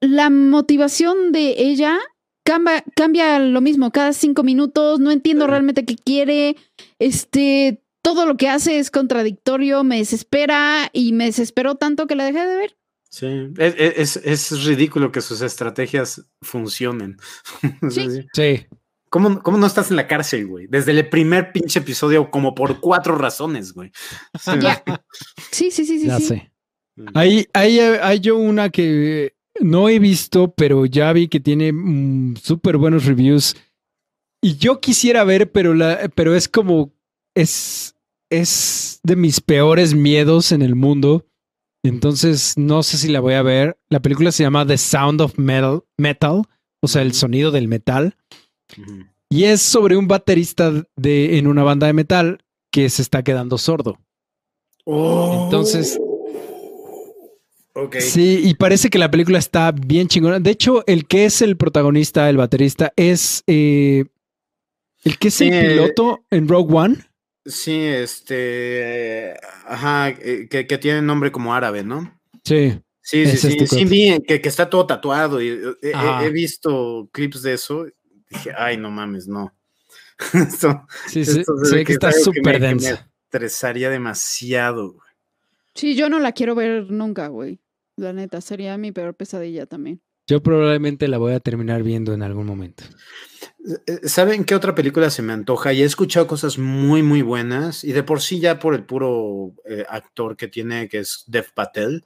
la motivación de ella cambia, cambia lo mismo cada cinco minutos. No entiendo realmente qué quiere. Este, todo lo que hace es contradictorio, me desespera y me desesperó tanto que la dejé de ver. Sí, es, es- es ridículo que sus estrategias funcionen. Sí. sí. ¿Cómo, cómo no estás en la cárcel, güey? Desde el primer pinche episodio, como por cuatro razones, güey. Sí. Ya. Sí, sí, sí, sí. ya sí. sé. Hay, hay, hay yo una que no he visto, pero ya vi que tiene mm, súper buenos reviews. Y yo quisiera ver, pero, la, pero es como. Es, es de mis peores miedos en el mundo. Entonces no sé si la voy a ver. La película se llama The Sound of Metal, metal o sea, el sonido del metal. Y es sobre un baterista de, en una banda de metal que se está quedando sordo. Entonces- Sí, y parece que la película está bien chingona. De hecho, el que es el protagonista, el baterista, es eh, el que es el eh, piloto en Rogue One. Sí, este. eh, Ajá, eh, que, que tiene nombre como árabe, ¿no? Sí. Sí, sí, sí. este Sí, vi que, que está todo tatuado y eh, he- Ajá. he, visto clips de eso. Dije, ay, no mames, no. Esto Sí, sí, Esto se ve que que está súper que me- densa. estresaría demasiado. güey. Sí, yo no la quiero ver nunca, güey. La neta, sería mi peor pesadilla también. Yo probablemente la voy a terminar viendo en algún momento. Eh, ¿Saben qué otra película se me antoja? Y he escuchado cosas muy, muy buenas. Y de por sí, ya por el puro eh, actor que tiene, que es Dev Patel.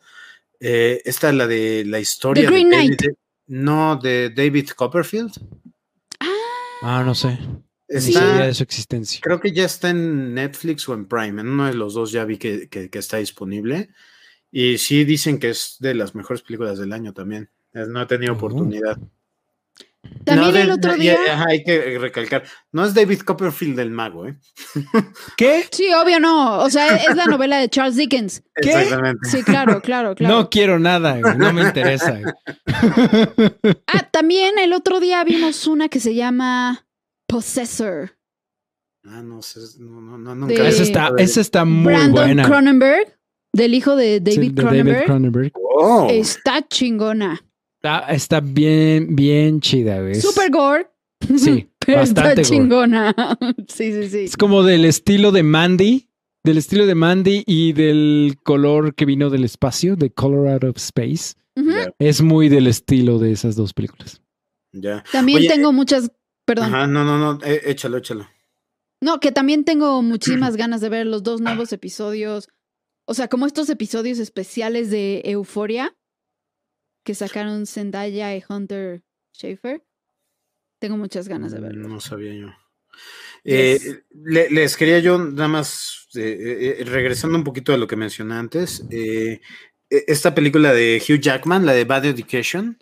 Eh, esta es la de la historia. Green de Knight. David- no, de David Copperfield. Ah, no sé. Está, de su existencia. Creo que ya está en Netflix o en Prime. En uno de los dos ya vi que, que- que está disponible. Y sí dicen que es de las mejores películas del año también. No he tenido Oh. oportunidad. También No, de- el otro día. ajá, hay que recalcar. No es David Copperfield del mago, ¿eh? ¿Qué? Sí, obvio no. O sea, es la novela de Charles Dickens. ¿Qué? Exactamente. Sí, claro, claro, claro. No quiero nada, güey, no me interesa. güey. Ah, también el otro día vimos una que se llama Possessor. Ah, no sé. No, no, no, nunca. De- esa, está, esa está muy Brandon buena. Cronenberg, del hijo de Sí, David de Cronenberg. Cronenberg. Oh, Está chingona. Está, está bien, bien chida, Super gore. Sí, pero bastante está gore. chingona. sí, sí, sí. Es como del estilo de Mandy, del estilo de Mandy y del color que vino del espacio, de Color Out of Space. Es muy del estilo de esas dos películas. ya. También Oye, tengo muchas, perdón. Ajá, no, no, no, eh, échalo, échalo. No, que también tengo muchísimas ganas de ver los dos nuevos episodios. O sea, como estos episodios especiales de Euforia que sacaron Zendaya y Hunter Schaefer. Tengo muchas ganas de verlo. No sabía yo. Eh, Yes. le- les quería yo nada más, eh, eh, regresando un poquito a lo que mencioné antes, eh, eh, esta película de Hugh Jackman, la de Bad Education,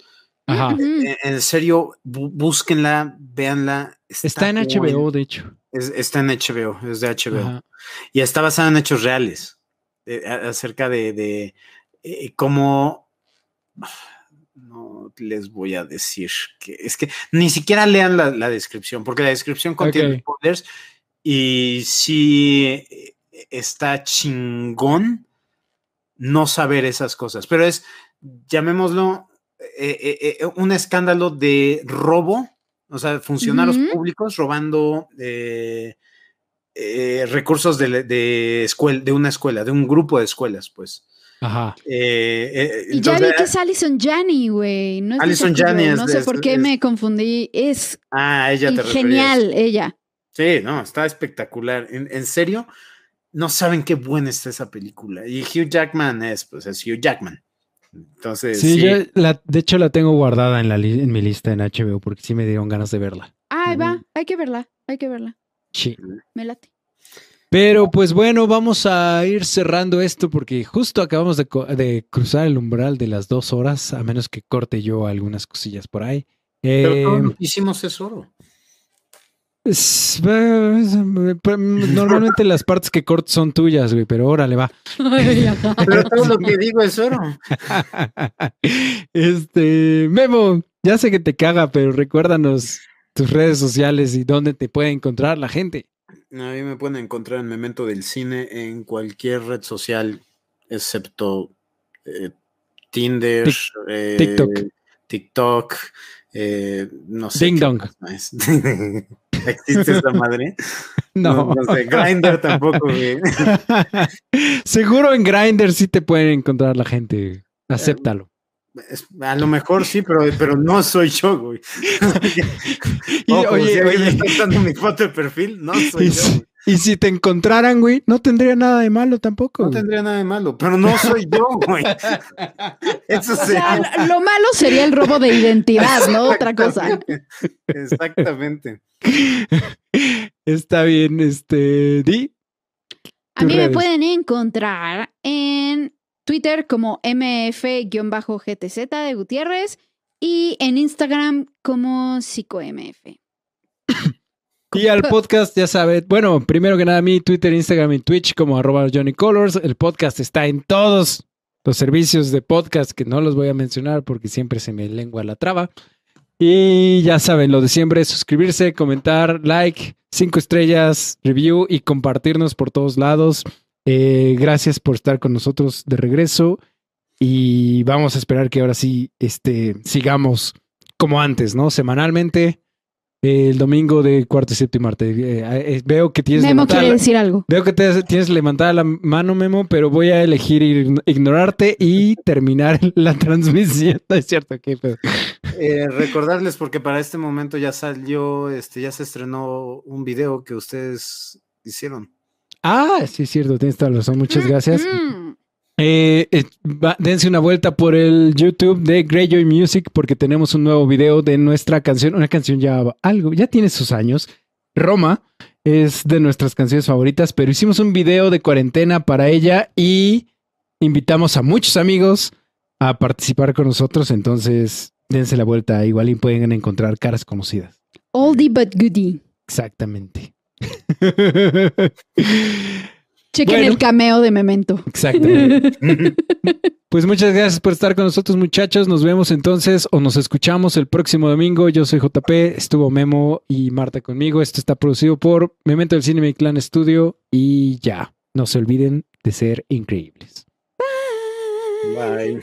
Ajá. Eh, en serio, bú- búsquenla, véanla. Está en HBO, buena. de hecho. Es- está en HBO, es de HBO. Ajá. Y está basada en hechos reales, eh, acerca de, de, eh, cómo... No les voy a decir que es que ni siquiera lean la, la descripción, porque la descripción contiene Ok. spoilers y sí eh, está chingón no saber esas cosas, pero es, llamémoslo, eh, eh, eh, un escándalo de robo, o sea, funcionarios públicos robando eh, eh, recursos de, de, escuel- de una escuela, de un grupo de escuelas, pues. Ajá. Eh, eh, Y ya vi que es Alison Janney, güey. No es Alison. Janney es No de- sé por qué es- me confundí. Es Ah, ella te referías. genial ella. Sí, no, está espectacular. En, en serio, no saben qué buena está esa película. Y Hugh Jackman es, pues, es Hugh Jackman. Entonces, Sí, sí, yo la- de hecho la tengo guardada en, la li- en mi lista en HBO porque sí me dieron ganas de verla. Ay, va. Hay que verla. Hay que verla. Sí. Me late. Pero pues bueno, vamos a ir cerrando esto porque justo acabamos de, cruzar el umbral de las dos horas, a menos que corte yo algunas cosillas por ahí. pero Eh, hicimos es oro. es- pues, normalmente las partes que corto son tuyas, güey, pero órale, va. Pero todo lo que digo es oro. este, Memo, ya sé que te caga, pero recuérdanos tus redes sociales y dónde te puede encontrar la gente. A mí me pueden encontrar en Memento del Cine en cualquier red social, excepto eh, Tinder, eh, TikTok. TikTok, eh, no sé. Ding dong. más. ¿Existe esa madre? No. No, sé. Grindr tampoco. Seguro en Grindr sí te pueden encontrar la gente. Acéptalo. Es- A lo mejor sí, pero, pero no soy yo, güey. Y, Ojo, oye, si oye, está dando mi foto de perfil, no soy y, yo. güey. y si te encontraran, güey, no tendría nada de malo tampoco. No güey. tendría nada de malo, pero no soy yo, güey. Eso O sea, sería. lo malo sería el robo de identidad, ¿no? Otra cosa. Exactamente. Está bien, este, Di. A mí me pueden encontrar en Twitter como mf-gtz de Gutiérrez y en Instagram como psicomf. Y al podcast, ya sabes, bueno, primero que nada, mi Twitter, Instagram y Twitch como arroba Johnny Colors. El podcast está en todos los servicios de podcast que no los voy a mencionar porque siempre se me lengua la traba. Y ya saben, lo de siempre, suscribirse, comentar, like, cinco estrellas, review y compartirnos por todos lados. Eh, gracias por estar con nosotros de regreso y vamos a esperar que ahora sí este, sigamos como antes, ¿no? Semanalmente, eh, el domingo de cuarto y séptimo arte. Eh, eh, veo que tienes Memo quiere la- decir algo. Veo que te- tienes levantada la mano, Memo, pero voy a elegir ign- ignorarte y terminar la transmisión. No es cierto, qué pedo. Eh, recordarles, porque para este momento ya salió, este, ya se estrenó un video que ustedes hicieron. Ah, sí, es cierto, tienes toda la razón. Muchas gracias. Mm. Eh, eh, va- dense una vuelta por el YouTube de Greyjoy Music porque tenemos un nuevo video de nuestra canción, una canción ya algo, ya tiene sus años. Roma es de nuestras canciones favoritas, pero hicimos un video de cuarentena para ella y invitamos a muchos amigos a participar con nosotros, entonces dense la vuelta, igual y pueden encontrar caras conocidas. Oldie but goodie. Exactamente. Chequen Bueno. el cameo de Memento. Exactamente. Pues muchas gracias por estar con nosotros, muchachos. Nos vemos entonces o nos escuchamos el próximo domingo. Yo soy JP, estuvo Memo y Marta conmigo. Esto está producido por Memento del Cine Clan Studio y ya, no se olviden de ser increíbles. Bye.